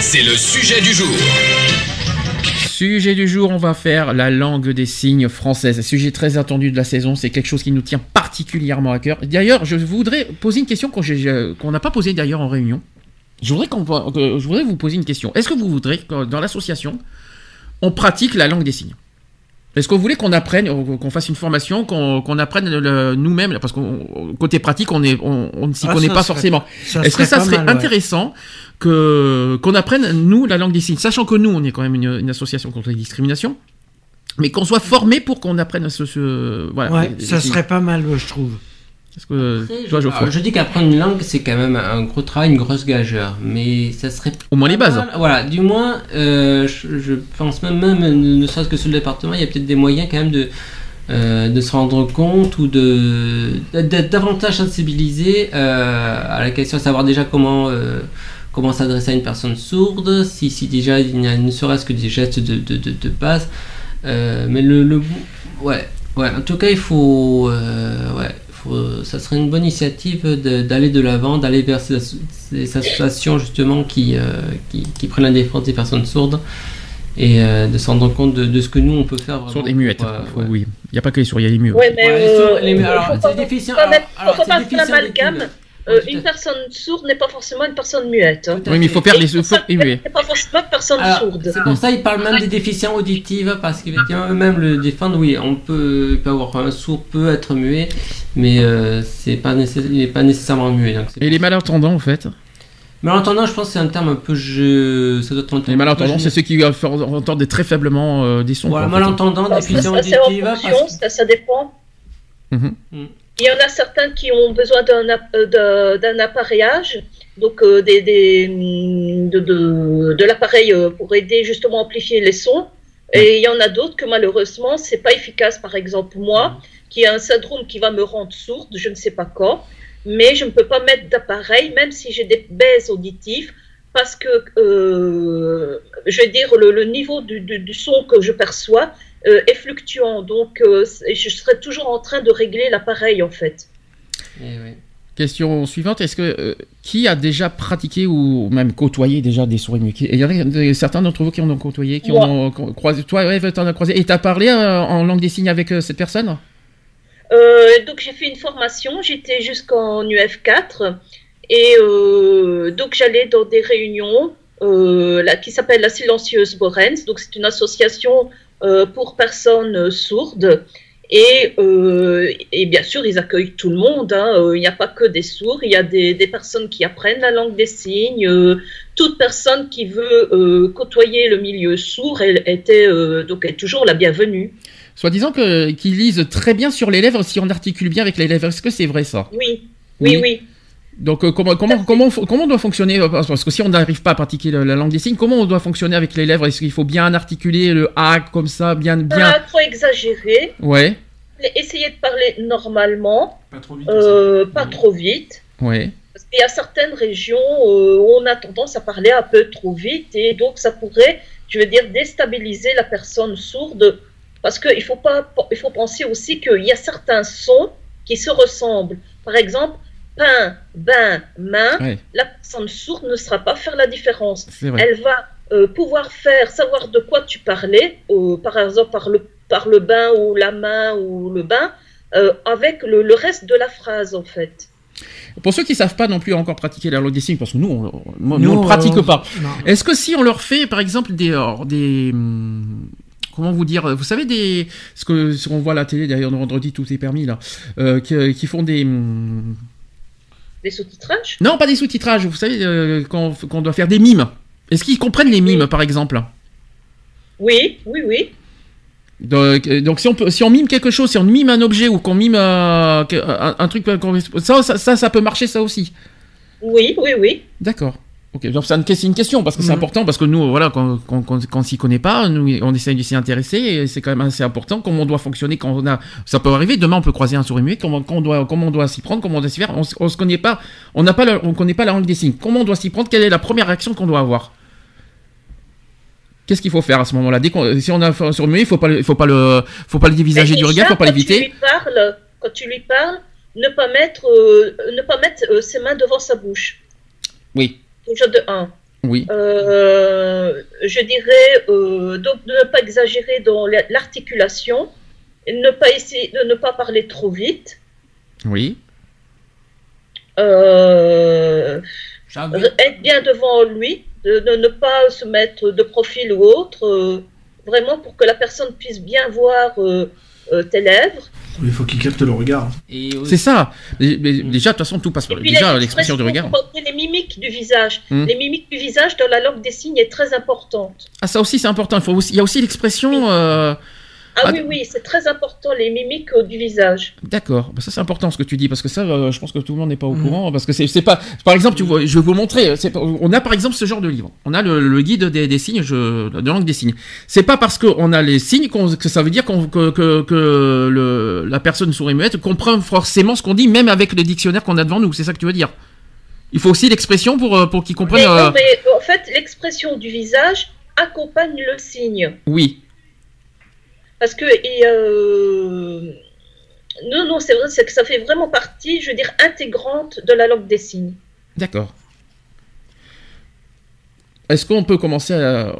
C'est le sujet du jour. Sujet du jour, on va faire la langue des signes française. Sujet très attendu de la saison, c'est quelque chose qui nous tient particulièrement à cœur. D'ailleurs, je voudrais poser une question qu'on n'a pas posée d'ailleurs en réunion. Je voudrais, que- je voudrais vous poser une question. Est-ce que vous voudrez que dans l'association, on pratique la langue des signes? Est-ce vous voulez qu'on apprenne, qu'on fasse une formation, qu'on qu'on apprenne nous-mêmes Parce qu'au côté pratique, on est- on- on ne s'y Ah, connaît pas serait- forcément. Est-ce que ça serait mal, ouais. intéressant que qu'on apprenne nous la langue des signes, sachant que nous, on est quand même une, une association contre les discriminations, mais qu'on soit formé pour qu'on apprenne ce, ce- voilà. Ouais, les- ça signes. serait pas mal, je trouve. Est-ce que Après, toi, je, Geoffroy alors, je dis qu'apprendre une langue, c'est quand même un gros travail, une grosse gageure. Mais ça serait. Au moins les bases. mal. Voilà, du moins, euh, je, je pense même, même ne, ne serait-ce que sur le département, il y a peut-être des moyens quand même de, euh, de se rendre compte ou de d'être davantage sensibilisé euh, à la question, à savoir déjà comment. euh, Comment s'adresser à une personne sourde, si, si déjà il y a ne serait-ce que des gestes de, de, de, de base. Euh, mais le, le bout- ouais, ouais, en tout cas, il faut, euh, ouais, faut- ça serait une bonne initiative d'aller de l'avant, d'aller vers ces, asso- ces associations justement qui, euh, qui, qui prennent la défense des personnes sourdes et euh, de se rendre compte de, de ce que nous on peut faire. Sourdes et muettes. euh, Oui, il n'y a pas que les sourds, il y a les muets. Ouais, mais Ouais, les euh, sourds, les- alors, c'est difficile- alors- difficile. Euh, une personne sourde n'est pas forcément une personne muette. hein. Oui, mais il faut faire les sourds et muets. n'est pas forcément une personne Alors, sourde. C'est pour ça qu'ils parlent même des déficients auditifs parce qu'effectivement eux-mêmes le défendent. Oui, on peut, avoir un sourd peut être muet, mais euh, c'est pas il n'est pas nécessairement muet. Donc Et les malentendants, en fait? Malentendant, je pense que c'est un terme un peu je... ça doit être un terme Les malentendants, c'est ceux qui font entendre très faiblement euh, des sons. Voilà, quoi, en fait. malentendant, Ça, déficients auditifs. ça, ça dépend. Mhm. Mm. Il y en a certains qui ont besoin d'un euh, appareillage, donc euh, des, des, mm, de, de, l'appareil euh, pour aider justement à amplifier les sons. Et il y en a d'autres que malheureusement, c'est pas efficace. Par exemple, moi, qui ai un syndrome qui va me rendre sourde, je ne sais pas quand, mais je ne peux pas mettre d'appareil, même si j'ai des baies auditifs, parce que, je vais dire, le, niveau du, du son que je perçois euh, est fluctuant. Donc, euh, je serai toujours en train de régler l'appareil, en fait. Eh oui. Question suivante, est-ce que euh, qui a déjà pratiqué ou même côtoyé déjà des souris Qui- Il y en a certains d'entre vous qui en ont côtoyé, qui Moi. en ont croisé. Toi, ouais, t'en as croisé. Et t'as parlé en langue des signes avec cette personne? Donc j'ai fait une formation, j'étais jusqu'en UF4 et donc j'allais dans des réunions euh, là, qui s'appelle la Silencieuse Borens. Donc c'est une association pour personnes euh, sourdes et, euh, et bien sûr ils accueillent tout le monde. hein. Euh, Il n'y a pas que des sourds, il y a des, des personnes qui apprennent la langue des signes. euh, toute personne qui veut euh, côtoyer le milieu sourd elle était euh, donc est toujours la bienvenue. Soit disant qu'ils lisent très bien sur les lèvres si on articule bien avec les lèvres. Est-ce que c'est vrai ça? Oui, oui, oui. Donc euh, comment comment comment comment on doit fonctionner euh, parce que si on n'arrive pas à pratiquer la, la langue des signes, comment on doit fonctionner avec les lèvres? Est-ce qu'il faut bien articuler le a comme ça, bien bien? Pas trop exagéré. Ouais, Essayez de parler normalement, Pas trop vite. euh, pas trop vite. ouais. Parce qu'il y a certaines régions euh, où on a tendance à parler un peu trop vite et donc ça pourrait, je veux dire, déstabiliser la personne sourde. Parce qu'il faut, pas, il faut penser aussi qu'il y a certains sons qui se ressemblent. Par exemple, pain, bain, main, la personne sourde ne sera pas faire la différence. Elle va euh, pouvoir faire, savoir de quoi tu parlais, euh, par exemple par le, par le bain ou la main ou le bain, euh, avec le, le reste de la phrase en fait. Pour ceux qui savent pas non plus encore pratiquer la langue des signes, parce que nous, on, on le pratique euh, pas. Est-ce que si on leur fait, par exemple, des, hum, comment vous dire, vous savez des, ce que, ce qu'on voit à la télé d'ailleurs, le vendredi tout est permis là, euh, qui, qui font des, hum, Des sous-titrages? Non pas des sous-titrages, vous savez euh, qu'on doit faire des mimes. Est-ce qu'ils comprennent les mimes, par exemple? Oui, oui, oui. donc, euh, donc si on peut, si on mime quelque chose, si on mime un objet ou qu'on mime euh, un, un truc, ça, ça, ça peut marcher ça aussi? Oui, oui, oui. D'accord. Ok, donc c'est une, question parce que c'est Mhm. important parce que nous, voilà, quand, quand, quand, quand on s'y connaît pas, nous, on essaie de s'y intéresser et c'est quand même assez important comment on doit fonctionner quand on a. Ça peut arriver. Demain, on peut croiser un souris muet. Comment, comment on doit, comment on doit s'y prendre, comment on doit s'y faire. On, on se connaît pas. On n'a pas, la- on connaît pas la langue des signes. Comment on doit s'y prendre Quelle est la première réaction qu'on doit avoir? Qu'est-ce qu'il faut faire à ce moment-là? Dès qu'on, si on a un souris muet, il faut pas, faut pas le, faut pas le dévisager du regard, faut pas quand Tu l'éviter. lui parles, quand tu lui parles, ne pas mettre, euh, ne pas mettre euh, ses mains devant sa bouche. Oui, Déjà de 1. oui, Euh, je dirais euh, donc de ne pas exagérer dans la- l'articulation, ne pas essayer de ne pas parler trop vite, oui. euh, être bien devant lui, de, de ne pas se mettre de profil ou autre, euh, vraiment pour que la personne puisse bien voir euh, euh, tes lèvres. Il faut qu'il capte le regard. C'est ça. Mais- mais Déjà, de toute façon, tout passe par déjà l'expression du regard. Les mimiques du visage. Hmm. Les mimiques du visage dans la langue des signes est très importante. Ah, ça aussi, c'est important. Il, faut aussi, il y a aussi l'expression. euh, Ah, oui, oui, c'est très important, les mimiques euh, du visage. D'accord, Bah, ça c'est important ce que tu dis parce que ça, euh, je pense que tout le monde n'est pas au Mhm. courant parce que c'est c'est pas. Par exemple, tu vois, je vais vous montrer. pas- On a par exemple ce genre de livre. On a le, le guide des, des signes, je, de langue des signes. C'est pas parce qu'on a les signes que ça veut dire que, que, que le, la personne souris muette comprend forcément ce qu'on dit, même avec le dictionnaire qu'on a devant nous. C'est ça que tu veux dire Il faut aussi l'expression pour euh, pour qu'ils comprennent. Mais, euh, non, mais en fait, l'expression du visage accompagne le signe. Oui, Parce que. et, euh, Non, non, c'est vrai, c'est que ça fait vraiment partie, je veux dire, intégrante de la langue des signes. d'accord. Est-ce qu'on peut commencer à,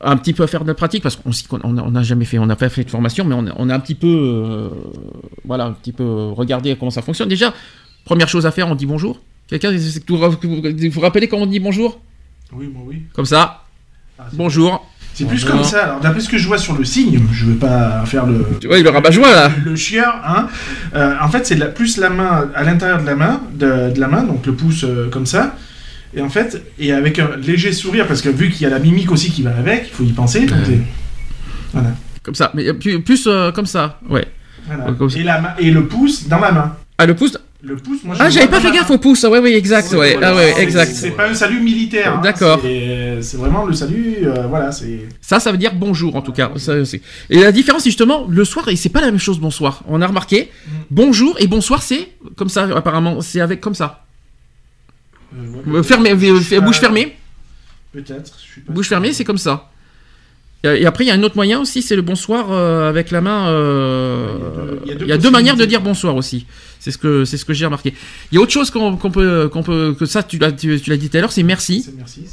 un petit peu à faire de la pratique? Parce qu'on n'a jamais fait, on n'a pas fait de formation, mais on a, on a un petit peu, euh, voilà, un petit peu regardé comment ça fonctionne. Déjà, première chose à faire, on dit bonjour. Quelqu'un, c'est que vous vous vous rappelez comment on dit bonjour? Oui, moi oui. Comme ça, Ah, bonjour. C'est plus comme ça. Alors, d'après ce que je vois sur le signe, je veux pas faire le. Oui, le rabat-joie là. Le chieur, hein. euh, en fait, c'est la- plus la main à l'intérieur de la main, de, de la main, donc le pouce euh, comme ça. Et en fait, et avec un léger sourire, parce que vu qu'il y a la mimique aussi qui va avec, il faut y penser. donc Voilà. Comme ça, mais plus, plus, euh, comme ça, ouais. voilà. Ouais, comme ça. Et, la main, et le pouce dans la main. Ah, le pouce. Le pouce, moi Ah, j'avais pas fait gaffe au pouce. Ah, ouais, ouais, exact, ouais. Ah, ouais, exact. C'est pas un salut militaire. hein. D'accord. C'est c'est vraiment le salut, euh, voilà, c'est. Ça, ça veut dire bonjour en tout cas. Ça, et la différence, c'est justement, le soir, et c'est pas la même chose bonsoir. On a remarqué, Mm. bonjour et bonsoir, c'est comme ça, apparemment, c'est avec comme ça. euh, ouais, Euh, Fermé, euh, bouche fermée. Peut-être. je suis pas Bouche fermée, c'est comme ça. Et après, il y a un autre moyen aussi, c'est le bonsoir euh, avec la main. euh, Il y a deux- y a manières de dire bonsoir aussi. C'est ce que c'est ce que j'ai remarqué. Il y a autre chose qu'on peut qu'on peut que ça tu l'as tu, tu l'as dit tout à l'heure, c'est merci.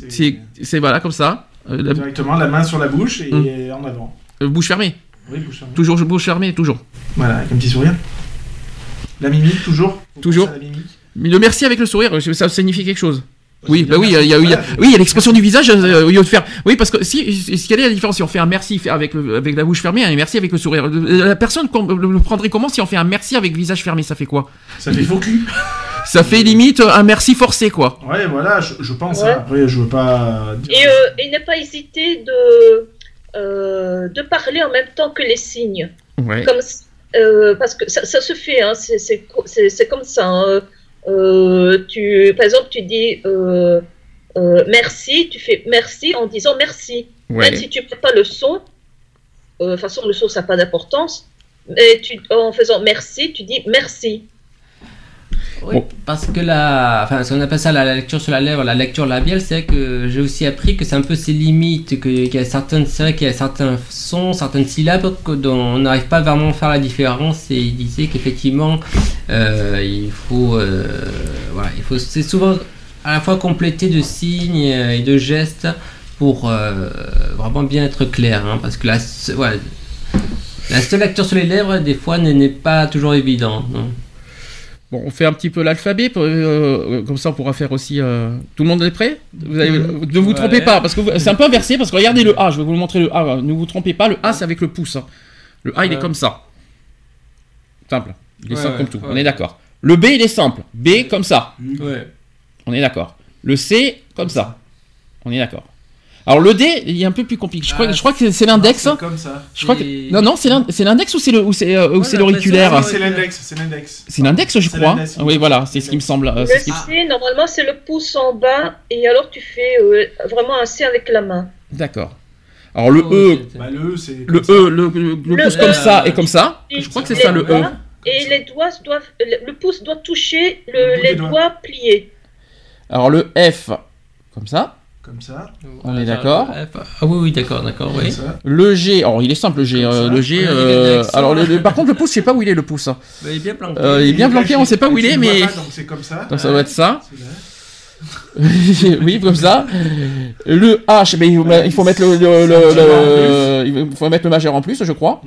C'est c'est- voilà comme ça. Euh, Directement la main sur la bouche et Mm. en avant. bouche fermée. Oui, bouche fermée. Toujours bouche fermée, toujours. Voilà, avec un petit sourire. La mimique, toujours. Toujours. la mimique. Mais le merci avec le sourire, ça signifie quelque chose. Oui, bah oui, il y a, y oui, il y a l'expression du visage euh, au lieu de faire. Oui, parce que si, si quelle est la différence si on fait un merci avec le- avec la bouche fermée et un merci avec le sourire? Euh, La personne le prendrait comment si on fait un merci avec le visage fermé? Ça fait quoi? Ça fait faux cul. Ça fait limite un merci forcé, quoi. Ouais, voilà, je, je pense. Ouais. hein. Après, je veux pas dire. Et, euh, et ne pas hésiter de, euh, de parler en même temps que les signes. Ouais. Comme, euh, parce que ça, ça se fait, hein, c'est- c'est c'est- c'est comme ça. hein. Euh, tu, par exemple, tu dis euh, euh, merci, tu fais merci en disant merci. Ouais. Même si tu ne fais pas le son, euh, de toute façon, le son, ça n'a pas d'importance. Mais tu, en faisant merci, tu dis merci. Oui, parce que la, enfin, ce qu'on appelle ça la lecture sur la lèvre, la lecture labiale, c'est que j'ai aussi appris que c'est un peu ses limites, qu'il y a certaines, c'est vrai qu'il y a certains sons, certaines syllabes dont on n'arrive pas vraiment à faire la différence. Et il disait qu'effectivement, euh, il faut, euh, voilà, il faut, c'est souvent à la fois complété de signes et de gestes pour euh, vraiment bien être clair, hein, parce que la, ouais, la seule lecture sur les lèvres, des fois, n'est pas toujours évidente. Bon, on fait un petit peu l'alphabet, pour- euh, comme ça on pourra faire aussi. euh, Tout le monde est prêt? Vous avez- Ne vous trompez pas, parce que vous- c'est un peu inversé, parce que regardez le A, je vais vous le montrer le A. Ne vous trompez pas, le A c'est avec le pouce. hein. Le A il est comme ça. Simple. Il est Ouais, simple ouais, comme tout, on est d'accord. Le B il est simple. B comme ça. Ouais. On est d'accord. Le C comme ça. On est d'accord. Alors le D, il est un peu plus compliqué. Je crois, Ah, je crois que c'est l'index. Non, c'est comme ça. Je crois que c'est- non non c'est l'in- c'est l'index ou c'est le ou c'est euh, Ouais, l'auriculaire. C'est l'index, c'est l'index. C'est l'index je crois. Oui voilà c'est ce qui me semble. euh, Le c'est ce qui- C, normalement, c'est le pouce en bas, et alors tu fais euh, vraiment un C avec la main. D'accord. Alors le Oh, E, Bah, le E, c'est. le E, le, le- le Le pouce E. comme ça et comme ça. Je crois que c'est ça le E. Et les doigts doivent, le pouce doit toucher Le le, bout les doigts pliés. Alors le F comme ça. Comme ça. On est d'accord Ah oui, oui, d'accord, d'accord, oui. Le G, alors il est simple le G. Euh, le G. Euh, alors le- le- par contre le pouce, je sais pas où il est le pouce. hein. Bah, il est bien planqué. Euh, il est bien planqué, on sait pas où il est, mais pas, Donc c'est comme ça. donc ça doit être ça. Oui, comme ça. Le H, mais il faut, mettre le, le- le- le- il faut mettre le majeur en plus, je crois.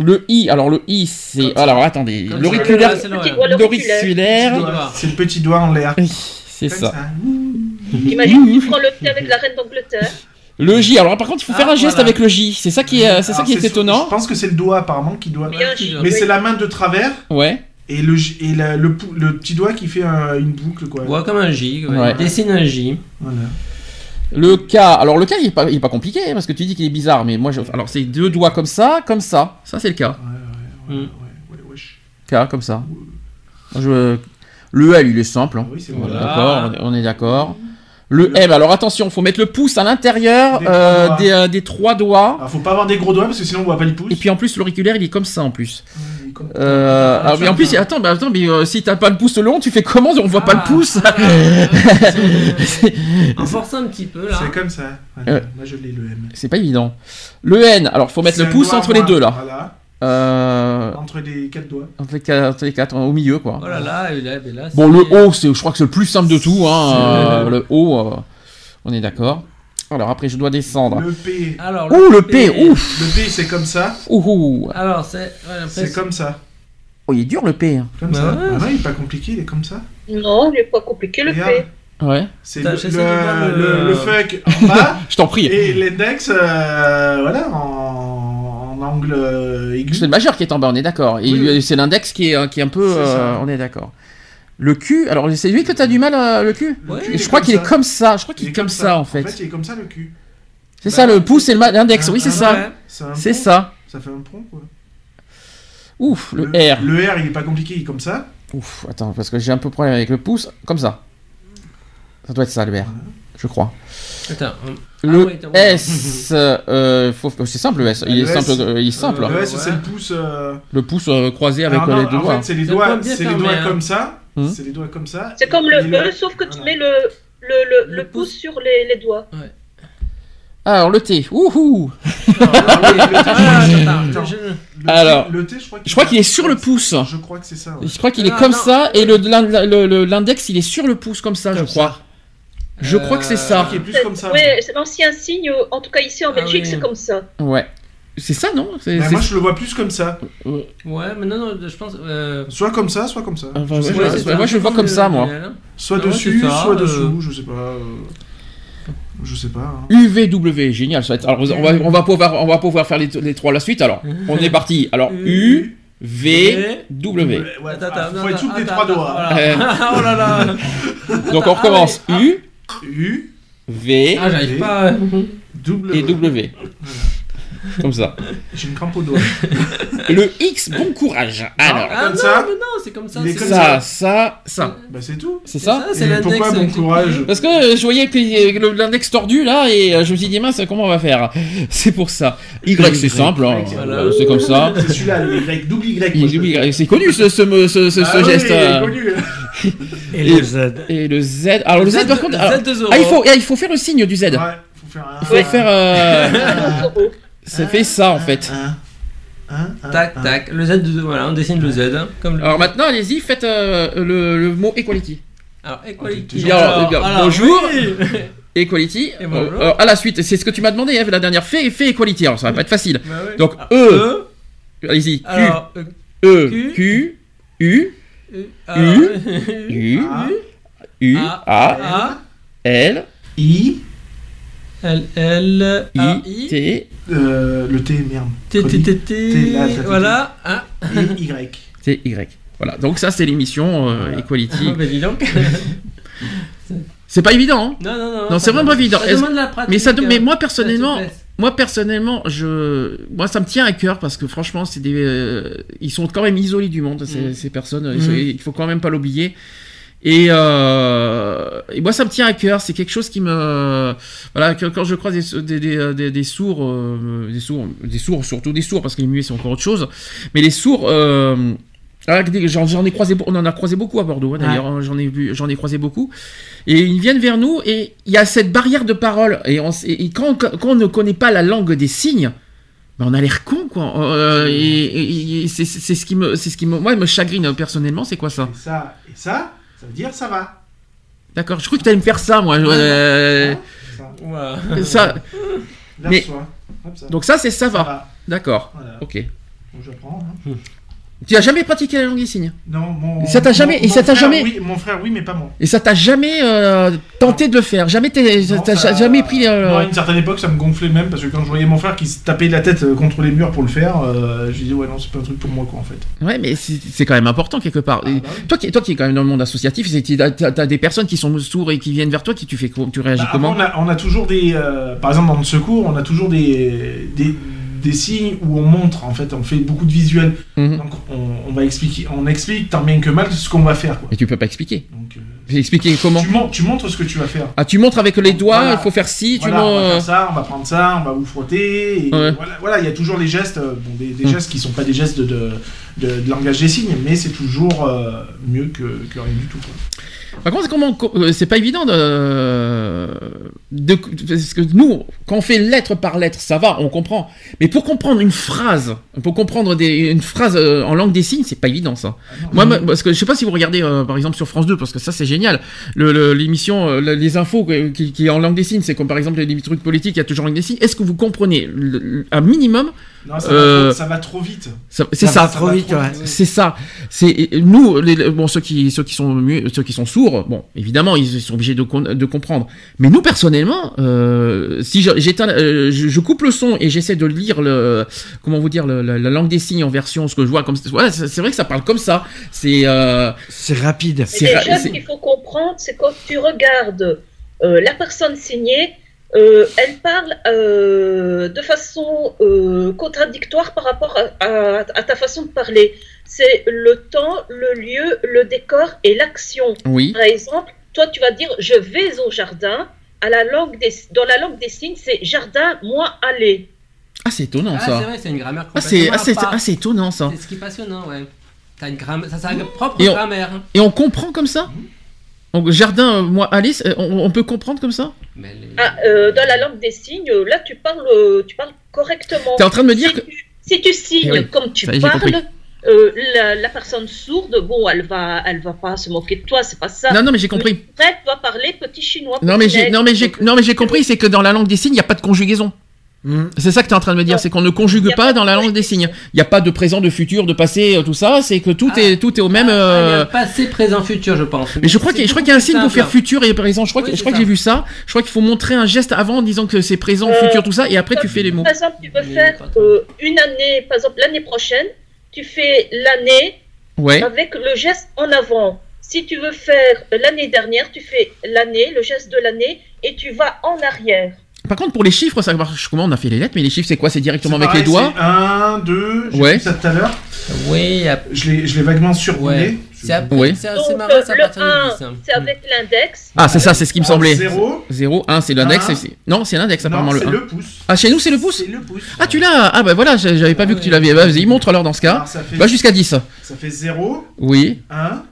Le I, alors le I, c'est ça. alors attendez, l'auriculaire, Ah, l'auriculaire. C'est le petit doigt en l'air. Oui, C'est ça. Imagine, tu prends le thé avec la reine d'Angleterre. Le J, alors par contre, il faut Ah, faire un geste voilà. avec le J. C'est ça qui est, c'est ça Alors, qui est Je étonnant. pense que c'est le doigt apparemment qui doit. Bien. Mais oui. c'est la main de travers Ouais. et le J- et la- le, petit doigt qui fait un- une boucle quoi. Ouais, comme un J. ouais. Ouais. Dessine un J. Voilà. Le K, alors le K, il est pas, il est pas compliqué hein, parce que tu dis qu'il est bizarre, mais moi, je, alors c'est deux doigts comme ça, comme ça. Ça c'est le K. Ouais, ouais, ouais, Mm. ouais. K comme ça. Je- Le L, il est simple. hein. Ah oui, Voilà. D'accord, on est- on est d'accord. Le M, alors attention, faut mettre le pouce à l'intérieur Des euh, des, euh, des trois doigts. Alors faut pas avoir des gros doigts parce que sinon on voit pas le pouce. Et puis en plus, l'auriculaire, il est comme ça en plus. Comme- Euh, Ah, alors, mais en plus, ça, attends, bah, attends, mais euh, si t'as pas le pouce long, tu fais comment On voit pas le Ah, pouce. ah, En forçant un petit peu, là. C'est comme ça. Voilà. Euh. Moi je l'ai le M. C'est pas évident. Le N, alors faut mettre le pouce entre les deux là. Voilà. Euh, Entre les quatre doigts. entre, les quatre, entre les quatre, au milieu quoi. Oh là là, et là, et là, Bon, le O, c'est, je crois que c'est le plus simple de tout. Hein, euh, le O, euh, on est d'accord. Alors après, je dois descendre. Le P. Alors, Ouh, le P, ouf Le P c'est comme ça. Ouh, ouh. Alors, c'est. ouais, après, C'est comme ça. Oh, il est dur le P. hein. Comme Bah ça. ouais. Ah il est pas compliqué, il est comme ça. Non, il n'est pas compliqué le. P. Ouais, C'est le, le, de voir le- le- le fuck en bas je t'en prie. et l'index euh, voilà, en, en angle euh, aigu. C'est le majeur qui est en bas, on est d'accord. Et Oui, oui. c'est l'index qui est, qui est un peu. Euh, on est d'accord. Le Q, alors c'est lui que t'as du mal, euh, le cul, Je crois qu'il est comme ça. Je crois qu'il Il est comme ça en fait. En fait, il est comme ça le cul. C'est bah, ça, le pouce et l'index. Oui, c'est ça. C'est ça. Ça fait un pont quoi. Ouf, le R. Le R il est pas compliqué, il est comme ça. Ouf, attends, parce que j'ai un peu problème avec le pouce. Comme ça. Ça doit être ça, le R. Je crois. Attends. Le Ah attends, S, euh, faut- c'est simple le S. Il Le est S, simple. euh, il est simple. euh, Le S ouais. c'est le pouce. euh, Le pouce euh, croisé avec euh, non, les deux en doigts. fait, c'est les C'est doigts, c'est les doigts hein. comme ça. Hmm. C'est les doigts comme ça. C'est comme le E, sauf que tu mets le, le, le, Le le pouce pouce. sur les, les doigts. Ah, alors le T. Ouhou. Alors, le T, Ah, je- crois qu'il est sur le pouce. Je crois que c'est ça. ouais. Je crois qu'il est Ah, comme ça et l'index il est sur le pouce comme ça, je crois. Je Euh, crois que c'est Je ça. est plus comme ça. C'est l'ancien signe, en tout cas ici en Ah Belgique, oui. c'est comme ça. Ouais. C'est ça, non c'est- moi je le vois plus comme ça. Ouais, mais non, non, je pense. euh, Soit comme ça, soit comme ça. Enfin, ouais, ouais, ouais, moi, je le vois comme ça, moi. Soit Ah ouais, dessus, ça, soit euh. dessous, je sais pas. euh, Je sais pas. hein. UVW, génial. Ça va être- Alors, on va, on va pouvoir, on va pouvoir faire les, les trois à la suite. Alors, on est parti. Alors, U, V, W. Ouais, Attends, faut être souple des trois doigts. voilà. oh là là Donc, on recommence. ah U, U, V Ah, j'arrive pas. W. et W. Comme ça. J'ai une crampe au doigt. Le X, bon courage. Alors, Ah Comme non, ça mais non, c'est comme ça. Il est c'est comme ça, ça, ça. Bah c'est tout. C'est ça c'est Et l'index. pourquoi bon courage Parce que euh, je voyais que le- l'index tordu là et euh, je me suis dit mince comment on va faire? C'est pour ça. Y c'est simple, hein, voilà. euh, c'est comme ça. C'est celui-là, le Y, double Y. Il- C'est connu ce, ce, ce, ce- Ah ce oui, geste. il est euh. connu. Et le Z. Et le Z. Alors le Z, par contre. alors- Z de Zoro. ah, il faut, ah, il faut faire le signe du Z. Ouais, faut faire un. Il faut faire. euh, ça fait ça en fait. Tac, tac. Le Z de. Voilà, on dessine le Z. hein, Comme le. Alors maintenant, allez-y, faites euh, le, le mot equality. Alors, equality. Il y a- il y a- bonjour. oui. Equality. Et bonjour. Euh, alors, à la suite, c'est ce que tu m'as demandé hein, la dernière. Fais, fais equality. Alors ça va pas être facile. Bah. Donc Ah, E. Allez-y. Q. E. Q. Q. U. U. A, U. A. L. I, L. L. A. I. I. T. euh, le T, merde. T. T. T. T, Voilà. Ah. Et Y. T. Y. Voilà. Donc ça, c'est l'émission euh, Equality. Ah. C'est pas évident, hein Non, non, non. Non, c'est vraiment pas évident. Ça Est-ce- demande de la pratique. mais ça de- hein. mais moi, personnellement. Moi personnellement, je, moi ça me tient à cœur parce que franchement, c'est des, euh, ils sont quand même isolés du monde ces, Mm. ces personnes. Mm. Il faut quand même pas l'oublier. Et, euh, et moi ça me tient à cœur. C'est quelque chose qui me, voilà, que- quand je croise des, des, des, des- des sourds, euh, des sourds, des sourds, surtout des sourds parce que les muets c'est encore autre chose. Mais les sourds. Ah, J'en j'en ai croisé, on en a croisé beaucoup à Bordeaux hein, d'ailleurs. hein, J'en ai vu, j'en ai croisé beaucoup. Et ils viennent vers nous et il y a cette barrière de parole. Et, on s- et- et quand, quand on ne connaît pas la langue des signes, ben on a l'air con quoi. Euh, et et- et c'est c'est ce qui me, c'est ce qui me, moi me chagrine personnellement. C'est quoi ça? Et ça, et ça, ça veut dire ça va. D'accord. Je crois que tu allais me faire ça moi. euh, ça. Mais- soi. Hop, ça. Donc ça c'est ça Ça va. va. D'accord. Voilà. Ok. Bon, j'apprends. hein. Tu as jamais pratiqué la langue des signes? Non, mon. Et ça t'a jamais- mon- et ça t'a jamais- Oui, mon frère, oui, mais pas moi. Et ça t'a jamais euh, tenté de le faire? Jamais Non, ça- jamais pris. euh, Non, à une certaine époque, ça me gonflait même parce que quand je voyais mon frère qui se tapait la tête euh, contre les murs pour le faire, euh, je disais ouais non, c'est pas un truc pour moi quoi en fait. Ouais, mais c'est quand même important quelque part. Ah, bah oui. toi, qui, toi qui es quand même dans le monde associatif, t'as t'as des personnes qui sont sourdes et qui viennent vers toi, qui tu fais Tu réagis Bah, comment? on, a, on a toujours des, euh, par exemple dans le secours, on a toujours des, des, des signes où on montre en fait, on fait beaucoup de visuels. Mhm. Donc on, on va expliquer, on explique tant bien que mal ce qu'on va faire quoi. Mais tu peux pas expliquer. Donc euh, Expliquer comment tu, mon- tu montres ce que tu vas faire. Ah, tu montres avec les doigts, Voilà. il faut faire ci, tu Voilà, on va montres. faire ça, on va prendre ça, on va vous frotter. Et Ouais. voilà, voilà, il y a toujours les gestes, euh, bon, des, des Mm. gestes qui sont pas des gestes de, de, de- de langage des signes, mais c'est toujours euh, mieux que, que rien du tout. Quoi. Par contre, comment euh, c'est pas évident de, de parce que nous, quand on fait lettre par lettre, ça va, on comprend. Mais pour comprendre une phrase, pour comprendre des, une phrase euh, en langue des signes, c'est pas évident ça. Ah non, Moi, parce que je sais pas si vous regardez euh, par exemple sur France 2, parce que ça c'est génial. Le- L'émission, le- les infos qui, qui est en langue des signes, c'est comme par exemple les trucs politiques, il y a toujours en langue des signes. Est-ce que vous comprenez le- un minimum non, ça, euh, va trop, ça va trop vite. C'est Ça trop vite, ouais. C'est ça. C'est nous, les- bon, ceux qui, ceux qui sont ceux qui sont sourds, bon, évidemment, ils sont obligés de, con- de comprendre. Mais nous, personnellement, euh, si je- j'éteins, euh, je, je coupe le son et j'essaie de lire le, comment vous dire, le- la, la langue des signes en version, ce que je vois comme, voilà, c'est vrai que ça parle comme ça. C'est, euh, C'est rapide. C'est ra- déjà, ce qu'il faut comprendre, c'est quand tu regardes euh, la personne signée, euh, elle parle euh, de façon euh, contradictoire par rapport à, à- à ta façon de parler. C'est le temps, le lieu, le décor et l'action. oui. Par exemple, toi, tu vas dire je vais au jardin. À la langue des, dans la langue des signes, c'est jardin, moi, aller. Ah, c'est étonnant Ah, ça. c'est vrai, c'est une grammaire Ah, c'est, complètement ah, c'est, à part. ah, c'est étonnant ça. C'est ce qui est passionnant, ouais. T'as une grammaire, ça, c'est sa propre Et on- grammaire. Et on comprend comme ça? Donc, jardin, moi, Alice, euh, on, on peut comprendre comme ça. Mais les- Ah, euh, dans la langue des signes, là, tu parles, euh, tu parles correctement. T'es en train de me dire si, que tu, si tu signes Eh oui, comme tu parles, euh, la, la personne sourde, bon, elle va, elle va pas se moquer de toi, c'est pas ça. non, non, mais j'ai compris. Elle va parler petit chinois. Non mais j'ai non mais j'ai non mais j'ai compris c'est que dans la langue des signes il n'y a pas de conjugaison. Hmm. C'est ça que tu es en train de me dire, c'est qu'on ne conjugue pas dans la langue des signes. Il n'y a pas de présent, de futur, de passé, euh, tout ça. C'est que tout Ah. est tout est au même. Ah, il y euh, a passé, présent, futur, je pense. Mais je crois qu'il y a un signe pour faire futur. et présent. Je crois Oui, que je crois que j'ai vu ça. Je crois qu'il faut montrer un geste avant en disant que c'est présent, Euh, futur, tout ça, et après tu fais les mots. Par exemple, tu veux faire euh, une année, par exemple, l'année prochaine, tu fais l'année Ouais. avec le geste en avant. Si tu veux faire l'année dernière, tu fais l'année, le geste de l'année, et tu vas en arrière. Par contre pour les chiffres ça marche comment On a fait les lettres, mais les chiffres c'est quoi C'est directement avec les doigts. c'est Un, deux, j'ai Ouais. vu ça tout à l'heure. Oui, à- Je l'ai je l'ai vaguement survolé. ouais. C'est Oui. marrant, euh, ça le appartient 1, du 10. hein. c'est avec l'index. Ah c'est ça, c'est ce qui me semblait. Zéro. 0, 1 c'est l'index. Non c'est l'index apparemment Non, le c'est 1. le pouce. Ah chez nous c'est le pouce. C'est le pouce. Ah tu l'as Ah bah voilà j'avais pas Ah vu que tu l'avais. Bah, Vas-y montre alors dans ce cas. Va jusqu'à 10. ça fait 0, Oui. 1,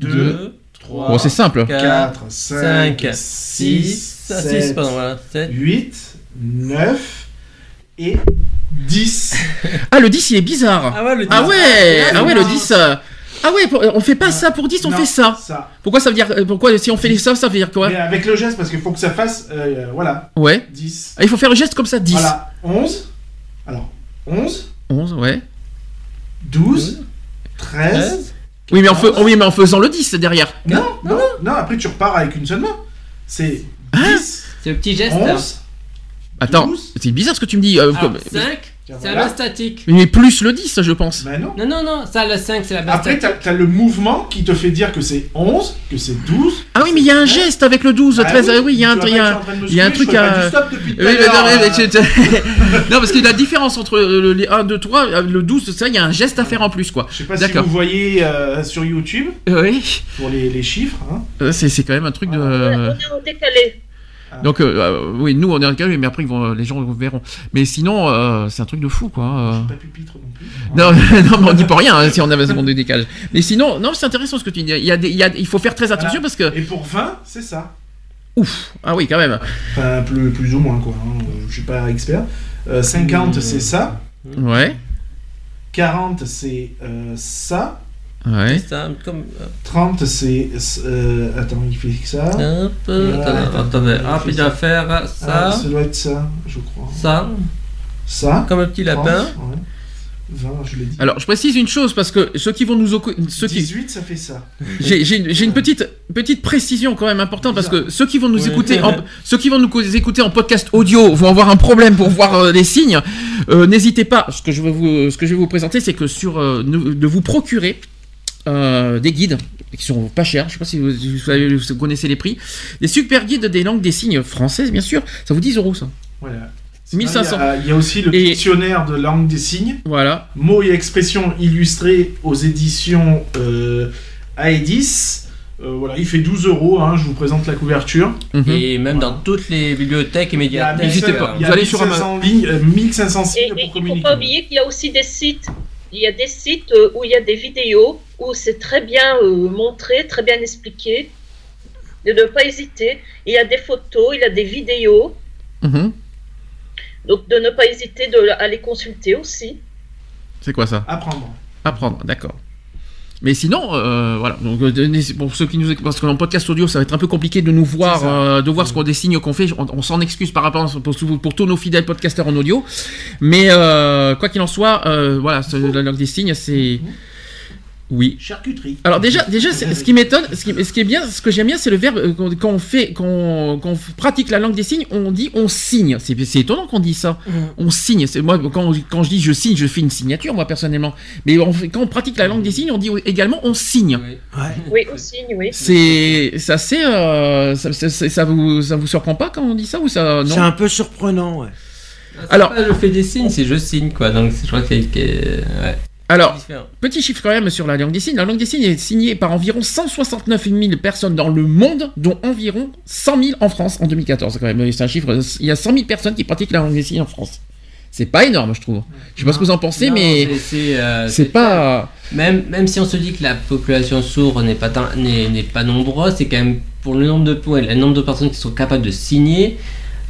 2, Deux, 3, Bon c'est simple. 4, 5, 5, 6, 6, 6, 7, pardon, voilà. 7. 8, 9 et 10. Ah, le 10, il est bizarre. Ah ouais, le 10. Ah ouais, Ah, ah ouais, le non. 10. euh, Ah ouais, pour- on fait pas ça pour 10, on Non, fait ça. Ça. Pourquoi ça veut dire euh, Pourquoi si on fait ça, ça veut dire quoi? Mais avec le geste, parce qu'il faut que ça fasse, euh, voilà, Ouais. 10. Ah, il faut faire le geste comme ça, 10. Voilà, 11. Alors, 11, 11, ouais. 12, 13. Oui mais, en fais- oui, mais en faisant le 10 derrière. Non, non, non, après tu repars avec une seule main. C'est Hein 10, C'est le petit geste. 11, Attends, 12. c'est bizarre ce que tu me dis. euh, Alors, comme- 5, C'est voilà. un statique. Mais plus le 10, je pense. Ben non. Non, non, non, ça, le 5, c'est la base Après, statique. t'as as le mouvement qui te fait dire que c'est 11, que c'est 12. Ah oui, mais il y a un geste avec le 12, Ah 13. ah oui, il y a un, il y a il y a un truc à- Oui, mais non, mais- euh. mais tu- non, parce que la différence entre le- les 1, 2, 3, euh, le 12, ça, il y a un geste à faire en plus, quoi. Je sais pas si vous voyez euh, sur YouTube Oui, pour les, les chiffres. Hein. Euh, c'est quand même un truc de. On est en décalé. Donc, euh, euh, oui, nous on est en calme, mais après ils vont, les gens verront. Mais sinon, euh, c'est un truc de fou, quoi. euh. Pas pupitre non plus. Non, non, mais on dit pas rien hein, si on avait ce monde de décalage. Mais sinon, non, c'est intéressant ce que tu dis. Il, y a des, il, y a- il faut faire très attention Voilà. parce que. Et pour 20, c'est ça. Ouf Ah oui, quand même. Enfin, plus, plus ou moins, quoi. hein. Je suis pas expert. Euh, 50, c'est ça. Ouais, 40, c'est ça. Ouais. C'est un- comme. 30, c'est. euh, attends, il fait que ça. Hop, Voilà. attendez, attendez. Hop, il doit faire Ah, ça, ça doit être ça, je crois. ça, Ça. comme un petit 30, lapin. ouais. 20, je l'ai dit. Alors, je précise une chose parce que ceux qui vont nous. Ceux qui... 18, ça fait ça. J'ai une, petite, petite précision quand même importante parce que ceux qui vont nous Ouais. écouter, en, ceux qui vont nous écouter en podcast audio vont avoir un problème pour voir euh, les signes. Euh, N'hésitez pas. Ce que je vais vous, ce que je vais vous présenter, c'est que sur euh, de vous procurer euh, des guides qui sont pas chers. Je sais pas si vous, vous savez- vous connaissez les prix. Des super guides des langues des signes françaises, bien sûr. Ça vous 10 euros ça. Voilà. 1500. Il y, a, il y a aussi le Et- dictionnaire de langue des signes. Voilà. Mots et expressions illustrés aux éditions euh, Aedis. Euh, voilà, il fait 12 euros. hein, je vous présente la couverture. Mhm. Et même dans toutes les bibliothèques et médiathèques. N'hésitez 1500 pas. il y a Vous allez sur 1500 lignes, euh, 1500 Et, signes et pour il ne faut communiquer. pas oublier qu'il y a aussi des sites. Il y a des sites euh, où il y a des vidéos, où c'est très bien euh, montré, très bien expliqué. De ne pas hésiter. Il y a des photos, il y a des vidéos. Mhm. Donc de ne pas hésiter de, à les consulter aussi. C'est quoi ça? Apprendre. Apprendre, d'accord. Mais sinon, euh, voilà. Donc, euh, pour ceux qui nous écoutent, parce qu'en podcast audio, ça va être un peu compliqué de nous voir, euh, de voir ce qu'on des signes qu'on fait. On, on s'en excuse par rapport à- pour, pour tous nos fidèles podcasteurs en audio. Mais euh, quoi qu'il en soit, euh, voilà, ce- la langue des signes, c'est oui. Charcuterie. Alors déjà, déjà, c'est- ce qui m'étonne, ce qui, ce qui est bien, ce que j'aime bien, c'est le verbe euh, quand on fait, quand on, quand on pratique la langue des signes, on dit on signe. C'est c'est étonnant qu'on dise ça. On signe. C'est moi quand, quand je dis je signe, je fais une signature moi personnellement. Mais on quand on pratique la langue des signes, on dit également on signe. Oui. Ouais. Oui, au signe, oui. C'est c'est euh, ça, ça, ça- vous ça vous surprend pas quand on dit ça ou ça C'est un peu surprenant, ouais. Alors- Alors, je fais des signes, c'est je signe quoi. Donc je crois que- ouais, Alors. Petit chiffre quand même sur la langue des signes. La langue des signes est signée par environ 169 000 personnes dans le monde, dont environ 100 000 en France en 2014. Quand même, c'est un chiffre. Il y a 100 000 personnes qui pratiquent la langue des signes en France. C'est pas énorme, je trouve. Je sais pas ce que vous en pensez, Non, mais c'est- euh, pas. Même, même si on se dit que la population sourde n'est pas, n'est, pas nombreuse, c'est quand même pour le nombre de, ouais, le nombre de personnes qui sont capables de signer,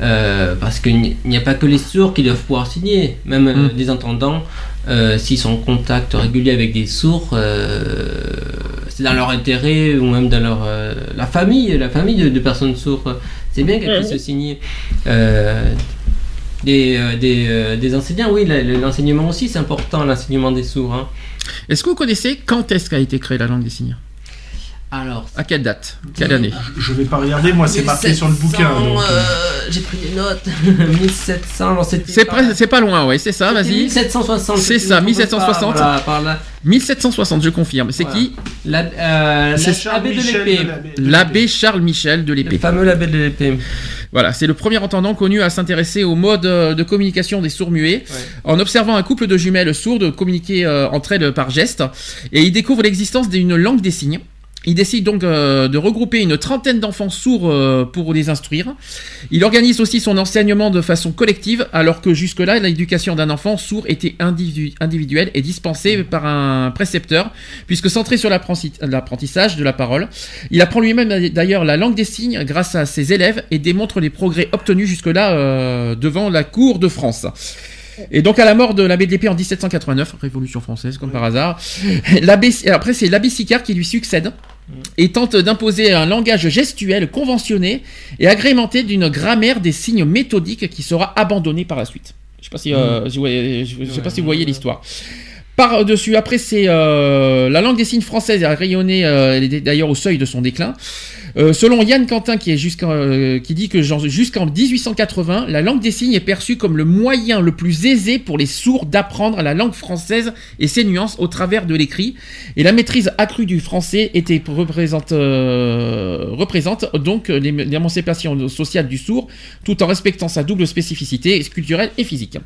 euh, parce qu'il n'y a pas que les sourds qui doivent pouvoir signer, même euh, les entendants, euh, s'ils sont en contact régulier avec des sourds, euh, c'est dans leur intérêt, ou même dans leur, euh, la famille, la famille de, de personnes sourdes, c'est bien qu'elles puissent signer. Euh, des, euh, des, euh, des enseignants, oui, l'enseignement aussi, c'est important, l'enseignement des sourds. hein. Est-ce que vous connaissez quand est-ce qu'a été créée la langue des signes? Alors, À quelle date? Quelle année? Je- Je vais pas regarder, moi c'est marqué sur le bouquin. 1700, donc, euh, euh, J'ai pris des notes. 1700, alors c'était. C'est pas loin, ouais, c'est ça. Vas-y. 1760. C'est ça, je me trompe 1760. pas, Voilà, par là. 1760, je confirme. C'est Voilà. qui? La- euh, L'abbé de l'épée. l'abbé- Charles Michel de Le l'épée. fameux l'abbé de l'épée. Voilà, c'est le premier entendant connu à s'intéresser au mode euh, de communication des sourds muets, Ouais. en observant un couple de jumelles sourdes communiquer euh, entre elles par geste, et il découvre l'existence d'une langue des signes. Il décide donc euh, de regrouper une trentaine d'enfants sourds euh, pour les instruire. Il organise aussi son enseignement de façon collective, alors que jusque-là, l'éducation d'un enfant sourd était individu- individuelle et dispensée par un précepteur, puisque centré sur l'apprenti- l'apprentissage de la parole. Il apprend lui-même d'ailleurs la langue des signes grâce à ses élèves et démontre les progrès obtenus jusque-là euh, devant la cour de France. Et donc à la mort de l'abbé de l'épée en 1789, Révolution française comme par hasard, l'abbé, après c'est l'abbé Sicard qui lui succède et tente d'imposer un langage gestuel conventionné et agrémenté d'une grammaire des signes méthodiques qui sera abandonnée par la suite. Je sais pas si, euh, je sais pas si vous voyez l'histoire. Par-dessus, après, c'est euh, la langue des signes française a rayonné, euh, elle est d'ailleurs au seuil de son déclin. Euh, selon Yann Quentin, qui, est qui dit que jusqu'en 1880, la langue des signes est perçue comme le moyen le plus aisé pour les sourds d'apprendre la langue française et ses nuances au travers de l'écrit. Et la maîtrise accrue du français était représente, représente donc l'ém- l'émancipation sociale du sourd, tout en respectant sa double spécificité culturelle et physique.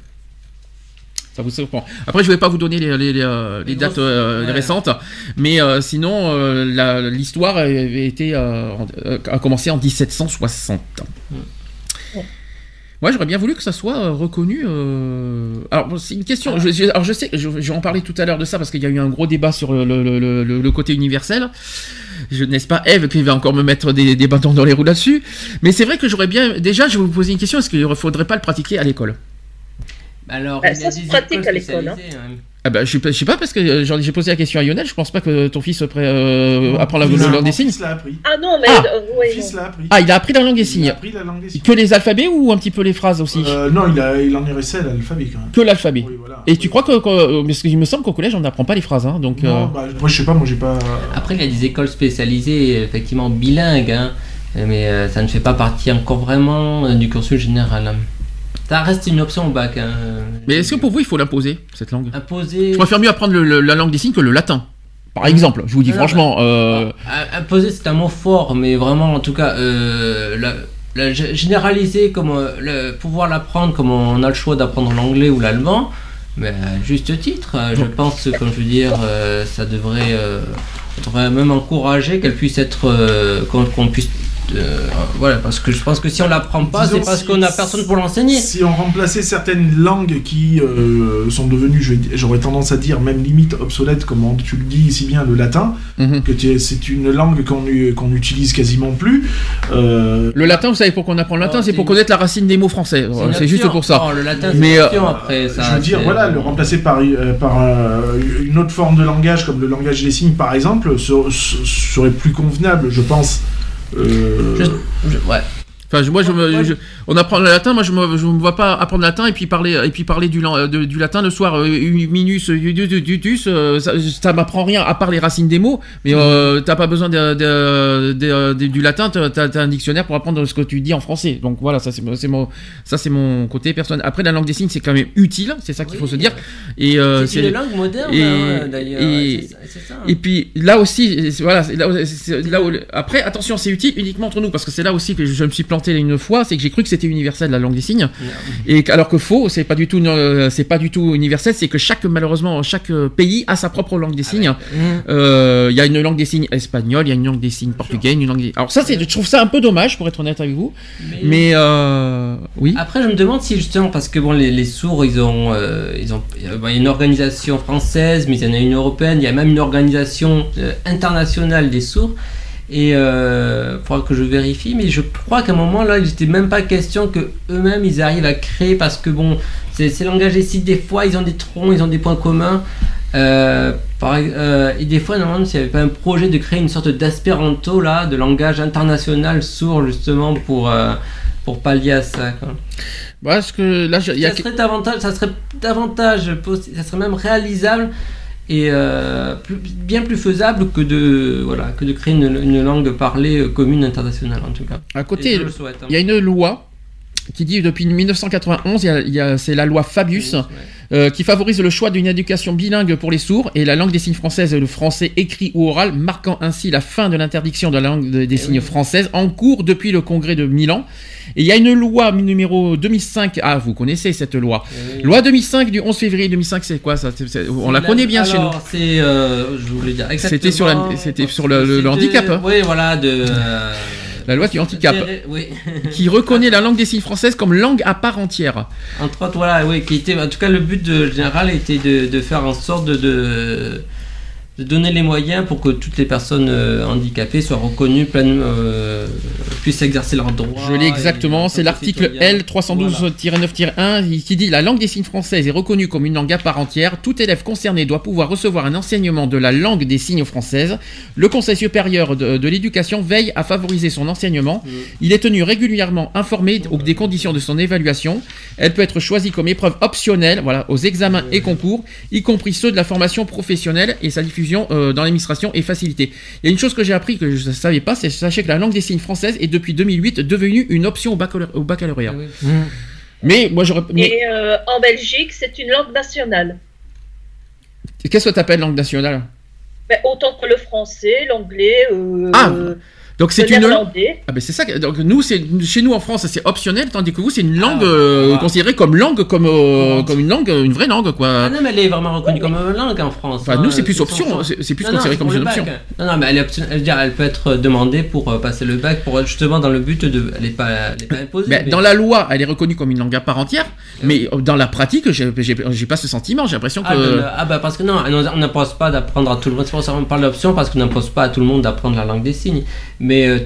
Ça vous surprend. Après, je ne vais pas vous donner les, les- les, euh, les dates euh, ouais. récentes, mais euh, sinon, euh, l'histoire avait été, en- a commencé en 1760. Moi, j'aurais bien voulu que ça soit reconnu. euh, Alors, c'est une question. Je, je- alors, je sais, je, je vais en parler tout à l'heure de ça parce qu'il y a eu un gros débat sur le, le- le- le- le côté universel. Je n'est-ce pas Eve qui va encore me mettre des, des bâtons dans les roues là-dessus? Mais c'est vrai que j'aurais bien. Déjà, je vais vous poser une question est-ce qu'il ne faudrait pas le pratiquer à l'école? Alors, Bah, il ça a se des pratique à l'école, hein. hein. ah bah, je, sais pas- je sais pas parce que euh, j'ai posé la question à Lionel. Je pense pas que ton fils euh, apprend la langue des signes. fils l'a appris. Ah non, mais. Ah. euh, ouais, fils non. l'a appris. Ah, il a appris la langue des Il a signes. appris la langue des signes. Que les alphabets ou un petit peu les phrases aussi? Euh, non, il, a, il en est resté à l'alphabet quand même. Que l'alphabet. Oui, voilà. Et tu crois que, que- parce qu'il me semble qu'au collège on n'apprend pas les phrases, hein, donc. Non, euh, bah, moi je sais pas, moi j'ai pas. Après, il y a des écoles spécialisées, effectivement bilingues, hein, mais euh, ça ne fait pas partie encore vraiment euh, du cursus général. hein. Ça reste une option au bac. hein. Mais est-ce que pour vous il faut l'imposer cette langue? Imposer. Je préfère mieux apprendre le- le- la langue des signes que le latin. Par exemple, je vous dis Non, non, franchement. euh, Ah, Imposer, c'est un mot fort, mais vraiment, en tout cas, euh, la, généraliser, comme euh, le, pouvoir l'apprendre comme on a le choix d'apprendre l'anglais ou l'allemand, mais à juste titre, je pense, comme je veux dire, ça devrait, devrait même encourager qu'elle puisse être, qu'on qu'on puisse, euh, voilà, parce que je pense que si on l'apprend pas, c'est parce si- qu'on a personne pour l'enseigner. Si on remplaçait certaines langues qui euh, sont devenues, j'aurais tendance à dire, même limite obsolètes, comme on- tu le dis si bien, le latin, mhm. que c'est une langue qu'on qu'on utilise quasiment plus. euh, Le latin, vous savez pourquoi on apprend le latin? C'est pour connaître la racine des mots français. C'est juste pour ça. Le latin, c'est Mais, euh, après. Ça, je veux dire, voilà, le remplacer par, euh, par euh, une autre forme de langage, comme le langage des signes par exemple, ser- ser- serait plus convenable, je pense. Euh, Je- je- ouais. Enfin, moi, je me, je- on apprend le latin. Moi, je me, je me vois pas apprendre le latin et puis parler, et puis parler du, de- du latin le soir. euh, minus, iudius, euh, ça, ça m'apprend rien à part les racines des mots. Mais euh, t'as pas besoin de, de- de- du latin. T'as un dictionnaire pour apprendre ce que tu dis en français. Donc voilà, ça c'est mon, ça c'est mon côté personnel. Après, la langue des signes, c'est quand même utile. C'est ça qu'il faut Oui. se dire. Et euh, c'est une langue moderne, et- hein, d'ailleurs. et- ça. Et puis là aussi, voilà, là, là où- après, attention, c'est utile uniquement entre nous parce que c'est là aussi que je, je me suis planté une fois, c'est que j'ai cru que c'était universel la langue des signes, et alors que faux, c'est pas du tout, euh, c'est pas du tout universel, c'est que chaque malheureusement chaque euh, pays a sa propre langue des signes. Mmh. Euh, Il y a une langue des signes espagnole, il y a une langue des signes portugais, une langue. Des... Alors ça, c'est, je trouve ça un peu dommage pour être honnête avec vous, mais euh, oui. Après, je me demande si justement, parce que bon, les, les sourds, ils ont, euh, ils ont, il y a bon, il y a une organisation française, mais il y en a une européenne, il y a même une organisation euh, internationale des sourds. Et euh, il faudra que je vérifie, mais je crois qu'à un moment là, il n'était même pas question que eux-mêmes ils arrivent à créer, parce que bon, ces, ces langages des sites, des fois, ils ont des troncs, ils ont des points communs. Euh, par, euh, et des fois, normalement, s'il n'y avait pas un projet de créer une sorte d'espéranto là, de langage international sourd justement pour euh, pour pallier à ça. Quoi. Parce que là, je- il y a Ça serait davantage, ça serait davantage, ça serait même réalisable et euh, plus- bien plus faisable que de voilà que de créer une, une langue parlée euh, commune internationale en tout cas. à côté, hein. il y a une loi qui dit depuis 1991, il y a- il y a- c'est la loi Fabius. Ouais. Euh, qui favorise le choix d'une éducation bilingue pour les sourds et la langue des signes française et le français écrit ou oral, marquant ainsi la fin de l'interdiction de la langue de- des Eh signes oui. françaises en cours depuis le congrès de Milan. Et il y a une loi numéro 2005, ah vous connaissez cette loi. Oui. Loi 2005 du 11 février 2005, c'est quoi ça? On la connaît bien chez nous. C'est, euh, je voulais dire exactement. C'était sur la- c'était sur le- le- le handicap, hein. Oui, voilà, de. euh, La loi du handicap. Oui. qui reconnaît la langue des signes française comme langue à part entière. Entre autres, voilà, oui, qui était, en tout cas, le but de, général était de, de faire en sorte de, de, de donner les moyens pour que toutes les personnes euh, handicapées soient reconnues, pleinement, euh, puissent exercer leurs droits. Je l'ai exactement, en c'est l'article citoyen. L 312-9-1 qui dit la langue des signes française est reconnue comme une langue à part entière. Tout élève concerné doit pouvoir recevoir un enseignement de la langue des signes française. Le Conseil supérieur de, de l'éducation veille à favoriser son enseignement. Il est tenu régulièrement informé des conditions de son évaluation. Elle peut être choisie comme épreuve optionnelle voilà, aux examens et concours, y compris ceux de la formation professionnelle et sa diffusion euh, dans l'administration est facilitée. Il y a une chose que j'ai appris que je ne savais pas, c'est sachez que la langue des signes française est depuis 2008 devenue une option au, baccalauréat. au baccalauréat. Oui. Mais moi j'aurais. Mais Et euh, en Belgique, c'est une langue nationale. qu'est-ce que tu appelles langue nationale? Ben, autant que le français, l'anglais, euh, Ah, Donc c'est une. néerlandais. Ah ben c'est ça. que- Donc nous c'est chez nous en France c'est optionnel tandis que vous c'est une langue Ah, euh, voilà. considérée comme langue comme euh, comme une langue une vraie langue Ah non, mais elle est vraiment reconnue comme une langue en France. Enfin hein. nous c'est plus option c'est plus Non, considéré comme une option. Non, non, mais elle est option- elle, dire, elle peut être demandée pour euh, passer le bac, pour justement dans le but de. Elle n'est pas, elle est pas imposée. Ben, mais- Dans la loi, elle est reconnue comme une langue à part entière, mais euh, dans la pratique, j'ai pas ce sentiment. J'ai l'impression que. Ah, ben, ah bah parce que non, on n'impose pas d'apprendre à tout le monde. C'est pour ça qu'on parle d'option parce qu'on n'impose pas à tout le monde d'apprendre la langue des signes. Mais euh,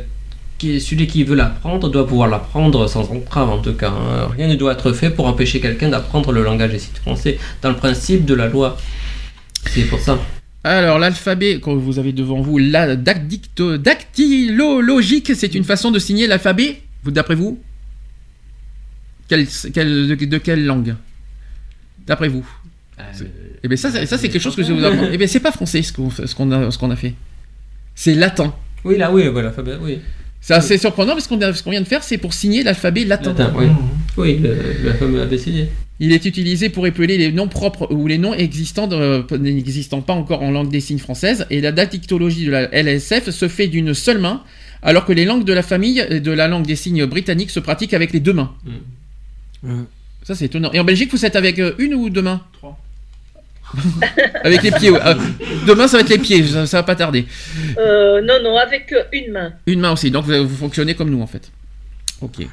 qui- celui qui veut l'apprendre doit pouvoir l'apprendre sans entrave en tout cas. hein. Rien ne doit être fait pour empêcher quelqu'un d'apprendre le langage des signes français dans le principe de la loi. C'est pour ça. Alors l'alphabet, quand vous avez devant vous la dactylologique, c'est une façon de signer l'alphabet. D'après vous? Quelle- quelle- de, de quelle langue? D'après vous? Eh bien ça, c'est- ça c'est quelque chose que je vais vous apprendre. Eh bien c'est pas français ce qu'on ce qu'on a, ce qu'on a fait. C'est latin. Oui, là, oui, voilà, l'alphabet, oui. C'est assez surprenant parce qu'on a- ce qu'on vient de faire, c'est pour signer l'alphabet latin. Latin, oui. Oui, le, le fameux ABCD. Il est utilisé pour épeler les noms propres ou les noms existants de- n'existant pas encore en langue des signes française. Et la dactyctologie de la LSF se fait d'une seule main, alors que les langues de la famille de la langue des signes britannique se pratiquent avec les deux mains. Mm. Ça c'est étonnant. Et en Belgique, vous êtes avec euh, une ou deux mains? Trois. avec les pieds. ouais. Ah, demain, ça va être les pieds. Ça, ça va pas tarder. Euh, non, non, avec euh, une main. Une main aussi. Donc vous, vous fonctionnez comme nous en fait. Ok.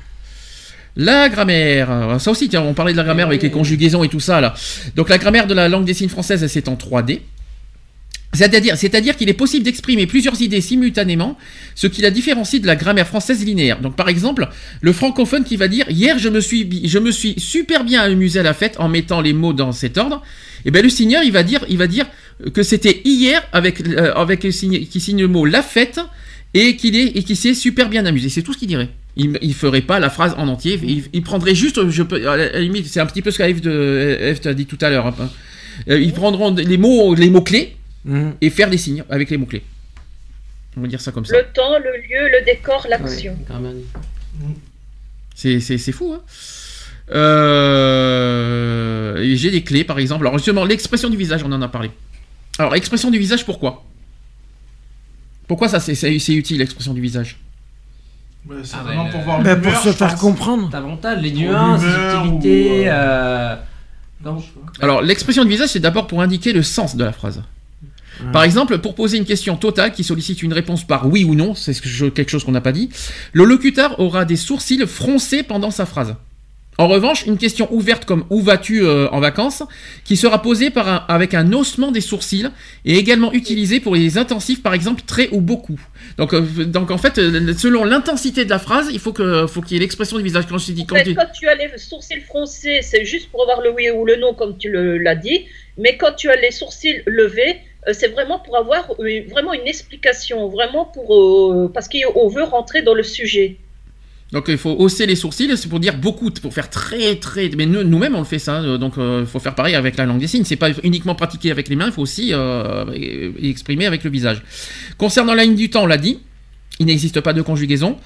La grammaire. Ça aussi, tiens, on parlait de la grammaire avec les conjugaisons et tout ça là. Donc la grammaire de la langue des signes française, c'est en 3D. C'est-à-dire, c'est-à-dire qu'il est possible d'exprimer plusieurs idées simultanément, ce qui la différencie de la grammaire française linéaire. Donc, par exemple, le francophone qui va dire hier je me suis, je me suis super bien amusé à la fête en mettant les mots dans cet ordre. Et ben le signeur il va dire, il va dire que c'était hier avec euh, avec qui signe le mot la fête et qu'il est et qui s'est super bien amusé. C'est tout ce qu'il dirait. Il, il ferait pas la phrase en entier. Il, prendrait juste, je peux, à la limite, c'est un petit peu ce qu'Eve t'a dit tout à l'heure. hein. Euh, ils prendront les mots, les mots clés Mm. et faire des signes avec les mots clés. On va dire ça comme ça. Le temps, le lieu, le décor, l'action. Ouais. C'est, c'est, c'est fou, hein Euh, J'ai des clés, par exemple. Alors, justement, l'expression du visage, on en a parlé. Alors, expression du visage, pourquoi? Pourquoi ça, c'est, utile, l'expression du visage? Ouais, c'est Ah, vraiment ouais, pour euh, voir Bah, pour se faire comprendre. Davantage, les nuances, les subtilités. ou, euh. Alors, l'expression du visage, c'est d'abord pour indiquer le sens de la phrase. Par exemple, pour poser une question totale qui sollicite une réponse par oui ou non, c'est quelque chose qu'on n'a pas dit, le locuteur aura des sourcils froncés pendant sa phrase. En revanche, une question ouverte comme où vas-tu euh, en vacances, qui sera posée par un- avec un haussement des sourcils, est également utilisée pour les intensifs, par exemple très ou beaucoup. Donc, euh, donc en fait, euh, selon l'intensité de la phrase, il faut qu'il y ait l'expression du visage. Quand je dis En quand fait, tu- quand tu as les sourcils froncés, c'est juste pour avoir le oui ou le non, comme tu le- l'as dit. Mais quand tu as les sourcils levés, c'est vraiment pour avoir euh, vraiment une explication, vraiment pour euh, parce qu'on veut rentrer dans le sujet. Donc il faut hausser les sourcils, c'est pour dire beaucoup, pour faire très très. Mais nous- nous-mêmes on le fait ça, euh, donc il faut faire pareil avec la langue des signes. C'est pas uniquement pratiquer avec les mains, il faut aussi euh, exprimer avec le visage. Concernant la ligne du temps, on l'a dit. Il n'existe pas de conjugaison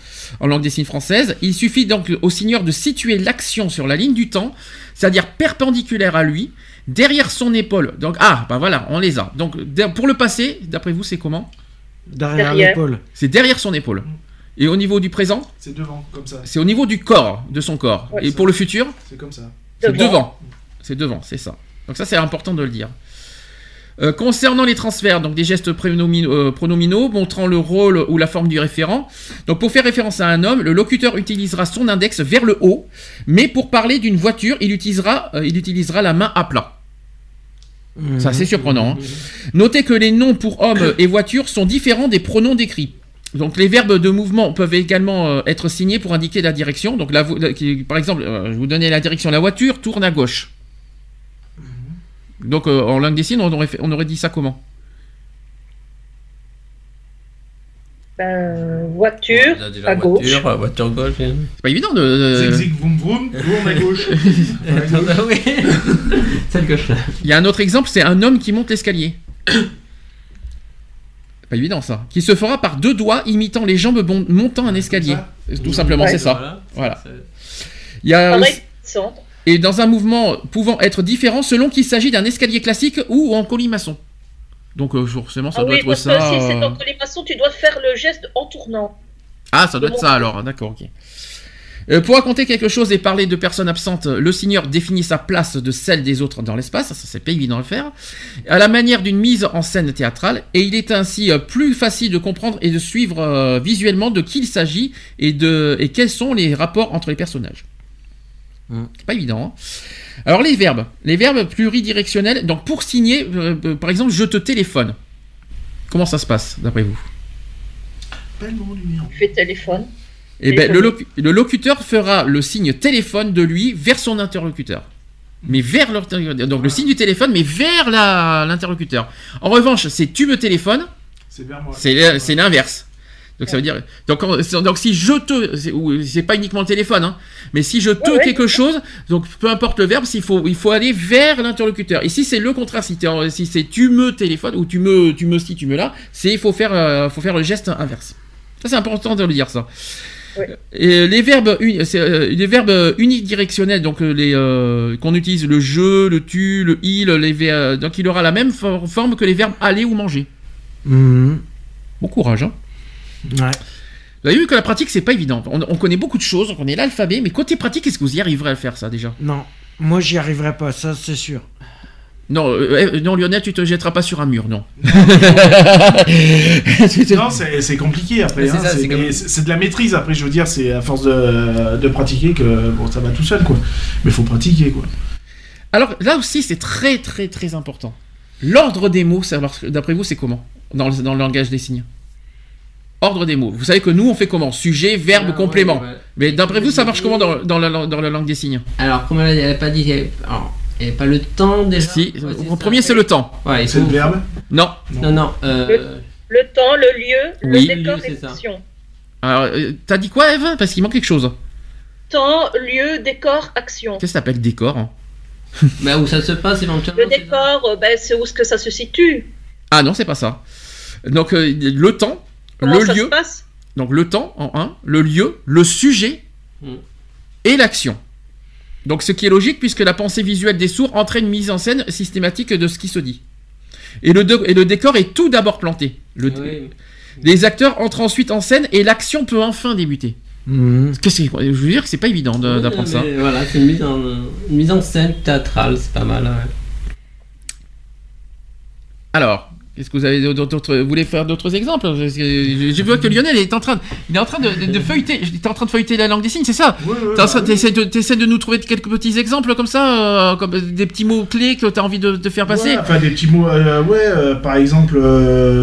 en langue des signes française. Il suffit donc au signeur de situer l'action sur la ligne du temps, c'est-à-dire perpendiculaire à lui, derrière son épaule. Donc ah, bah voilà, on les a. Donc pour le passé, d'après vous, c'est comment? Derrière l'épaule. C'est derrière son épaule. Et au niveau du présent, C'est devant, comme ça. c'est au niveau du corps, de son corps. Ouais, Et ça. pour le futur, C'est comme ça. c'est Devant. C'est devant, c'est ça. Donc ça, c'est important de le dire. Euh, concernant les transferts, donc des gestes euh, pronominaux montrant le rôle ou la forme du référent. Donc pour faire référence à un homme, le locuteur utilisera son index vers le haut, mais pour parler d'une voiture, il utilisera, euh, il utilisera la main à plat. C'est assez surprenant. hein. Notez que les noms pour hommes et voitures sont différents des pronoms décrits. Donc les verbes de mouvement peuvent également euh, être signés pour indiquer la direction. Donc la vo- la- qui- par exemple, euh, je vous donnais la direction. La voiture tourne à gauche. Donc euh, en langue des signes, on aurait, fait- on aurait dit ça comment? Ben, voiture, à gauche. voiture, euh, voiture gauche. C'est pas évident de. de- Zig zig vroom vroom, tourne à gauche. À gauche. Ah oui, celle gauche là. Il y a un autre exemple, c'est un homme qui monte l'escalier. pas évident ça. Qui se fera par deux doigts imitant les jambes bon- montant un escalier. ça Tout simplement, Ouais. c'est ça. Voilà. Il y a aussi- et dans un mouvement pouvant être différent selon qu'il s'agit d'un escalier classique ou en colimaçon. Donc euh, forcément, ça Ah doit oui, être parce ça. que si c'est euh, dans colimaçon, tu dois faire le geste en tournant. Ah, ça doit être ça alors. D'accord, ok. Euh, pour raconter quelque chose et parler de personnes absentes, le signeur définit sa place de celle des autres dans l'espace, ça c'est pas évident à le faire, à la manière d'une mise en scène théâtrale, et il est ainsi euh, plus facile de comprendre et de suivre euh, visuellement de qui il s'agit et, de, et quels sont les rapports entre les personnages. Mm. C'est pas évident. hein. Alors les verbes, les verbes pluridirectionnels, donc pour signer, euh, euh, par exemple, je te téléphone. Comment ça se passe d'après vous? Appelle mon numéro. Tu fais téléphone. Eh ben, le, Téléphone. locu- le locuteur fera le signe téléphone de lui vers son interlocuteur. Mais vers l'interlocuteur. Donc le signe du téléphone, mais vers la- l'interlocuteur. En revanche, c'est tu me téléphones, C'est vers moi. c'est c'est l'inverse. Donc ça veut dire. Donc, si je te. c'est- ou- C'est pas uniquement le téléphone, hein, mais si je te Ouais, ouais. quelque chose, donc peu importe le verbe, s'il faut, il faut aller vers l'interlocuteur. Ici c'est le contraire. Si, c'est tu me téléphones ou tu me, tu me si, tu me là, c'est il faut faire, euh, faut faire le geste inverse. Ça c'est important de le dire ça. Et les verbes, euh, les verbes unidirectionnels, donc euh, les euh, qu'on utilise le je, le tu, le il, les donc il aura la même for- forme que les verbes aller ou manger. Mhm. Bon courage. Hein. Ouais. Vous avez vu que la pratique, c'est pas évident. On, on connaît beaucoup de choses, on connaît l'alphabet, mais côté pratique, est-ce que vous y arriverez à le faire, ça, déjà? Non, moi j'y arriverai pas, ça c'est sûr. non, euh, eh, non, Lionel, tu te jetteras pas sur un mur, non. Non, c'est c'est compliqué après. Hein, c'est de la maîtrise. Après, je veux dire, c'est à force de, de pratiquer que bon, ça va tout seul, quoi. Mais faut pratiquer, quoi. Alors, là aussi, c'est très, très, très important. L'ordre des mots, d'après vous, c'est comment? Dans le, dans le langage des signes Ordre des mots. Vous savez que nous, on fait comment? Sujet, verbe, Ah, complément. ouais, ouais. Mais d'après vous, ça marche comment dans, dans la, dans la langue des signes? Alors, comme elle n'a pas dit, elle n'y avait pas le temps déjà. Si, Ouais, premier, c'est le temps. Ouais, C'est le verbe? Non. Non, non. euh, Le temps, le lieu, Oui. le décor et l'action. Alors, euh, t'as dit quoi, Eve? Parce qu'il manque quelque chose. Temps, lieu, décor, action. Qu'est-ce que ça s'appelle décor hein? Bah, où ça se passe éventuellement. Le décor, ben, c'est où est-ce que ça se situe Ah non, c'est pas ça. Donc, euh, le temps, Comment le ça se lieu, passe donc le temps en un, le lieu, le sujet Mm. et l'action. Donc ce qui est logique puisque la pensée visuelle des sourds entraîne une mise en scène systématique de ce qui se dit. Et le, de- et le décor est tout d'abord planté. Le- Oui. Les acteurs entrent ensuite en scène et l'action peut enfin débuter. Que- je veux dire que c'est pas évident Oui, d'apprendre ça. Voilà, c'est une mise en, une mise en scène théâtrale, c'est pas mal. ouais. Alors, qu'est-ce que vous avez d'autres Vous voulez faire d'autres exemples? Je vois que Lionel est en train, il est en train de, de- de feuilleter. T'es en train de feuilleter la langue des signes, c'est ça? Ouais, bah. T'essaies de, de nous trouver quelques petits exemples comme ça, euh, comme des petits mots clés que t'as envie de, de faire passer? Enfin, des petits mots. euh, ouais, euh, par exemple,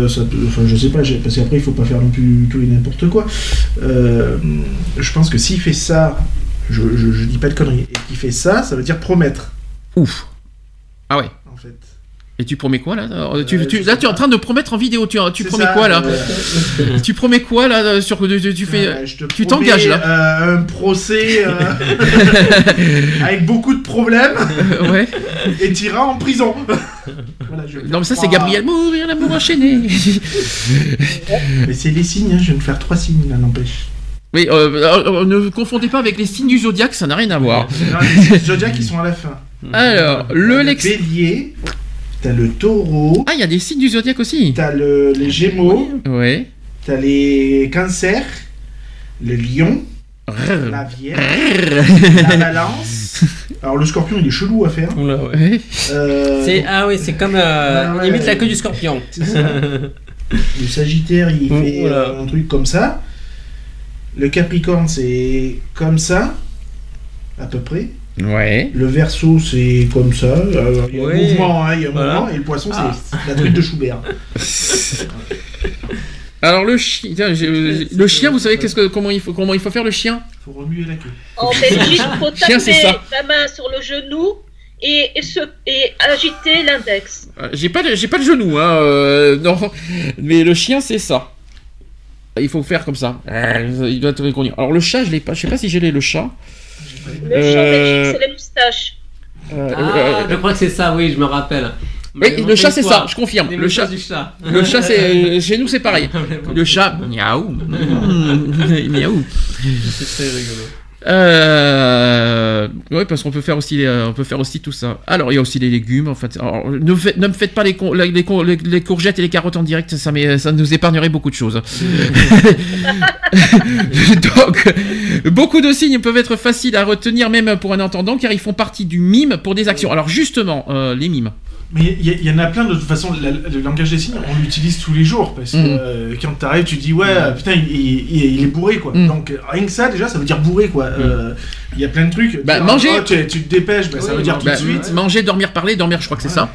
ça enfin, je sais pas, parce qu'après, il faut pas faire non plus tout et n'importe quoi. Je pense que s'il fait ça, je, je, je dis pas de conneries, et qu'il fait ça, ça veut dire promettre, Ouf. Ah ouais. Et tu promets quoi là Euh, tu, Euh, tu- Là, tu es en train de promettre en vidéo. Tu, promets ça, quoi là euh, Tu promets quoi là euh, sur tu, tu fais euh, je te tu t'engages, là. un procès avec beaucoup de problèmes ouais. et t'iras en prison. Voilà, je vais Non mais ça c'est Gabriel Mourir l'amour enchaîné. Mais c'est les signes, hein, je viens de faire trois signes là, n'empêche. oui, ne confondez pas avec les signes du zodiaque, ça n'a rien à voir. Non, les signes Zodiac, ils sont à la fin. Alors, le lex. bélier, t'as le taureau, Ah, il y a des signes du zodiaque aussi. t'as le, les gémeaux, Ouais. t'as les cancers, le lion, Rrr. la vierge, la balance. Alors le scorpion, il est chelou à faire. Oula, ouais. Ouais. Euh, C'est ah oui, c'est comme euh, Ah ouais. limite la queue du scorpion. c'est ça. Le sagittaire, il fait euh, un truc comme ça. Le capricorne, c'est comme ça, à peu près. Ouais. Le verso, c'est comme ça. euh, Il y a Ouais. un mouvement, hein, il y a un Voilà. mouvement. Et le poisson, Ah. c'est la truite de Schubert. Alors le chien, tiens, j'ai- le chien, vous savez qu'est-ce que comment il faut comment il faut faire le chien? Faut remuer la queue. En Belgique, il faut Chien, c'est taper ça. la main sur le genou et, et, se, et agiter l'index. Euh, J'ai pas de, j'ai pas de genou, hein, euh, non. Mais le chien, c'est ça. Il faut faire comme ça. Il doit être reconnu. Alors le chat, je l'ai pas. Je sais pas si j'ai le chat. Le chat Euh, belgique, c'est les moustaches. Euh, Ah, euh, je crois que c'est ça, oui, je me rappelle. oui, le chat, c'est ça. Je confirme. Le chat, du chat. le chat, c'est chez nous, c'est pareil. Le chat, miaou, miaou. C'est très rigolo. Euh, ouais, parce qu'on peut faire aussi, euh, on peut faire aussi tout ça. Alors, il y a aussi les légumes. En fait, Alors, ne, ne me faites pas les, con- les, les con- les- les courgettes et les carottes en direct. Ça, ça nous épargnerait beaucoup de choses. Donc, beaucoup de signes peuvent être faciles à retenir même pour un entendant, car ils font partie du mime pour des actions. Alors, justement, euh, les mimes. Mais il y, en a plein de toute façon. la- le langage des signes, on l'utilise tous les jours parce que Mhm. euh, quand t'arrives, tu dis ouais, putain, il, il- il est bourré quoi. Mhm. Donc rien que ça, déjà, ça veut dire bourré quoi. Euh, Il y a plein de trucs. Bah, Tu- manger. oh, tu, tu te dépêches, bah, ça veut dire bah, tout Bah, de suite. Manger, dormir, parler, dormir, je crois que c'est ça.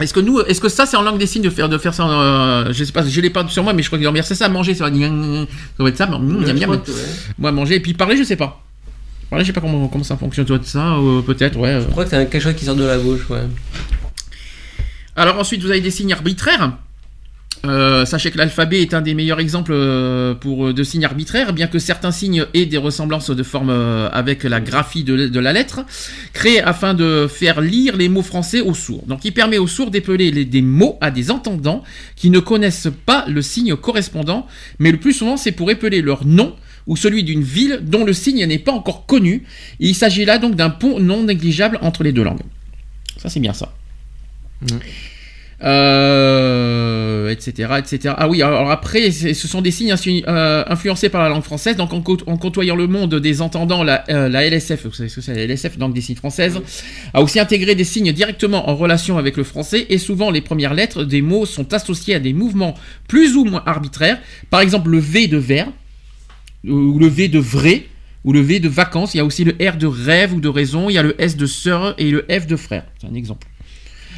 Est-ce que nous, est-ce que ça c'est en langue des signes de faire de faire ça euh, Je sais pas, je l'ai pas sur moi, mais je crois que dormir c'est ça, manger ça va dire, ça va être ça. mais, mm, miam, ouais. Moi manger et puis parler, je sais pas. Parler, je sais pas comment comment ça fonctionne. Toi de ça, peut-être, ouais. euh. Je crois que c'est quelque chose qui sort de la bouche, ouais. Alors ensuite, vous avez des signes arbitraires. Euh, sachez que l'alphabet est un des meilleurs exemples euh, pour euh, de signes arbitraires, bien que certains signes aient des ressemblances de forme avec la graphie de, la lettre, créé afin de faire lire les mots français aux sourds. Donc, il permet aux sourds d'épeler des mots à des entendants qui ne connaissent pas le signe correspondant, mais le plus souvent, c'est pour épeler leur nom ou celui d'une ville dont le signe n'est pas encore connu. Il s'agit là donc d'un pont non négligeable entre les deux langues. Ça, c'est bien ça. Euh, etc., etc. Ah oui, alors après, ce sont des signes euh, influencés par la langue française. Donc, en, côtoyant le monde des entendants, la, euh, la LSF, vous savez ce que c'est la LSF, langue des signes française, a aussi intégré des signes directement en relation avec le français. Et souvent, les premières lettres des mots sont associées à des mouvements plus ou moins arbitraires. Par exemple, le V de vert, ou le V de vrai, ou le V de vacances. Il y a aussi le R de rêve ou de raison. Il y a le S de sœur et le F de frère. C'est un exemple.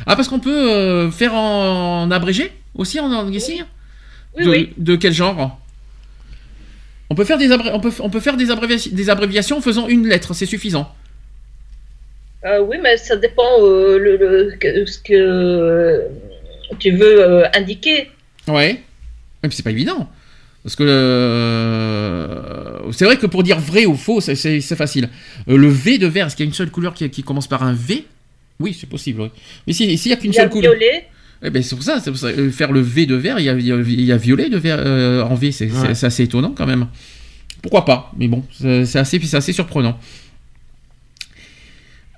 Ah, parce qu'on peut euh, faire en, en abrégé aussi en des signes Oui, de, oui. de quel genre? On peut faire des abré- on peut, on peut faire des, abréviations, des abréviations en faisant une lettre, c'est suffisant. Euh, oui, mais ça dépend euh, le, ce que tu veux indiquer. Ouais. Mais c'est pas évident. Parce que euh, c'est vrai que pour dire vrai ou faux, c'est- facile. Euh, le V de vert, est-ce qu'il y a une seule couleur qui, qui commence par un V? Oui, c'est possible. Oui. Mais si- s'il y a qu'une Il y a seule couleur. violet. Eh ben, c'est pour ça, c'est pour ça. Euh, Faire le V de vert, il y a, il y violet de vert euh, en V, c'est Ouais. assez étonnant quand même. Pourquoi pas Mais bon, c'est assez, c'est assez surprenant.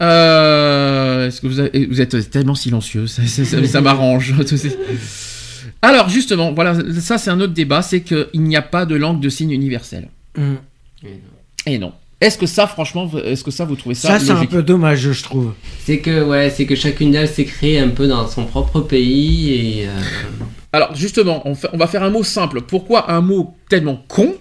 Euh, Est-ce que vous, avez- vous êtes tellement silencieux Ça, ça- ça- ça m'arrange. Alors justement, voilà, ça c'est un autre débat, c'est qu'il n'y a pas de langue de signe universelle. Mm. Et non. Est-ce que ça, franchement, est-ce que ça, vous trouvez ça, Ça, c'est un peu dommage, je trouve. C'est que, ouais, c'est que chacune d'elles s'est créée un peu dans son propre pays et. euh, Alors justement, on, fait- on va faire un mot simple. Pourquoi un mot tellement con,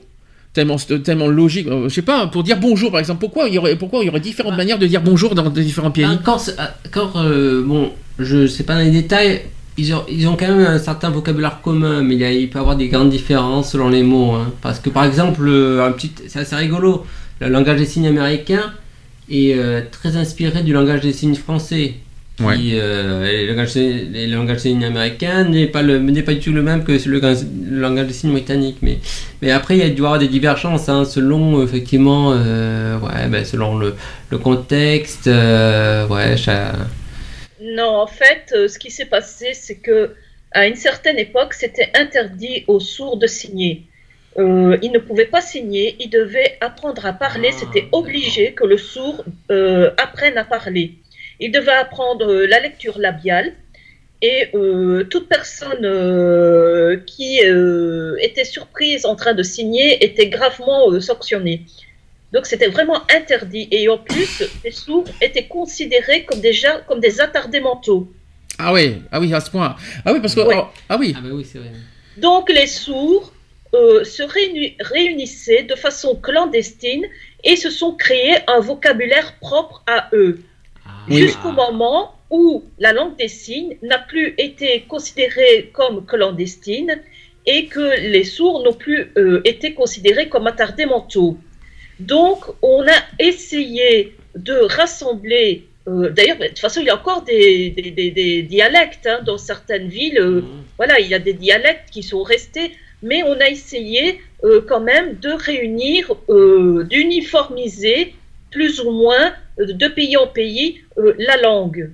tellement, tellement logique euh, Je sais pas, pour dire bonjour par exemple. Pourquoi il y aurait, pourquoi il y aurait différentes Ah. manières de dire bonjour dans des différents pays? Encore, c'est- ah, encore, euh, bon, je sais pas dans les détails, ils ont, ils ont quand même un certain vocabulaire commun, mais il, y a- il peut y avoir des grandes différences selon les mots. hein. Parce que par exemple, euh, un petit, c'est assez rigolo, le langage des signes américain est euh, très inspiré du langage des signes français. Qui, Ouais. euh, et le langage, des- les langages des signes américains n'est pas, le, n'est pas du tout le même que le, le langage des signes britanniques. Mais, mais après, il y a dû y avoir des divergences hein, selon, effectivement, euh, ouais, ben, selon le, le contexte. euh, ouais, cha- Non, en fait, euh, ce qui s'est passé, c'est que à une certaine époque, c'était interdit aux sourds de signer. Euh, ils ne pouvaient pas signer, ils devaient apprendre à parler. Ah, c'était obligé que le sourd euh, apprenne à parler. Il devait apprendre euh, la lecture labiale et euh, toute personne euh, qui euh, était surprise en train de signer était gravement euh, sanctionnée. Donc c'était vraiment interdit. Et en plus, les sourds étaient considérés comme déjà comme des attardés mentaux. Ah oui, ah oui, à ce point. Ah oui, parce que Ouais. oh, ah oui, Ah bah oui, c'est vrai. Donc les sourds euh, se réuni- réunissaient de façon clandestine et se sont créés un vocabulaire propre à eux, Oui. jusqu'au moment où la langue des signes n'a plus été considérée comme clandestine et que les sourds n'ont plus euh, été considérés comme attardés mentaux. Donc, on a essayé de rassembler. euh, D'ailleurs, de toute façon, il y a encore des, des- des- des dialectes hein, dans certaines villes. euh, voilà, il y a des dialectes qui sont restés, mais on a essayé euh, quand même de réunir, euh, d'uniformiser plus ou moins euh, de pays en pays euh, la langue.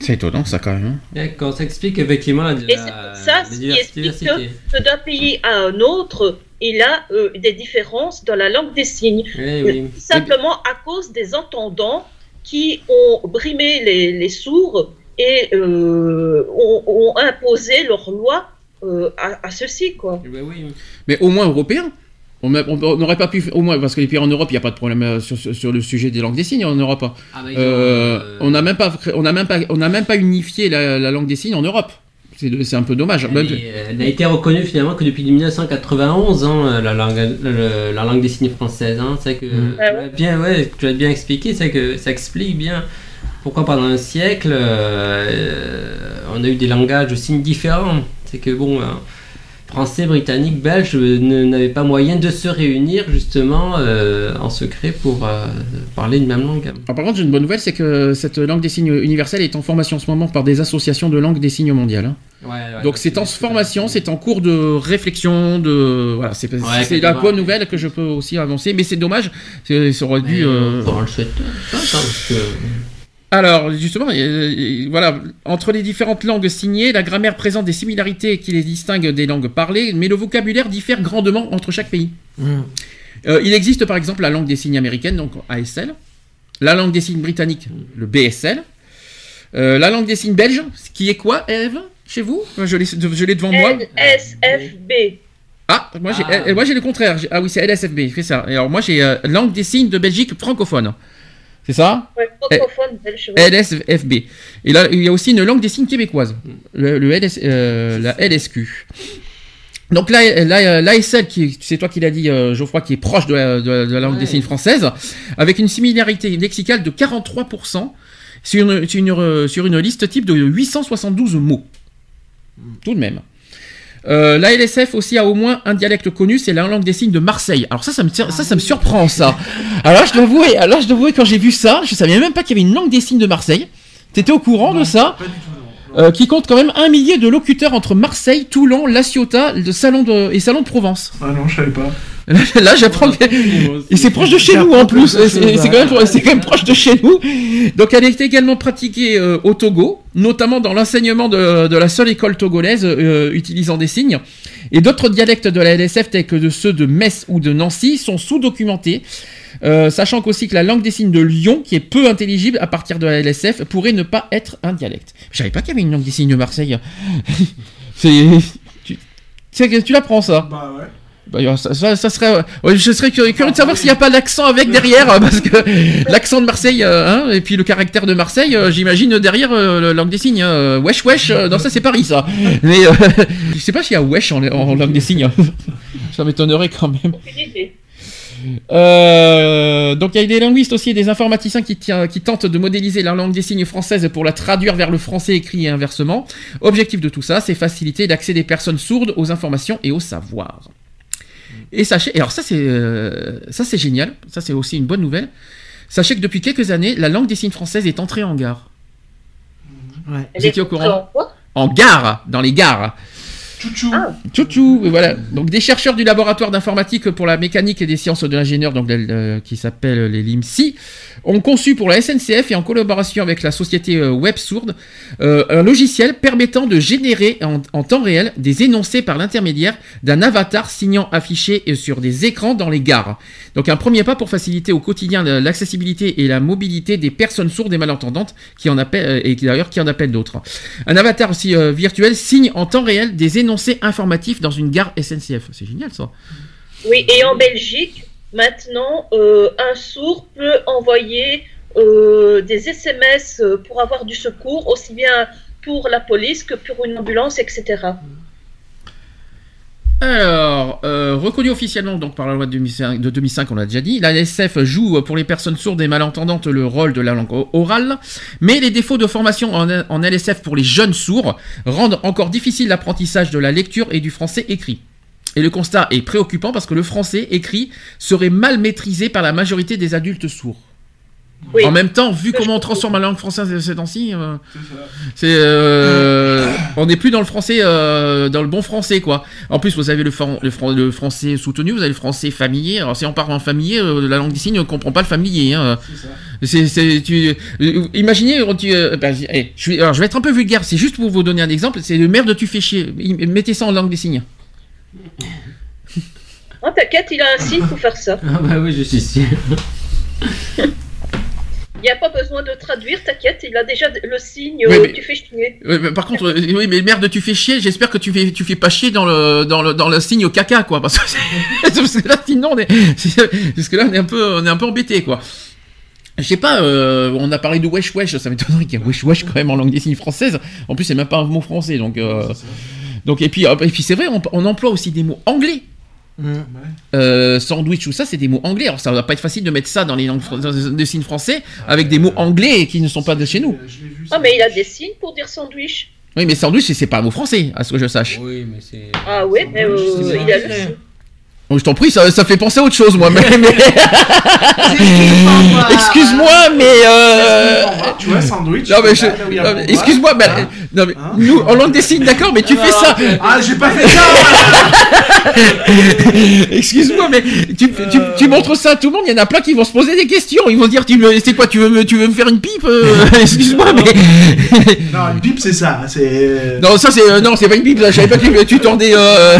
C'est étonnant ça quand même. hein. D'accord, ça explique effectivement la, Et c'est pour ça la ce qui explique que d'un pays à un autre, il a euh, des différences dans la langue des signes. Oui. Tout simplement à cause des entendants qui ont brimé les, les sourds et euh, ont, ont imposé leurs lois euh, à, à ceux-ci, quoi. Eh ben oui. Mais au moins européen. On n'aurait pas pu, au moins, parce que les pays en Europe, il n'y a pas de problème euh, sur, sur- sur le sujet des langues des signes en Europe. Ah, bah, Euh, euh, on n'a même pas, on n'a même pas, on n'a même pas unifié la, la langue des signes en Europe. C'est un peu dommage. Elle, est- elle n'a été reconnue finalement que depuis 1991, hein, la, langue, le- la langue des signes française. Hein, c'est que Mm. tu l'as bien, ouais, tu l'as bien expliqué, c'est que ça explique bien pourquoi pendant un siècle euh, on a eu des langages de signes différents. C'est que bon, euh, français, britannique, belge euh, ne- n'avaient pas moyen de se réunir justement euh, en secret pour euh, parler une même langue. Alors, par contre, j'ai une bonne nouvelle, c'est que cette langue des signes universelle est en formation en ce moment par des associations de langue des signes mondiales. hein. Ouais, ouais, Donc c'est en formation, c'est en cours de réflexion, de voilà, c'est Ouais, la bonne nouvelle que je peux aussi avancer, mais c'est dommage, c'est- ça aurait dû. Euh, on le souhaite, ça, ça, parce que- Alors, justement, euh, voilà, entre les différentes langues signées, la grammaire présente des similarités qui les distinguent des langues parlées, mais le vocabulaire diffère grandement entre chaque pays. Hum. Euh, il existe par exemple la langue des signes américaine, donc ASL, la langue des signes britannique, le BSL, euh, la langue des signes belge, qui est quoi, Eve, chez vous? Je l'ai devant moi. LSFB. Ah, moi j'ai Ah. euh, moi j'ai le contraire. Ah oui, c'est LSFB, c'est ça. Et alors moi j'ai euh, langue des signes de Belgique francophone. C'est ça Ouais, francophone belge. ouais. LSFB. Et là, il y a aussi une langue des signes québécoise, le, le LS, euh, la LSQ. Donc là, là, l'ASL, qui c'est toi qui l'as dit, euh, Geoffroy, qui est proche de la, de la- de la langue Ouais. des signes française, avec une similarité lexicale de 43% sur une, sur une, sur une liste type de 872 mots. Tout de même. Euh, la LSF aussi a au moins un dialecte connu, c'est la langue des signes de Marseille. Alors ça, ça me, ça, ça me surprend ça. Alors là, je dois avouer, alors je dois avouer quand j'ai vu ça, je savais même pas qu'il y avait une langue des signes de Marseille. T'étais au courant de ça Pas du tout, non. Euh, Qui compte quand même un millier de locuteurs entre Marseille, Toulon, La Ciotat, le salon de, et Salon de Provence. Ah non, je savais pas. Là, j'apprends que... Et c'est proche de chez nous en plus, c'est c'est quand, même- c'est quand même proche de chez nous. Donc elle est également pratiquée euh, au Togo, notamment dans l'enseignement de, de la seule école togolaise euh, utilisant des signes. Et d'autres dialectes de la LSF, tels que de ceux de Metz ou de Nancy, sont sous-documentés. Euh, sachant qu'aussi que la langue des signes de Lyon, qui est peu intelligible à partir de la LSF, pourrait ne pas être un dialecte. Je savais pas qu'il y avait une langue des signes de Marseille. C'est... Tu, tu, l'apprends ça Bah ouais. bah, ça, ça- ça serait, ouais, je serais curieux, curieux de savoir s'il n'y a pas l'accent avec derrière, euh, parce que l'accent de Marseille, euh, hein, et puis le caractère de Marseille, euh, j'imagine derrière euh, la langue des signes. hein, euh, wesh wesh, euh, non ça c'est Paris ça. Mais euh, je sais pas s'il y a wesh en, en langue des signes. ça m'étonnerait quand même. Euh, donc il y a des linguistes aussi et des informaticiens qui, tient- qui tentent de modéliser la langue des signes française pour la traduire vers le français écrit et inversement. Objectif de tout ça, c'est faciliter l'accès des personnes sourdes aux informations et au savoir. Et sachez, et alors ça c'est euh, ça c'est génial, ça c'est aussi une bonne nouvelle. Sachez que depuis quelques années, la langue des signes française est entrée en gare. Ouais. Vous étiez au courant entrée en quoi? En gare, dans les gares. Chouchou. Ah. Voilà. Donc des chercheurs du laboratoire d'informatique pour la mécanique et des sciences de l'ingénieur, donc euh, qui s'appelle les LIMSI, ont conçu pour la SNCF et en collaboration avec la société euh, Web Sourde euh, un logiciel permettant de générer en, en temps réel des énoncés par l'intermédiaire d'un avatar signant affiché euh, sur des écrans dans les gares. Donc un premier pas pour faciliter au quotidien l'accessibilité et la mobilité des personnes sourdes et malentendantes qui en appellent euh, et d'ailleurs qui en appellent d'autres. Un avatar aussi euh, virtuel signe en temps réel des énoncés informatifs dans une gare SNCF. C'est génial ça. Oui, et en Belgique, maintenant, euh, un sourd peut envoyer euh, des SMS euh, pour avoir du secours, aussi bien pour la police que pour une ambulance, etc. Alors, euh, reconnu officiellement donc par la loi de 2005, de 2005, on l'a déjà dit, la LSF joue pour les personnes sourdes et malentendantes le rôle de la langue orale, mais les défauts de formation en, en LSF pour les jeunes sourds rendent encore difficile l'apprentissage de la lecture et du français écrit. Et le constat est préoccupant parce que le français écrit serait mal maîtrisé par la majorité des adultes sourds. Oui. En même temps, vu comment on transforme la langue française ces temps-ci, euh, C'est euh, on n'est plus dans le français, euh, dans le bon français, quoi. En plus, vous avez le, fran- le, fran- le français soutenu, vous avez le français familier. Alors, si on parle en familier, euh, la langue des signes ne comprend pas le familier. Hein. C'est ça. C'est, c'est- tu, euh, imaginez, tu, euh, bah, eh, je, vais, alors, je vais être un peu vulgaire. C'est juste pour vous donner un exemple. C'est le maire de tu fais chier. Mettez ça en langue des signes. Oh, t'inquiète, il a un signe pour faire ça. Ah bah oui, je suis sûr. Il n'y a pas besoin de traduire, t'inquiète, il a déjà le signe Oui, euh, mais- tu fais chier. Mais par contre, euh, oui, mais merde, tu fais chier. J'espère que tu fais, tu fais pas chier dans le, dans le, dans le signe au caca, quoi. Parce que, c'est- parce que là, sinon, on est, parce que là, on est un peu, on est un peu embêté, quoi. Je sais pas, euh, on a parlé de wesh wesh, ça m'étonnerait qu'il y ait wesh wesh quand même en langue des signes française. En plus, c'est même pas un mot français, donc, euh, donc et puis, et puis c'est vrai, on, on emploie aussi des mots anglais. Euh, sandwich, tout ça, c'est des mots anglais. Alors, ça va pas être facile de mettre ça dans les langues fran- dans les signes français avec des mots anglais qui ne sont pas de chez nous. Ah, mais il a des signes pour dire sandwich. Oui, mais sandwich, c'est- pas un mot français, à ce que je sache. Oui, mais c'est. Ah, mais euh, il a le. Oh, je t'en prie, ça, ça fait penser à autre chose, moi. Mais, mais- Excuse-moi. excuse-moi, mais euh, Tu vois, sandwich. non, mais je- là, là excuse-moi, mais, Hein non, mais Hein nous, en langue des signes, d'accord, mais tu fais ça. Ah, j'ai pas fait ça Excuse-moi, mais tu, tu, tu montres ça à tout le monde, il y en a plein qui vont se poser des questions. Ils vont se dire, tu me- c'est quoi, tu veux me, tu veux me faire une pipe euh, Excuse-moi, mais Non, une pipe, c'est ça. C'est. non, ça c'est, euh, non, c'est pas une pipe. ça, Je savais pas que tu, tu tordais. euh,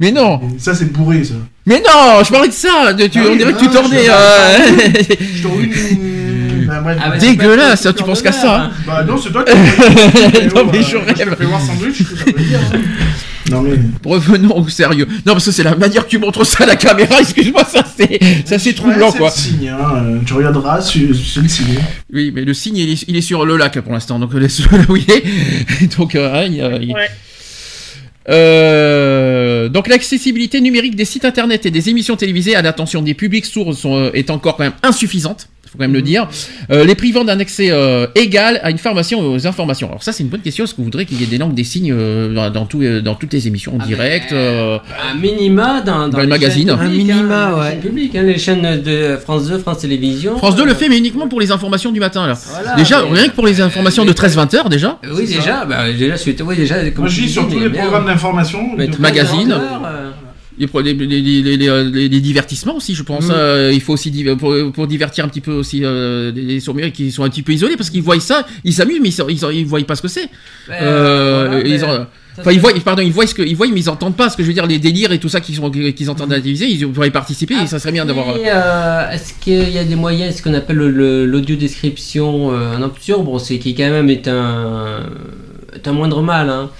Mais non, Ça, c'est bourré, ça. mais non, je parlais de ça. de- tu, Ah oui, on dirait que non, tu tordais. je- euh, Je t'en une. Bah, bref. Ah, bah, Dégueulasse, pas- tu penses qu'à ça. hein. Bah, non, c'est toi qui. Non, mais je Je rêve. te fais voir sandwich, je ça veut dire. hein. Non, mais. Revenons au sérieux. Non, parce que c'est la manière que tu montres ça à la caméra. Excuse-moi, ça c'est, ça c'est troublant Ouais, quoi. C'est le signe, hein. euh, Tu regarderas, c'est c'est le signe. Oui, mais le signe il est, il est sur le lac pour l'instant, donc laisse-le là où il est. Donc, euh, hein, il, euh, il- Ouais. Euh, donc l'accessibilité numérique des sites internet et des émissions télévisées à l'attention des publics sourds sont, euh, est encore quand même insuffisante. Faut quand même le dire. Euh, les privant d'un accès euh, égal à une formation et aux informations. Alors ça c'est une bonne question. Est-ce que vous voudrez qu'il y ait des langues des signes euh, dans, dans, tout, euh, dans toutes les émissions en Ah, direct ben, euh, Un minima dans, Dans magazines. chaînes publiques, Un minima, hein, les ouais. chaînes publiques, hein, les chaînes de France 2, France Télévisions. France 2 le fait, mais uniquement pour les informations du matin là. voilà, déjà, mais- rien que pour les informations de 13-20 heures déjà. Euh, Oui, déjà, bah, déjà, suite, oui, déjà, comme Moi, je dis, sur tous les programmes d'information. mais euh, Les, pro- les, les, les, les- les- les divertissements aussi, je pense. Mm. euh, il faut aussi div- pour, pour divertir un petit peu aussi euh, les, les sourds-muets qui sont un petit peu isolés parce qu'ils voient ça, ils s'amusent, mais ils, ils, ils voient pas ce que c'est. Euh, voilà, Enfin, ils voient, pardon, ils voient ce que, ils voient, mais ils entendent pas ce que je veux dire, les délires et tout ça qu'ils sont, qu'ils entendent à la télévision. Ils pourraient y participer. et ça serait bien d'avoir. euh, euh, Est-ce qu'il y a des moyens, ce qu'on appelle le- le- l'audio description euh, en option, bon, c'est qui quand même est un, est un moindre mal. hein.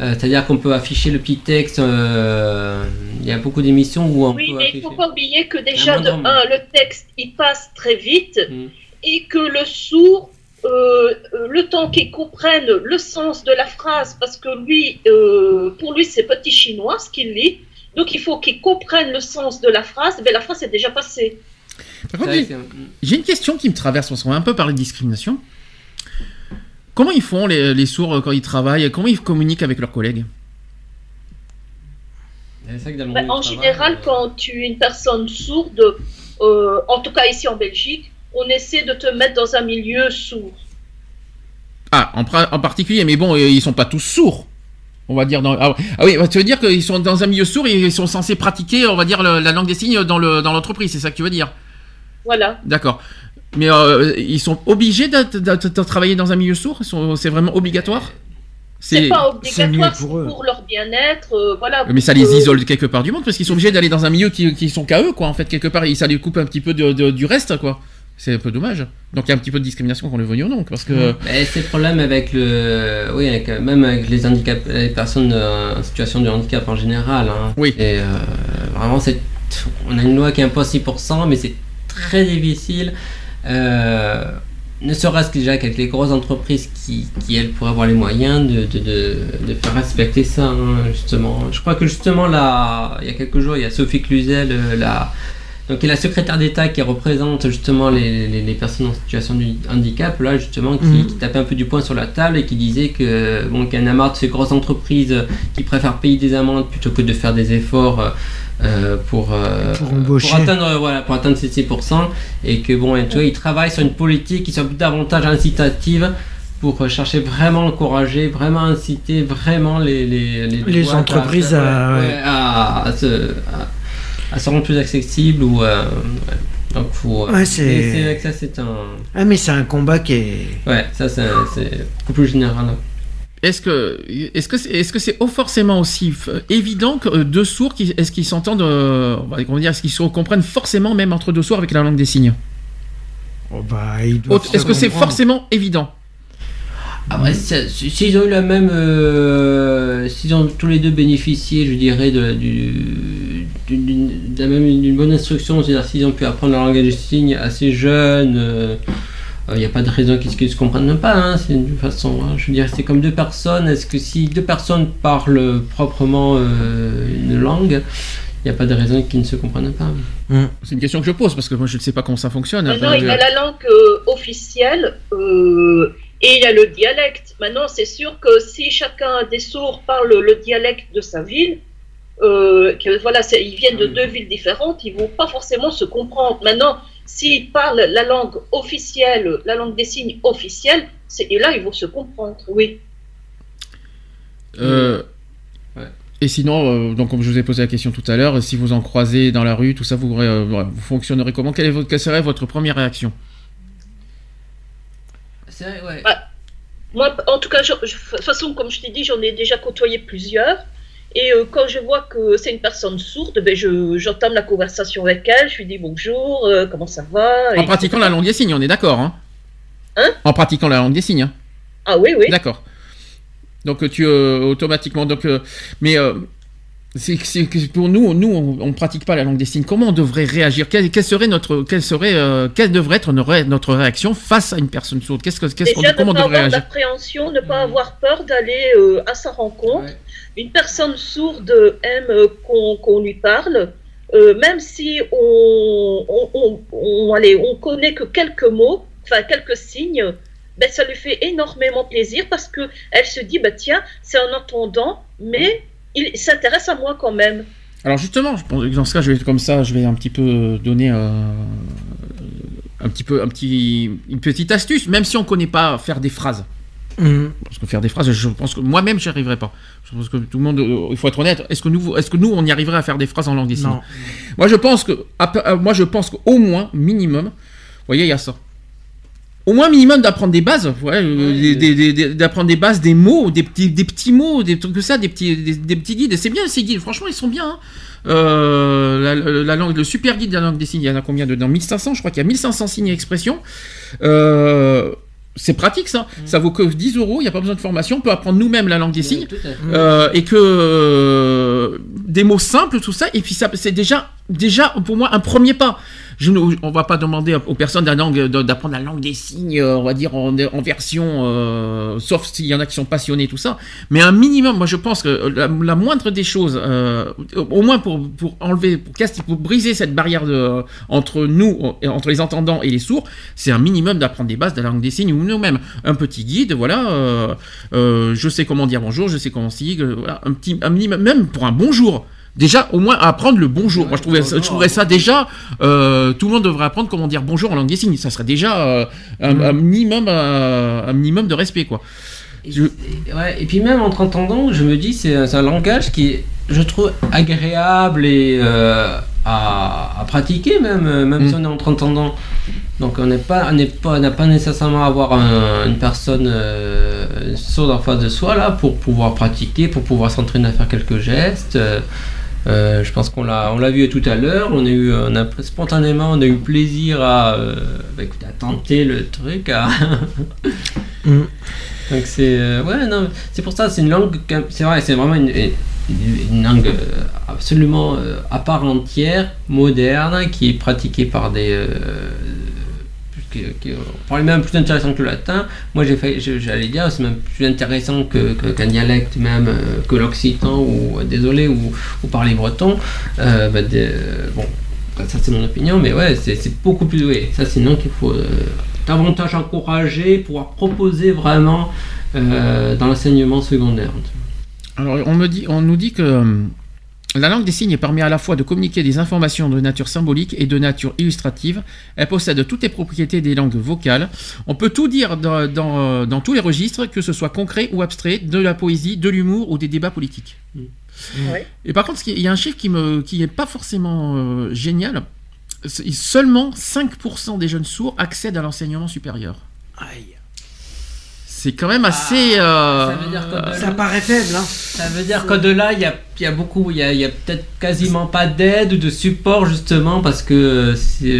Euh, C'est-à-dire qu'on peut afficher le petit texte. euh, Il y a beaucoup d'émissions où on Oui, peut mais il ne faut pas oublier que déjà, Ah, de non, non. un, le texte, il passe très vite Mm. et que le sourd, euh, le temps qu'il comprenne le sens de la phrase, parce que lui, euh, pour lui, c'est petit chinois ce qu'il lit, donc il faut qu'il comprenne le sens de la phrase, mais la phrase est déjà passée. Par C'est contre, vrai j'ai- une question qui me traverse parce qu'on va un peu parler de discrimination. Comment ils font les, les sourds euh, quand ils travaillent? Comment ils communiquent avec leurs collègues? Bah, en général, euh, quand tu es une personne sourde, euh, en tout cas ici en Belgique, on essaie de te mettre dans un milieu sourd. Ah, en, particulier, mais bon, ils sont pas tous sourds. On va dire dans. Ah, ah oui, tu veux dire qu'ils sont dans un milieu sourd et ils sont censés pratiquer, on va dire, le- la langue des signes dans le dans l'entreprise. C'est ça que tu veux dire? Voilà. D'accord. Mais euh, ils sont obligés de, de- de- de travailler dans un milieu sourd? C'est vraiment obligatoire? C'est pas obligatoire, pour leur bien-être. euh, voilà. Mais ça les isole quelque part du monde parce qu'ils sont obligés d'aller dans un milieu qui, qui sont qu'à eux, quoi. En fait, quelque part, et ça les coupe un petit peu de- de- du reste, quoi. C'est un peu dommage. Donc il y a un petit peu de discrimination qu'on le veuille ou non, parce que. C'est le problème avec le, oui, avec, même avec les handicap, les personnes euh, en situation de handicap en général. Hein. Oui. Et euh, vraiment, c'est, on a une loi qui impose 6%, mais c'est très difficile. Euh, ne serait-ce que déjà qu'avec les grosses entreprises qui, qui, elles pourraient avoir les moyens de, de, de, de faire respecter ça hein, justement. Je crois que justement là, il y a quelques jours, il y a Sophie Cluzel, euh, la donc, la secrétaire d'État qui représente justement les, les, les, personnes en situation de handicap, là justement, qui, Mhm. qui tapait un peu du poing sur la table et qui disait que bon, qu'il y en a marre de ces grosses entreprises qui préfèrent payer des amendes plutôt que de faire des efforts euh, euh, pour, euh, Pour atteindre, euh, voilà, pour atteindre ces 6%, et que bon, et tu vois, ils travaillent sur une politique qui soit davantage incitative pour euh, chercher vraiment encourager, vraiment inciter vraiment les, les, Les entreprises à- ouais. à, à se, à, se rendre plus accessibles ou euh, ouais. donc faut Ouais, c'est- ça c'est un Ah, mais c'est un combat qui est. ouais ça c'est c'est beaucoup plus général Est-ce que est-ce que c'est est-ce que c'est forcément aussi évident que euh, deux sourds qui est-ce qu'ils s'entendent euh, on va- comment dire est-ce qu'ils se comprennent forcément même entre deux sourds avec la langue des signes? Oh, bah, Est-ce que c'est forcément évident? Si- s'ils ont eu la même, euh, s'ils ont tous les deux bénéficié, je dirais, de, du, d'une- d'une- de la même d'une bonne instruction, c'est-à-dire s'ils ont pu apprendre le langage des signes assez jeunes, il n'y a pas de raison qu'ils ne se comprennent pas. Hein, c'est une façon, hein, je veux dire, c'est comme deux personnes. Est-ce que si deux personnes parlent proprement euh, une langue, il n'y a pas de raison qu'ils ne se comprennent pas. C'est une question que je pose parce que moi je ne sais pas comment ça fonctionne. Maintenant, Enfin, il y a la langue euh, officielle euh, et il y a le dialecte. Maintenant, c'est sûr que si chacun des sourds parle le dialecte de sa ville, euh, que voilà, ils viennent de deux villes différentes, ils vont pas forcément se comprendre. Maintenant, s'ils parlent la langue officielle, la langue des signes officielle, c'est- et là, ils vont se comprendre, oui. Euh, Ouais. Et sinon, euh, donc comme je vous ai posé la question tout à l'heure, si vous en croisez dans la rue, tout ça, vous, euh, vous fonctionnerez comment? Quelle, est votre- quelle serait votre première réaction? C'est vrai, ouais. Moi, en tout cas, je- je- de toute façon, comme je t'ai dit, j'en ai déjà côtoyé plusieurs. Et euh, quand je vois que c'est une personne sourde, ben je, j'entame la conversation avec elle, je lui dis bonjour, euh, comment ça va En pratiquant la langue des signes, on est d'accord, hein Hein? En pratiquant la langue des signes, hein Ah oui, oui. D'accord. Donc euh, tu automatiquement, donc, euh, mais euh, c'est c'est que pour nous, nous, on, on pratique pas la langue des signes. Comment on devrait réagir? Quelle, quelle serait notre, quelle serait, euh, quelle devrait être notre, ré- notre réaction face à une personne sourde? Qu'est-ce que, qu'est-ce qu'on, comment on ne pas devrait avoir réagir? d'appréhension, ne pas Mhm. avoir peur d'aller euh, à sa rencontre. Ouais. Une personne sourde aime euh, qu'on, qu'on lui parle, euh, même si on, on, on, on- allez, on connaît que quelques mots, enfin quelques signes, ben, ça lui fait énormément plaisir parce que elle se dit, bah, tiens, c'est un entendant, mais il s'intéresse à moi quand même. Alors justement, je pense que dans ce cas, je vais comme ça, je vais un petit peu donner euh, un petit peu, un petit, une petite astuce, même si on connaît pas faire des phrases. Mhm. Parce que faire des phrases, je pense que moi-même, j'y arriverai pas. Je pense que tout le monde, euh, il faut être honnête. Est-ce que nous, est-ce que nous, on y arriverait à faire des phrases en langue des signes? Non. Moi, je pense que, euh, moi, je pense qu'au moins, minimum, vous voyez, il y a ça. Au moins minimum d'apprendre des bases, ouais, euh, d'apprendre des bases, des mots, des petits, des petits mots, des trucs que ça, des petits, des, des petits guides. Et c'est bien ces guides, franchement, ils sont bien. hein. Euh, la, la- la langue, le super guide de la langue des signes, il y en a combien dedans 1500, je crois qu'il y a 1500 signes et expressions. Euh, c'est pratique ça. Ça vaut que 10 euros, il n'y a pas besoin de formation, on peut apprendre nous-mêmes la langue des signes. Euh, et que euh, des mots simples, tout ça, et puis ça, c'est déjà, déjà pour moi un premier pas. Je, ne- on va pas demander aux personnes d'apprendre la langue des signes, euh, on va dire en, version, euh, sauf s'il y en a qui sont passionnés, tout ça. Mais un minimum, moi je pense que la, moindre des choses, euh, au moins pour, enlever, pour, briser cette barrière entre nous, entre les entendants et les sourds, c'est un minimum d'apprendre des bases de la langue des signes ou nous-mêmes. Un petit guide, voilà. je sais comment dire bonjour, je sais comment signer, voilà, un petit, un minimum, même pour un bonjour. Déjà, au moins apprendre le bonjour. Moi, je trouvais, ça- je trouverais ça déjà. euh, tout le monde devrait apprendre comment dire bonjour en langue des signes. Ça serait déjà euh, un, un minimum, euh, un minimum de respect, quoi. Et, Je- et- ouais, et puis même entre entendants, je me dis c'est un, c'est un langage qui est, je trouve, agréable et euh, à, à pratiquer même, même Mm. si on est entre entendants. Donc on n'est pas, on n'est pas, n'a pas nécessairement à avoir un- une personne euh, sourde en face de soi là pour pouvoir pratiquer, pour pouvoir s'entraîner à faire quelques gestes. Euh, euh, je pense qu'on l'a, on l'a vu tout à l'heure. On a eu, on a spontanément, on a eu plaisir à, euh, bah, écoute, à tenter le truc, à Mhm. donc c'est euh, ouais non c'est pour ça c'est une langue c'est vrai c'est vraiment une, une- une langue absolument à part entière moderne qui est pratiquée par des qui, qui- probablement même plus intéressant que le latin. Moi, j'allais dire, c'est même plus intéressant que, que- qu'un dialecte, même euh, que l'occitan, ou euh, désolé, ou, ou parler breton. Euh, bah, euh, bon, ça c'est mon opinion, mais ouais, c'est, c'est beaucoup plus. Oui, ça sinon qu'il faut euh, davantage encourager, pouvoir proposer vraiment euh, dans l'enseignement secondaire. Alors, on, nous dit que euh, la langue des signes permet à la fois de communiquer des informations de nature symbolique et de nature illustrative. Elle possède toutes les propriétés des langues vocales. On peut tout dire dans, dans, dans tous les registres, que ce soit concret ou abstrait, de la poésie, de l'humour ou des débats politiques. Ouais. Et par contre, il y a un chiffre qui me, qui est pas forcément euh, génial. Seulement 5% des jeunes sourds accèdent à l'enseignement supérieur. Aïe. C'est quand même assez. euh, ça veut dire que- Ça paraît faible, hein. Ça veut dire qu'au-delà, il y a, il y a beaucoup, il y a, il y a peut-être quasiment pas d'aide ou de support justement parce que, euh, c'est,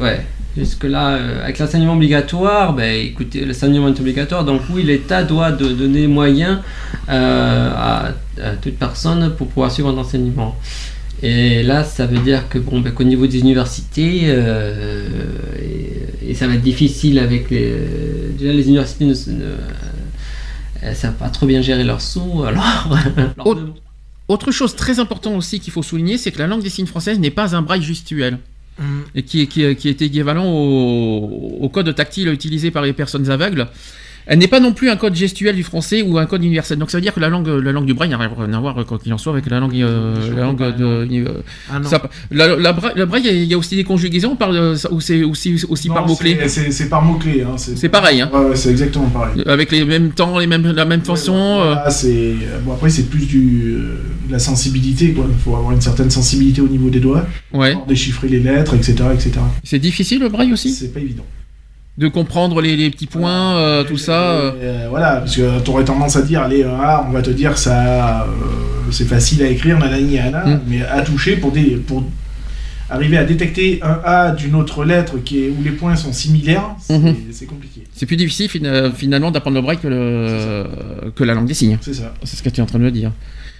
ouais, jusque-là, euh, avec l'enseignement obligatoire, ben écoutez, l'enseignement est obligatoire, donc oui, l'État doit de- donner moyens euh, à, à toute personne pour pouvoir suivre un enseignement. Et là, ça veut dire que bon, ben, qu'au niveau des universités, euh, et, et ça va être difficile avec les, déjà les universités ne, ne- elles savent pas trop bien gérer leurs sous, alors. Autre chose très importante aussi qu'il faut souligner, c'est que la langue des signes française n'est pas un braille gestuel. Mm. Et qui, est- qui, est- qui est équivalent au, au code tactile utilisé par les personnes aveugles. Elle n'est pas non plus un code gestuel du français ou un code universel. Donc ça veut dire que la langue, la langue du braille n'a rien à voir, quoi qu'il en soit, avec la langue, euh, la langue de. euh, Ah non. ça- la, la bra- le braille, il y a aussi des conjugaisons par, euh, ou c'est aussi, aussi Non, par mots-clés. c'est- par mots-clés. Hein, C'est pareil, hein. Ouais, c'est exactement pareil. Avec les mêmes temps, les mêmes, la même façon. euh, Voilà, bon après c'est plus du euh, de la sensibilité quoi. Il faut avoir une certaine sensibilité au niveau des doigts, ouais. pour déchiffrer les lettres, etc., etc. C'est difficile le braille aussi? C'est pas évident. De comprendre les, les petits points, euh, tout ça. euh. Euh, voilà, parce que tu aurais tendance à dire, allez, ah, on va te dire ça, c'est facile à écrire, nanani, nanana, Mm. mais à toucher pour, des, pour arriver à détecter un A d'une autre lettre qui est, où les points sont similaires, c'est Mhm. compliqué. C'est plus difficile fina- finalement d'apprendre le braille que, le, que la langue des signes. C'est ça. C'est ce que tu es en train de me dire.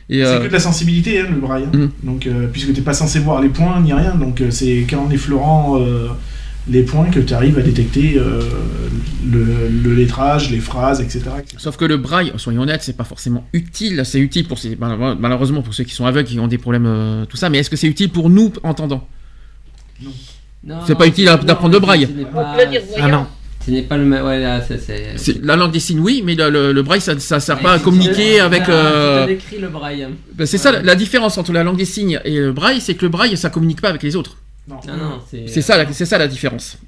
C'est euh, que de la sensibilité, hein, le braille. hein. Mhm. Donc, euh, puisque t'es pas censé voir les points ni rien, donc euh, c'est qu'en effleurant les points que tu arrives à détecter euh, le, le lettrage, les phrases, etc. etc. Sauf que le braille, soyons honnêtes, c'est pas forcément utile. C'est utile pour ces, malheureusement pour ceux qui sont aveugles, qui ont des problèmes, euh, tout ça. Mais est-ce que c'est utile pour nous entendants Non, C'est pas utile d'apprendre le braille. pas- Ah non. Ce n'est pas le même. Ouais, là, La langue des signes, oui, mais le, le- le braille, ça, ça sert Ouais, pas à communiquer avec. c'est- euh, c'est écrit le braille. ben, c'est ça la, la différence entre la langue des signes et le braille, c'est que le braille, ça communique pas avec les autres. Non. Non, non, c'est. C'est ça, la- c'est ça la différence.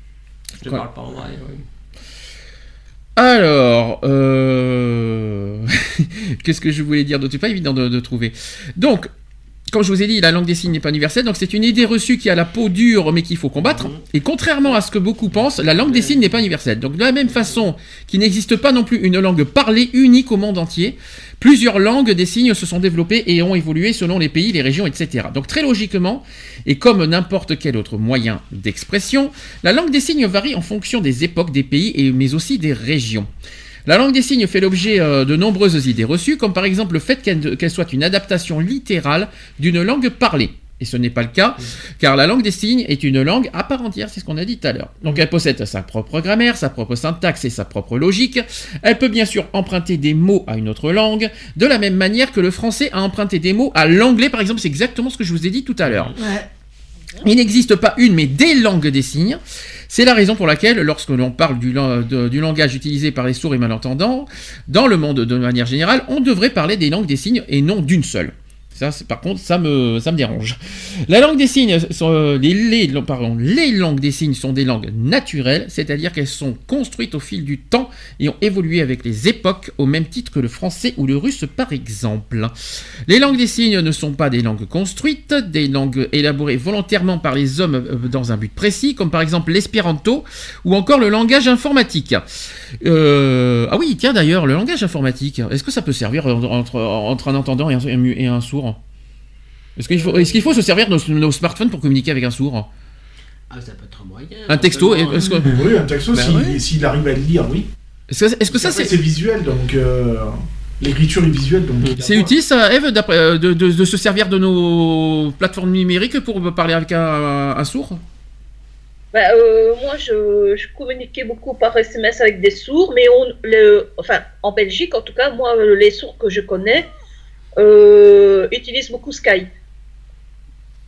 Je Ouais. parle pas en ouais. Alors, euh... qu'est-ce que je voulais dire d'autre? C'est pas évident de, de trouver. Donc, comme je vous ai dit, la langue des signes n'est pas universelle, donc c'est une idée reçue qui a la peau dure mais qu'il faut combattre. Mhm. Et contrairement à ce que beaucoup pensent, la langue des signes n'est pas universelle. Donc de la même façon qu'il n'existe pas non plus une langue parlée unique au monde entier, plusieurs langues des signes se sont développées et ont évolué selon les pays, les régions, etc. Donc très logiquement, et comme n'importe quel autre moyen d'expression, la langue des signes varie en fonction des époques, des pays, et, mais aussi des régions. La langue des signes fait l'objet euh, de nombreuses idées reçues, comme par exemple le fait qu'elle qu'elle soit une adaptation littérale d'une langue parlée. Et ce n'est pas le cas, car la langue des signes est une langue à part entière, c'est ce qu'on a dit tout à l'heure. Donc elle possède sa propre grammaire, sa propre syntaxe et sa propre logique. Elle peut bien sûr emprunter des mots à une autre langue, de la même manière que le français a emprunté des mots à l'anglais, par exemple, c'est exactement ce que je vous ai dit tout à l'heure. Ouais. Il n'existe pas une, mais des langues des signes. C'est la raison pour laquelle, lorsque l'on parle du, langage utilisé par les sourds et malentendants, dans le monde de manière générale, on devrait parler des langues des signes et non d'une seule. Ça, par contre, ça me, ça me dérange. La langue des signes, sont, euh, les, les- langues des signes sont des langues naturelles, c'est-à-dire qu'elles sont construites au fil du temps et ont évolué avec les époques, au même titre que le français ou le russe, par exemple. Les langues des signes ne sont pas des langues construites, des langues élaborées volontairement par les hommes euh, dans un but précis, comme par exemple l'espéranto ou encore le langage informatique. Euh, ah oui, tiens d'ailleurs, le langage informatique, est-ce que ça peut servir entre, un entendant et un, et un sourd? Est-ce qu'il faut, se servir de nos, nos smartphones pour communiquer avec un sourd? Ah, ça peut être un moyen. Un texto que, Oui, un texto, Ben s'il ouais. arrive à le lire, oui. est-ce que, ça c'est... c'est visuel, donc euh, l'écriture est visuelle, donc. C'est a- utile ça, Eve, euh, de, de- de se servir de nos plateformes numériques pour parler avec un, un sourd? Bah, euh, moi, je, je communiquais beaucoup par SMS avec des sourds, mais on, le, enfin, en Belgique, en tout cas, moi, les sourds que je connais euh, utilisent beaucoup Skype.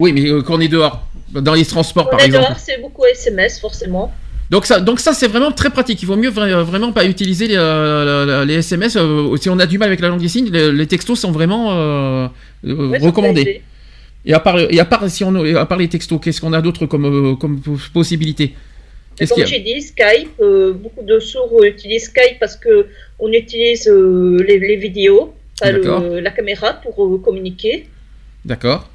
Oui, mais euh, quand on est dehors, dans les transports Quand par on est exemple. dehors, c'est beaucoup SMS, forcément. Donc ça, donc ça c'est vraiment très pratique. Il vaut mieux vra- vraiment pas utiliser les, euh, les SMS. euh, si on a du mal avec la langue des signes, les, les textos sont vraiment euh, euh, Ouais, recommandés. Et à part, et à part si on, à part les textos, qu'est-ce qu'on a d'autre comme, euh, comme possibilité? Comme j'ai dit, Skype, euh, beaucoup de sourds utilisent Skype parce que on utilise euh, les, les vidéos, le- la caméra pour euh, communiquer. D'accord.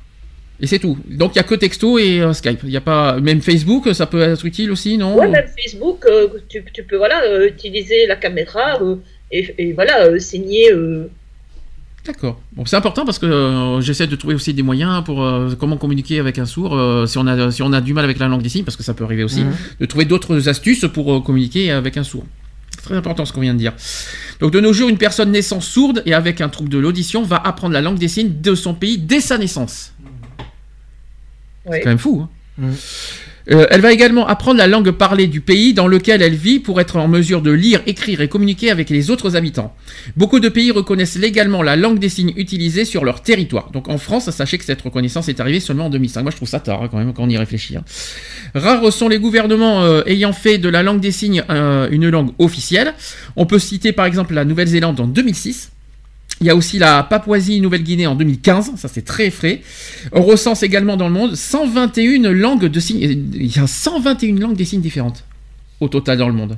Et c'est tout. Donc il y a que texto et euh, Skype. Il y a pas même Facebook, ça peut être utile aussi, non? Ouais, même Facebook, euh, tu, tu peux voilà euh, utiliser la caméra euh, et, et voilà euh, signer. euh, D'accord. Bon, c'est important parce que euh, j'essaie de trouver aussi des moyens pour euh, comment communiquer avec un sourd euh, si on a si on a du mal avec la langue des signes parce que ça peut arriver aussi Mhm. de trouver d'autres astuces pour euh, communiquer avec un sourd. C'est très important ce qu'on vient de dire. Donc de nos jours, une personne naissant sourde et avec un trouble de l'audition va apprendre la langue des signes de son pays dès sa naissance. Ouais. C'est quand même fou. hein. Mhm. Euh, elle va également apprendre la langue parlée du pays dans lequel elle vit pour être en mesure de lire, écrire et communiquer avec les autres habitants. Beaucoup de pays reconnaissent légalement la langue des signes utilisée sur leur territoire. Donc en France, sachez que cette reconnaissance est arrivée seulement en 2005. Moi je trouve ça tard hein, quand même quand on y réfléchit. hein. Rares sont les gouvernements euh, ayant fait de la langue des signes euh, une langue officielle. On peut citer par exemple la Nouvelle-Zélande en 2006. Il y a aussi la Papouasie-Nouvelle-Guinée en 2015, ça c'est très frais. On recense également dans le monde 121 langues de signes. Il y a 121 langues des signes différentes au total dans le monde.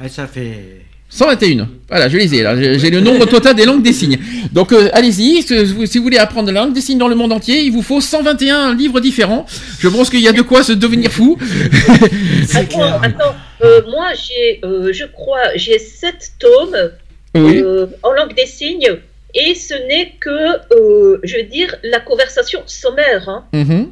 Ouais, ça fait. 121. Voilà, je les ai là. J'ai le nombre total des langues des signes. Donc euh, allez-y, si vous si vous voulez apprendre la langue des signes dans le monde entier, il vous faut 121 livres différents. Je pense qu'il y a de quoi se devenir fou. Attends, attends, euh, moi j'ai, euh, je crois, j'ai sept tomes Oui. euh, en langue des signes et ce n'est que, euh, je veux dire, la conversation sommaire. hein. Mhm.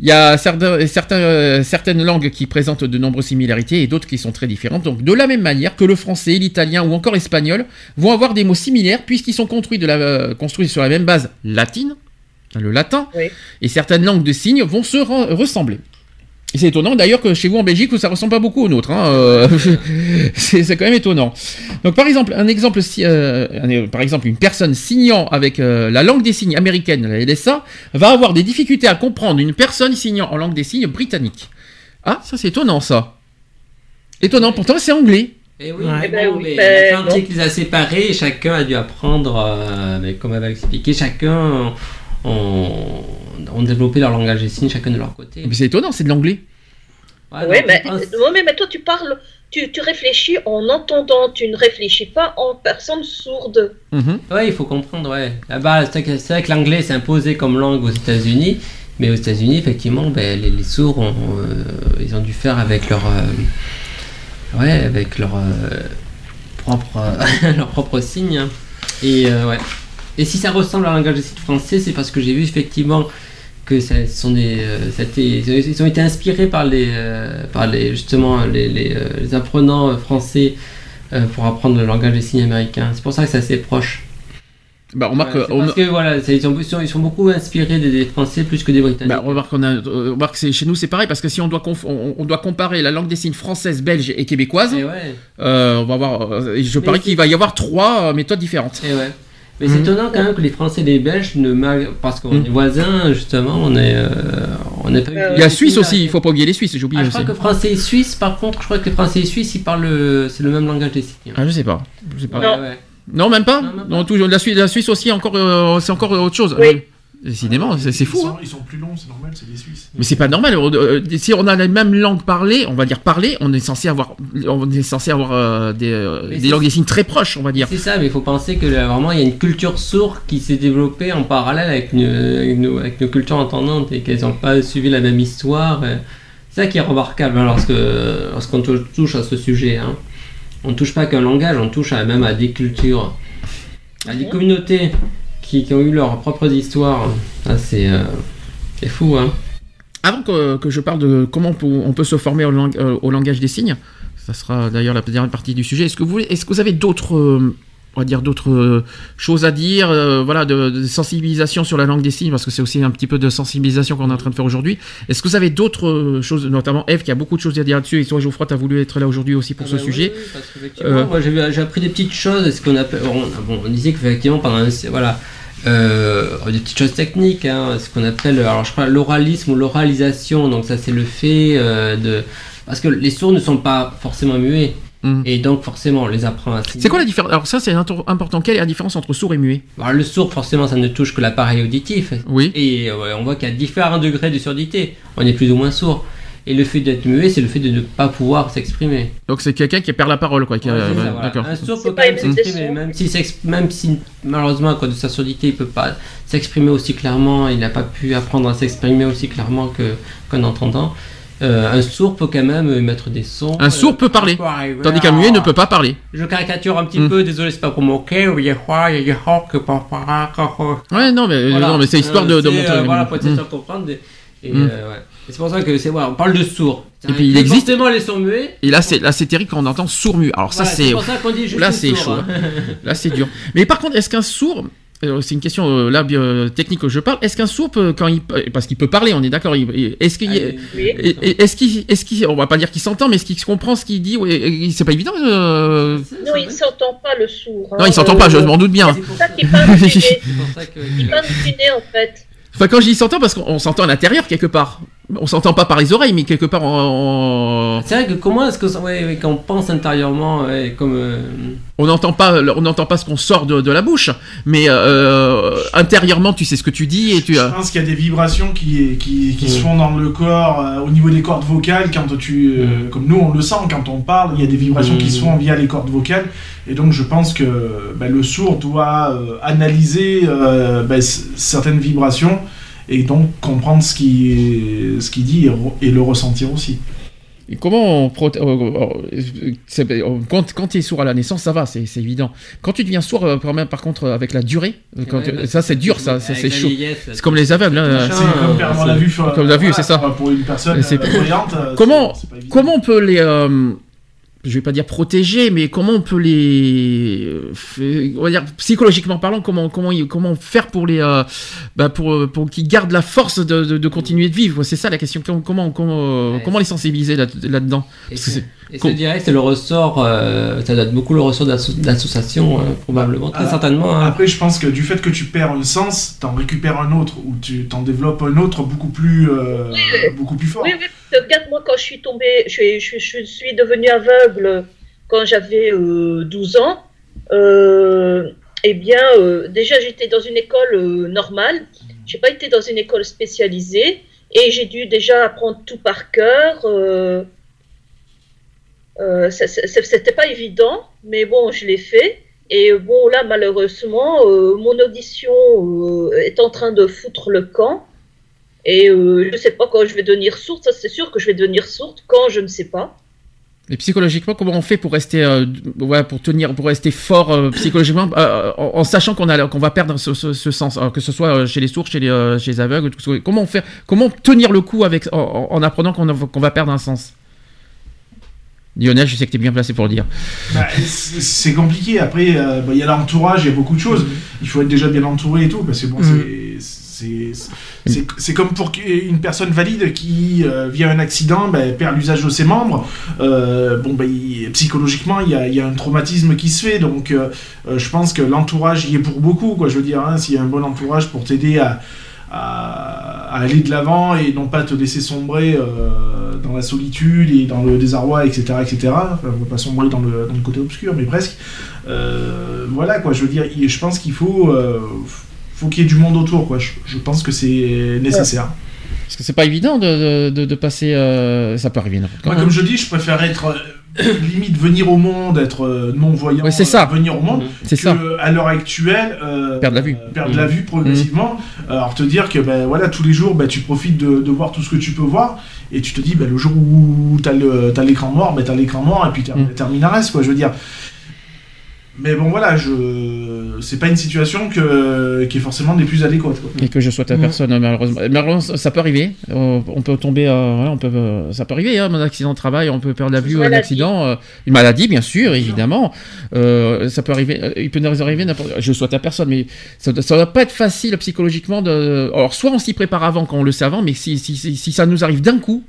Il y a certains, certains, euh, certaines langues qui présentent de nombreuses similarités et d'autres qui sont très différentes. Donc, de la même manière que le français, l'italien ou encore l'espagnol vont avoir des mots similaires puisqu'ils sont construits, de la, construits sur la même base latine, le latin, Oui. et certaines langues de signes vont se re- ressembler. Et c'est étonnant d'ailleurs que chez vous en Belgique, où ça ressemble pas beaucoup aux nôtres. hein, euh, c'est quand même étonnant. Donc par exemple, un exemple, si- euh, un- par exemple, une personne signant avec euh, la langue des signes américaine, la LSA, va avoir des difficultés à comprendre une personne signant en langue des signes britannique. Ah, ça c'est étonnant ça. Étonnant, pourtant c'est anglais. Et oui, Ouais. mais Eh ben bon, oui, mais ben l'Atlantique les a séparés et chacun a dû apprendre, euh, mais comme elle va expliqué, chacun ont, ont développé leur langage des signes, chacun de leur côté. Mais c'est étonnant, c'est de l'anglais. Ouais, Ouais, donc, mais, je pense- ouais, mais, mais toi tu parles, tu, tu réfléchis en entendant, tu ne réfléchis pas en personne sourde. Mhm. Ouais, il faut comprendre, ouais. Là-bas, c'est vrai que- c'est vrai que l'anglais s'est imposé comme langue aux États-Unis, mais aux États-Unis, effectivement, ben, les, les sourds, ont, euh, ils ont dû faire avec leur. euh, ouais, avec leur euh, propre, leur propre signe. hein. Et euh, ouais. Et si ça ressemble à un langage des signes français, c'est parce que j'ai vu effectivement que ça, sont des, euh, ça été- ils ont été inspirés par les, euh, par les justement les, les, euh, les apprenants français euh, pour apprendre le langage des signes américain. C'est pour ça que c'est assez proche. Bah, remarque, Ouais, on- parce que voilà, ils sont, ils beaucoup inspirés des, des Français plus que des Britanniques. Bah, remarque, on a, remarque c'est- chez nous c'est pareil parce que si on doit, conf- on, on doit comparer la langue des signes française, belge et québécoise, et ouais, euh, on va voir. je Mais parie c'est- qu'il va y avoir trois méthodes différentes. et ouais. Mais c'est Mhm. étonnant quand même que les Français et les Belges ne mal- parce qu'on est voisins justement, on est, euh, on n'est pas. Euh, Il y a Suisse aussi, il faut pas oublier les Suisses, j'ai oublié Ah, je aussi. crois que Français et Suisse, par contre, je crois que les Français et Suisses, ils parlent, le- c'est le même langage des signes. Ah, je sais pas. Je sais pas. Ouais, Non. ouais. Non, même pas. Non, même Non, pas. toujours, la, Suisse, la Suisse aussi, encore, euh, c'est encore autre chose. Oui. Décidément, c'est fou. sont, hein. ils sont plus longs, c'est normal, c'est des Suisses. Mais c'est pas normal. euh, euh, si on a la même langue parlée, on va dire parlée, on est censé avoir, on est censé avoir euh, des, euh, langues des signes très proches, on va dire. C'est ça, mais il faut penser que là, vraiment il y a une culture sourde qui s'est développée en parallèle avec, une, avec, nos, avec nos cultures entendantes et qu'elles n'ont pas suivi la même histoire. C'est ça qui est remarquable hein, lorsque lorsqu'on tou- touche à ce sujet. Hein. On ne touche pas qu'un langage, on touche à, même à des cultures, à des communautés qui, ont eu leur propre histoire. Ça, c'est euh, c'est fou. Hein. Avant que, je parle de comment on peut, se former euh, au langage des signes, ça sera d'ailleurs la dernière partie du sujet. Est-ce que vous, est-ce que vous avez d'autres, euh, on va dire d'autres euh, choses à dire, euh, voilà, de, de sensibilisation sur la langue des signes, parce que c'est aussi un petit peu de sensibilisation qu'on est en train de faire aujourd'hui. Est-ce que vous avez d'autres euh, choses, notamment Eve qui a beaucoup de choses à dire là-dessus, et toi Geoffroy, tu as voulu être là aujourd'hui aussi pour Ah ce bah sujet. oui, parce Euh, moi j'ai appris des petites choses, ce qu'on appelle, on, bon, on disait qu'effectivement pendant un- voilà, euh, des petites choses techniques, hein, ce qu'on appelle, alors je crois l'oralisme ou l'oralisation, donc ça c'est le fait de, parce que les sourds ne sont pas forcément muets, Mhm. et donc forcément on les apprend à C'est quoi la différence? Alors ça c'est important, quelle est la différence entre sourd et muet? Alors, le sourd forcément ça ne touche que l'appareil auditif, Oui. et euh, on voit qu'il y a différents degrés de surdité, on est plus ou moins sourd. Et le fait d'être muet, c'est le fait de ne pas pouvoir s'exprimer. Donc c'est quelqu'un qui perd la parole, quoi. qui a- Ouais, c'est ça, ouais, voilà. D'accord. Un sourd peut pas quand même s'exprimer, même si, s'ex- même si malheureusement à cause de sa surdité, il peut pas s'exprimer aussi clairement, il n'a pas pu apprendre à s'exprimer aussi clairement que qu'un entendant. Euh, un sourd peut quand même émettre des sons. Un sourd peut parler, Tandis qu'un muet ne peut pas parler. Je caricature un petit Mm. peu, désolé, c'est pas pour pas- pas- Ouais, non, mais, Voilà. non, mais c'est histoire de, Euh, de c'est, montrer. euh, voilà, pour Mm. sûr de comprendre. Et, et, Mm. euh, ouais. C'est pour ça que c'est voilà, on parle de sourds. Et puis, il existe- Forcément, les sourds muets. Et là, c'est là, c'est terrible quand on entend sourd mu. Alors ça, Voilà, c'est pour ça qu'on dit je là, c'est sourd, chaud. hein. Là, c'est dur. Mais par contre, est-ce qu'un sourd euh, c'est une question euh, là bio- technique que je parle. Est-ce qu'un sourd peut, quand il parce qu'il peut parler, on est d'accord. Est-ce qu'il et- est-ce qu'il est-ce qu'il on va pas dire qu'il s'entend, mais est-ce qu'il comprend ce qu'il dit ouais, C'est pas évident. euh, Non, il ne s'entend pas le sourd. hein. Non, il s'entend pas. Je m'en doute bien. C'est pour ça ça qui parle du nez. c'est pour ça que. Il parle du nez, en fait. Enfin, quand je dis s'entend, parce qu'on on s'entend à l'intérieur quelque part. On s'entend pas par les oreilles, mais quelque part en- C'est vrai que comment est-ce que ça- ouais, ouais, quand on pense intérieurement, ouais, comme euh, on n'entend pas, on n'entend pas ce qu'on sort de, de la bouche, mais euh, intérieurement, tu sais ce que tu dis et tu. Je euh, pense qu'il y a des vibrations qui, qui, qui se Mm. font dans le corps euh, au niveau des cordes vocales quand tu euh, comme nous on le sent quand on parle il y a des vibrations qui se font via les cordes vocales et donc je pense que bah, le sourd doit euh, analyser euh, bah, c- certaines vibrations et donc comprendre ce qu'il ce qu'il dit et, re- et le ressentir aussi Et Comment on euh, euh, euh, quand, quand tu es sourd à la naissance, ça va, c'est c'est évident. Quand tu deviens sourd, par, par contre, avec la durée, quand ouais, tu- ça c'est dur, ça, avec c'est chaud. C'est comme les aveugles. hein. C'est comme perdre la vue comme la vue, voilà, c'est ça. pour- une personne voyante Comment-. Comment on peut les, euh, je vais pas dire protéger, mais comment on peut les, euh, on va dire psychologiquement parlant, comment comment comment faire pour les, euh, bah, pour pour qu'ils gardent la force de, de, de continuer de vivre? C'est ça la question. Comment comment comment, Ouais. comment les sensibiliser là- Parce que c'est- c'est- et dirais que c'est le ressort, euh, ça doit être beaucoup le ressort d'asso- d'association, euh, probablement, très Ah, certainement. hein. Après, je pense que du fait que tu perds un sens, t'en récupères un autre, ou tu t'en développes un autre beaucoup plus, euh, beaucoup plus fort. Oui, oui, parce que regarde, moi, quand je suis tombée, je suis, je, suis- je suis devenue aveugle quand j'avais euh, 12 ans. Euh, eh bien, euh, déjà, j'étais dans une école euh, normale. J'ai pas été dans une école spécialisée. Et j'ai dû déjà apprendre tout par cœur. Euh, C'était pas évident, mais bon, je l'ai fait. Et bon, là, malheureusement, euh, mon audition euh, est en train de foutre le camp. Et je sais pas quand je vais devenir sourde, ça c'est sûr que je vais devenir sourde quand je ne sais pas. Et psychologiquement, comment on fait pour rester, pour tenir, pour rester fort psychologiquement, en, sachant qu'on qu'on va perdre ce, sens, que ce soit chez les sourds, chez les, chez les aveugles, tout comment faire, comment tenir le coup avec, en, en- en apprenant qu'on va perdre un sens? Lionel, je sais que tu es bien placé pour le dire. Bah, c'est compliqué. Après, euh, bah, il y a l'entourage, il y a beaucoup de choses. Il faut être déjà bien entouré et tout, parce que bon, Mhm. c'est- comme pour une personne valide qui, euh, via un accident, bah, perd l'usage de ses membres. Euh, bon, bah, il- psychologiquement, il y a, il y a un traumatisme qui se fait. Donc, euh, euh, je pense que l'entourage y est pour beaucoup. Quoi, je veux dire, hein, s'il y a un bon entourage pour t'aider à, à, à aller de l'avant et non pas te laisser sombrer euh, dans la solitude et dans le désarroi, etc. etc. Enfin, on va pas sombrer dans le, dans le côté obscur, mais presque. Euh, voilà, quoi, je veux dire, je pense qu'il faut, euh, faut qu'il y ait du monde autour, quoi. Je, je pense que c'est nécessaire. Parce que c'est pas évident de, de, passer, euh, ça peut arriver n'importe quand. Moi, comme je dis, je préfère être limite venir au monde, être non-voyant, Ouais, c'est ça. venir au monde, C'est que ça. à l'heure actuelle euh, Perdre la vue. euh, perdre la vue progressivement alors te dire que ben voilà tous les jours ben, tu profites de, de voir tout ce que tu peux voir et tu te dis ben, le jour où t'as le- t'as l'écran noir ben t'as l'écran noir et puis t'as Mm. terminares quoi je veux dire Mais bon, voilà, je... c'est pas une situation que... qui est forcément des plus adéquates. Quoi. Et que je souhaite à Mhm. personne, malheureusement. Malheureusement, ça peut arriver. On peut tomber, euh, on peut, euh, ça peut arriver, hein, un accident de travail, on peut perdre la vue, un accident, euh, une maladie, bien sûr, évidemment. Euh, ça peut arriver, il peut nous arriver n'importe. Je souhaite à personne, mais ça, doit- ça doit pas être facile psychologiquement de. Alors, soit on s'y prépare avant, quand on le sait avant, mais si, si, si, si ça nous arrive d'un coup.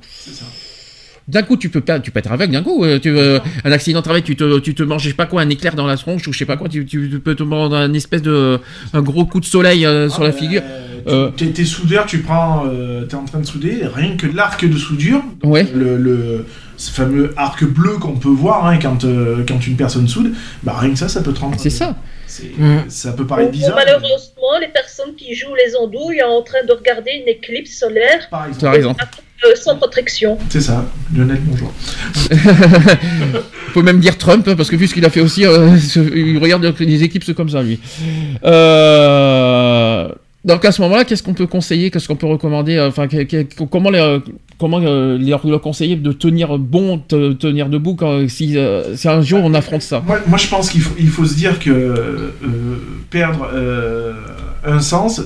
D'un coup, tu peux pas, tu peux être aveugle d'un coup. euh, Tu, euh, un accident de travail, tu te, tu te manges, je sais pas quoi, un éclair dans la tronche ou je sais pas quoi, tu, tu, tu peux te prendre un espèce de, un gros coup de soleil euh, sur Ah, la bah, figure. tu- Euh. T'es t'es soudeur, tu prends, euh, t'es en train de souder, rien que l'arc de soudure, Ouais. le, le- ce fameux arc bleu qu'on peut voir hein, quand, euh, quand une personne soude, bah rien que ça, ça peut te rendre. C'est ça. c'est- Mm. Ça peut paraître Bon, bizarre. malheureusement, les personnes qui jouent les andouilles sont en train de regarder une éclipse solaire Par exemple. Sans protection. C'est ça. Lionel, bonjour. On peut même dire Trump, parce que vu ce qu'il a fait aussi, euh, il regarde les équipes comme ça, lui. Euh, donc à ce moment-là, qu'est-ce qu'on peut conseiller, qu'est-ce qu'on peut recommander? Euh, Enfin, comment les, comment euh, leur, conseiller de tenir bon, te- tenir debout quand si, euh, si un jour on affronte ça? Moi, moi, je pense qu'il faut, il faut se dire que euh, perdre euh, un sens,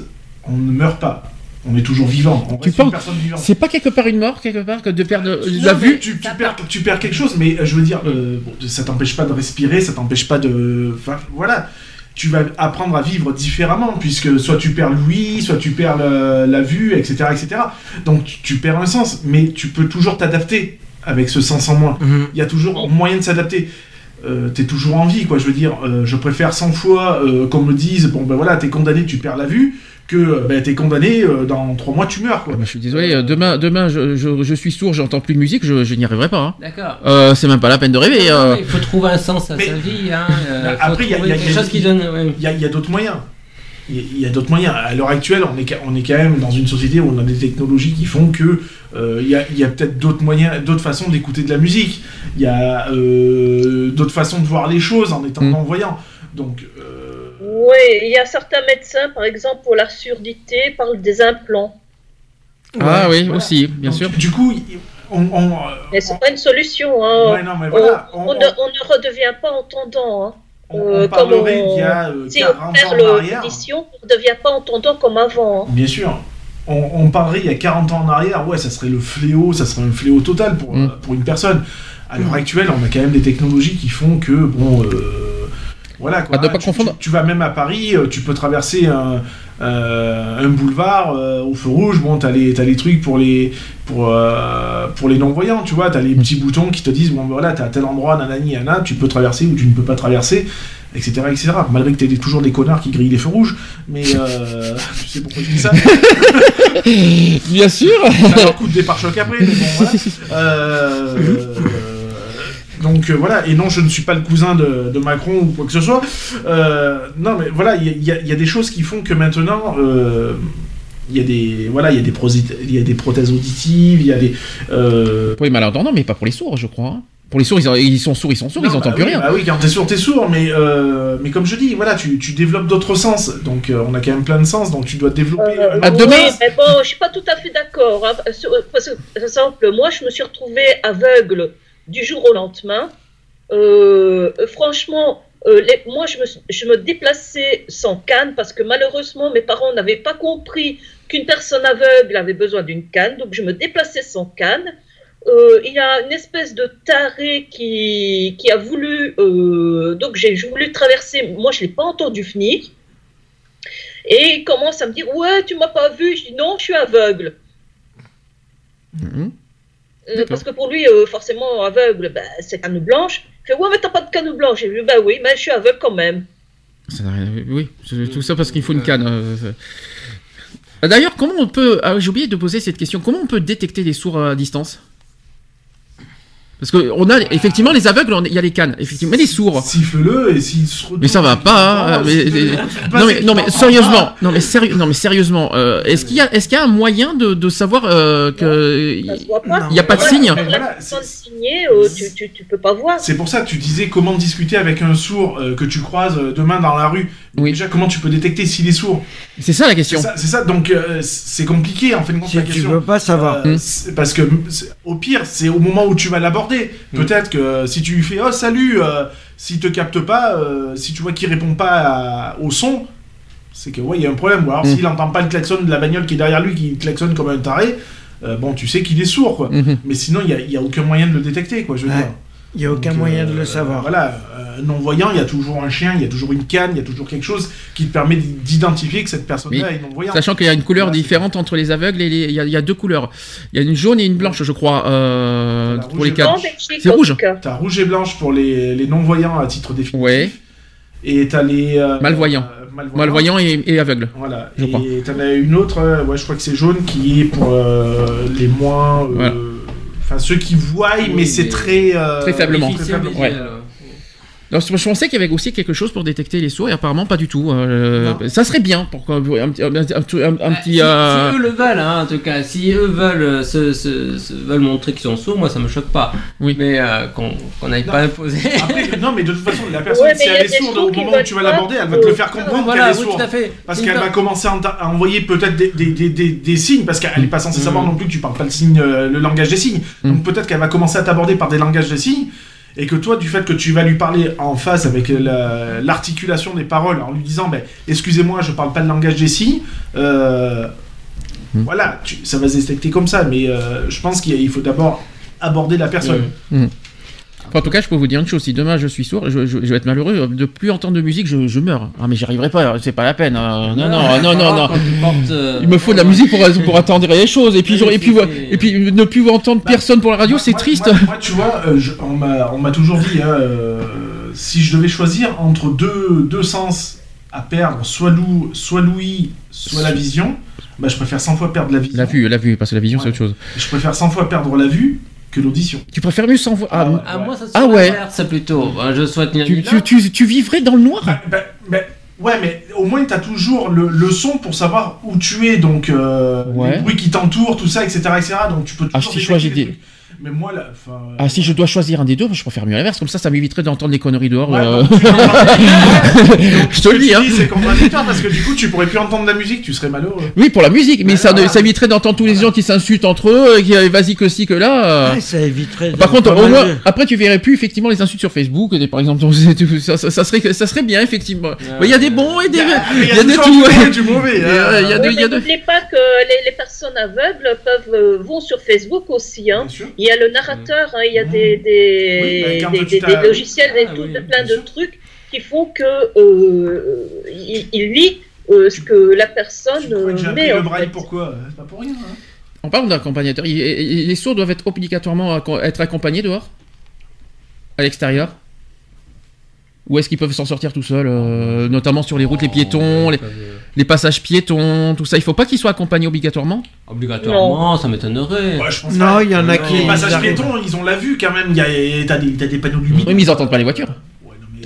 on ne meurt pas. On est toujours vivant. On Tu penses- personne vivante. C'est pas quelque part une mort, quelque part, que de perdre Non, la vue tu, tu perds, tu perds quelque chose, mais euh, je veux dire, euh, bon, ça t'empêche pas de respirer, ça t'empêche pas de. Enfin, voilà. Tu vas apprendre à vivre différemment, puisque soit tu perds l'ouïe, soit tu perds le- la vue, etc., etc. Donc tu, tu perds un sens, mais tu peux toujours t'adapter avec ce sens en moins. Mhm. Il y a toujours moyen de s'adapter. Euh, t'es toujours en vie, quoi. Je veux dire, euh, je préfère 100 fois euh, qu'on me dise, bon ben voilà, t'es condamné, tu perds la vue, que ben, t'es condamné, euh, dans 3 mois tu meurs, quoi. Ah bah, Je suis désolé, euh, demain, demain je, je- je suis sourd, j'entends plus de musique, je, je n'y arriverai pas. hein. D'accord. Euh, c'est même pas la peine de rêver. Euh. Il faut trouver un sens à Mais- sa vie. Hein. euh, après, il y a- y a- quelque chose qui donne. ouais. Il y a, d'autres moyens. Il y a- d'autres moyens. À l'heure actuelle, on est, ca- on est quand même dans une société où on a des technologies qui font que euh, il y a, il y a peut-être d'autres moyens, d'autres façons d'écouter de la musique. Il y a euh, d'autres façons de voir les choses en étant Mm. non-voyant. Donc, euh, Oui, il y a certains médecins, par exemple, pour la surdité, parlent des implants. Ah ouais, oui, voilà. aussi, bien Donc, sûr. Du coup, il- on. on, euh, Mais c'est on- pas une solution. Hein. ouais, non, mais voilà. on, On, on ne, on ne redevient pas entendant. Hein. on- euh, on parlerait comme on- d'il y a euh, Si on 40 perd ans en le- arrière. l'audition, on ne devient pas entendant comme avant. hein. Bien sûr. On, on parlerait il y a 40 ans en arrière, ouais, ça serait le fléau, ça serait un fléau total pour, Mm. euh, pour une personne. À l'heure actuelle, on a quand même des technologies qui font que, bon, euh, voilà quoi. Pas tu, confondre. tu- tu vas même à Paris, euh, tu peux traverser un, euh, un boulevard euh, au feu rouge, bon, t'as les, les trucs pour les, pour, euh, pour les non-voyants, tu vois, t'as les petits boutons qui te disent, bon, ben voilà, t'es à tel endroit, nanani, nana, tu peux traverser ou tu ne peux pas traverser, etc., etc. Malgré que t'aies toujours des connards qui grillent les feux rouges, mais euh, tu sais pourquoi je dis ça Bien sûr. ça leur coûte des pare-chocs après, mais bon, voilà. Donc euh, voilà, et non, je ne suis pas le cousin de, de Macron ou quoi que ce soit. Euh, non, mais voilà, il y, a- y y des choses qui font que maintenant, euh, il y a des voilà, il y a des il y a des prothèses auditives, il y a des. euh, Pour les malentendants, mais pas pour les sourds, je crois. hein. Pour les sourds, ils, ils sont sourds, ils sont sourds, non, ils entendent bah plus oui, rien. Bah oui, quand t'es sourd, t'es sourd, mais euh, mais comme je dis, voilà, tu, tu développes d'autres sens. Donc euh, on a quand même plein de sens, donc tu dois développer. Euh, À demain- oui, mais bon, je suis pas tout à fait d'accord. hein, sur- parce que, par exemple, moi, je me suis retrouvée aveugle du jour au lendemain. Euh, franchement, euh, moi, je me, déplaçais sans canne parce que malheureusement, mes parents n'avaient pas compris qu'une personne aveugle avait besoin d'une canne. Donc, je me déplaçais sans canne. Euh, il y a une espèce de taré qui, a voulu. donc, j'ai voulu traverser. Moi, je ne l'ai pas entendu finir. Et il commence à me dire Ouais, tu m'as pas vu. Je dis Non, je suis aveugle. D'accord. Parce que pour lui, euh, forcément, aveugle, bah, c'est canne blanche. Il fait Ouais, mais t'as pas de canne blanche. J'ai dit Bah oui, mais je suis aveugle quand même. Ça n'a rien à- Oui, c'est tout ça parce qu'il faut une canne. euh, D'ailleurs, comment on peut. ah, J'ai oublié de poser cette question. Comment on peut détecter les sourds à distance? Parce que on a effectivement les aveugles, il y a les cannes, effectivement, mais les sourds. Siffle-le et s'il se retourne. Mais ça va pas. mais- siffle-le. non mais non mais Pas- sérieusement, non mais sérieux, non mais sérieusement, euh, est-ce qu'il y a est-ce qu'il y a un moyen de, de savoir euh, que pas. il y a pas de signe euh, tu, tu, tu peux pas voir. C'est pour ça que tu disais comment discuter avec un sourd euh, que tu croises euh, demain dans la rue. Oui. Déjà, comment tu peux détecter s'il est sourd C'est ça la question. c'est ça, donc euh, c'est compliqué en fait de compte Si la tu question. veux pas savoir. Euh, Mm. parce que au pire, c'est au moment où tu vas l'aborder. Mm. Peut-être que euh, si tu lui fais oh salut, euh, s'il te capte pas, euh, si tu vois qu'il répond pas à- au son, c'est que ouais, il y a un problème. Ou alors Mm. s'il entend pas le klaxon de la bagnole qui est derrière lui, qui klaxonne comme un taré, euh, bon, tu sais qu'il est sourd quoi. Mhm. Mais sinon, il y a, il y a aucun moyen de le détecter quoi. Je veux Ouais. dire. Il n'y a aucun Donc, moyen de le savoir. Voilà, non-voyant, il y a toujours un chien, il y a toujours une canne, il y a toujours quelque chose qui te permet d'identifier que cette personne-là Oui. est non-voyante. Sachant qu'il y a une couleur différente entre les aveugles et les. Il y, a, il y a deux couleurs. Il y a une jaune et une blanche, je crois, euh, pour les Belgique, C'est rouge. T'as rouge et blanche pour les, les non-voyants à titre définitif. Ouais. Et t'as les. euh, Malvoyants. euh, malvoyants. Malvoyant et, et aveugle. Voilà. Je et t'en as une autre, euh, ouais, je crois que c'est jaune, qui est pour euh, les moins. euh, Voilà. Enfin, ceux qui voient, Oui, mais c'est très. euh, Très faiblement. très Déficient faiblement. visuel, Ouais. Alors, je pensais qu'il y avait aussi quelque chose pour détecter les sourds et apparemment pas du tout. Euh, Non. ça serait bien pour un, petit- un, petit- un petit- un Bah, petit. si, euh, si eux le veulent, hein, en tout cas, si eux veulent, euh, se, se- se- veulent montrer qu'ils sont sourds, moi ça me choque pas. Oui. Mais euh, qu'on n'aille pas imposer. Après, non, mais de toute façon, la personne, Ouais, si elle est sourde, au moment où tu vas l'aborder, elle va te le faire comprendre voilà, qu'elle est oui, sourde. tout à fait. Parce qu'elle va commencer à, envoyer peut-être des, des, des, des, des signes, parce qu'elle n'est pas censée Mhm. savoir non plus que tu parles pas le, signe, euh, le langage des signes. Mhm. Donc peut-être qu'elle va commencer à t'aborder par des langages des signes, et que toi, du fait que tu vas lui parler en face avec la- l'articulation des paroles, en lui disant ben, Excusez-moi, je parle pas le langage des signes euh, Mhm. voilà, tu- ça va se détecter comme ça, mais euh, je pense qu'il faut d'abord aborder la personne. Enfin, en tout cas, je peux vous dire une chose. Si demain je suis sourd, je, je- je vais être malheureux. De plus entendre de musique, je, je meurs. Ah, mais j'y arriverai pas. C'est pas la peine. hein. Non, non, non, non, non. Portes, euh, Il me faut de la musique pour, pour attendre les choses. Et puis, et puis, et ne plus entendre personne pour la radio, c'est triste. Moi, moi, tu vois, euh, je- on m'a toujours dit, hein, euh, si je devais choisir entre deux, deux sens à perdre, soit l'ou, soit l'ouïe, soit la vision, bah, je préfère 100 fois perdre la vision. La vue, la vue, parce que la vision, c'est autre chose. Je préfère 100 fois perdre la vue que l'audition. Tu préfères mieux sans voix. Ah, Ah ouais. Ah, moi ça se Ah ouais. ça plutôt. Bah, je souhaite tu, tu, là. tu, tu vivrais dans le noir Bah, bah, bah, ouais, mais au moins tu as toujours le, le son pour savoir où tu es, donc euh, Ouais. les bruits qui t'entourent, tout ça, etc., etc. Donc tu peux toujours Ah, si choisis. Mais moi, là, enfin, euh, Ah, si je dois choisir un des deux, je préfère mieux l'inverse. Comme ça, ça m'éviterait d'entendre des conneries dehors. Ouais, euh. donc, je te le dis, hein. C'est contradictoire parce que du coup, tu pourrais plus entendre la musique, tu serais malheureux. Oui, pour la musique, mais ça, ça éviterait d'entendre tous les gens qui s'insultent entre eux, et qui euh, vas-y que ci, que là. euh. Ouais, ça éviterait. Par contre, au moins, après, tu verrais plus effectivement les insultes sur Facebook, des- par exemple. ça, ça- ça serait, ça serait bien, effectivement. Mais Il y a des bons et des. Il y a de toujours tout. du mauvais. Il y a- hein. il y a de- Oui, il y a mais de- n'oubliez pas que les, personnes aveugles peuvent vont sur Facebook aussi. Hein. Bien sûr. Il y a le narrateur, hein, il y a Mhm. des, des, Oui, bah, des, logiciels, des, Ah, tout, oui, plein de sûr. trucs qui font que euh, il, il lit euh, ce que la personne Tu crois que j'ai euh, met. le braille fait. pourquoi? C'est pas pour rien. hein. En parlant d'accompagnateur, les sourds doivent être obligatoirement être accompagnés dehors? À l'extérieur? Ou est-ce qu'ils peuvent s'en sortir tout seuls, euh, notamment sur les routes, les piétons, les, les passages piétons, tout ça Il faut pas qu'ils soient accompagnés obligatoirement? Obligatoirement, ça m'étonnerait. Ouais, je pense Non, pas. il y en a qui. Les passages piétons, ils ont la vue quand même. Il y a, t'as des, t'as des panneaux lumineux. Oui, mais ils entendent pas les voitures.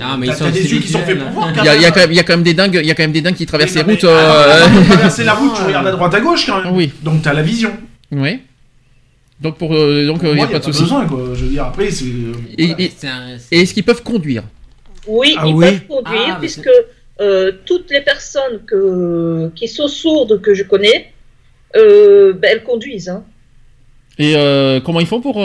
Ah, mais t'as- des yeux qui sont faits pour voir. Il y, a, y quand même, il y a quand même des dingues, il y a quand même des dingues qui traversent les routes. avant- euh, traverser la route, tu regardes à droite à gauche quand même. Oui. Donc t'as la vision. Oui. Donc pour, euh, donc euh, il moi, y a pas de souci. besoin quoi. Je veux dire après c'est. Et, voilà. et- C'est un- et est-ce qu'ils peuvent conduire? Oui, Ah ils oui peuvent conduire Ah, mais puisque euh, toutes les personnes qui sont sourdes que je connais, euh, ben, elles conduisent. Hein. Et euh, comment ils font pour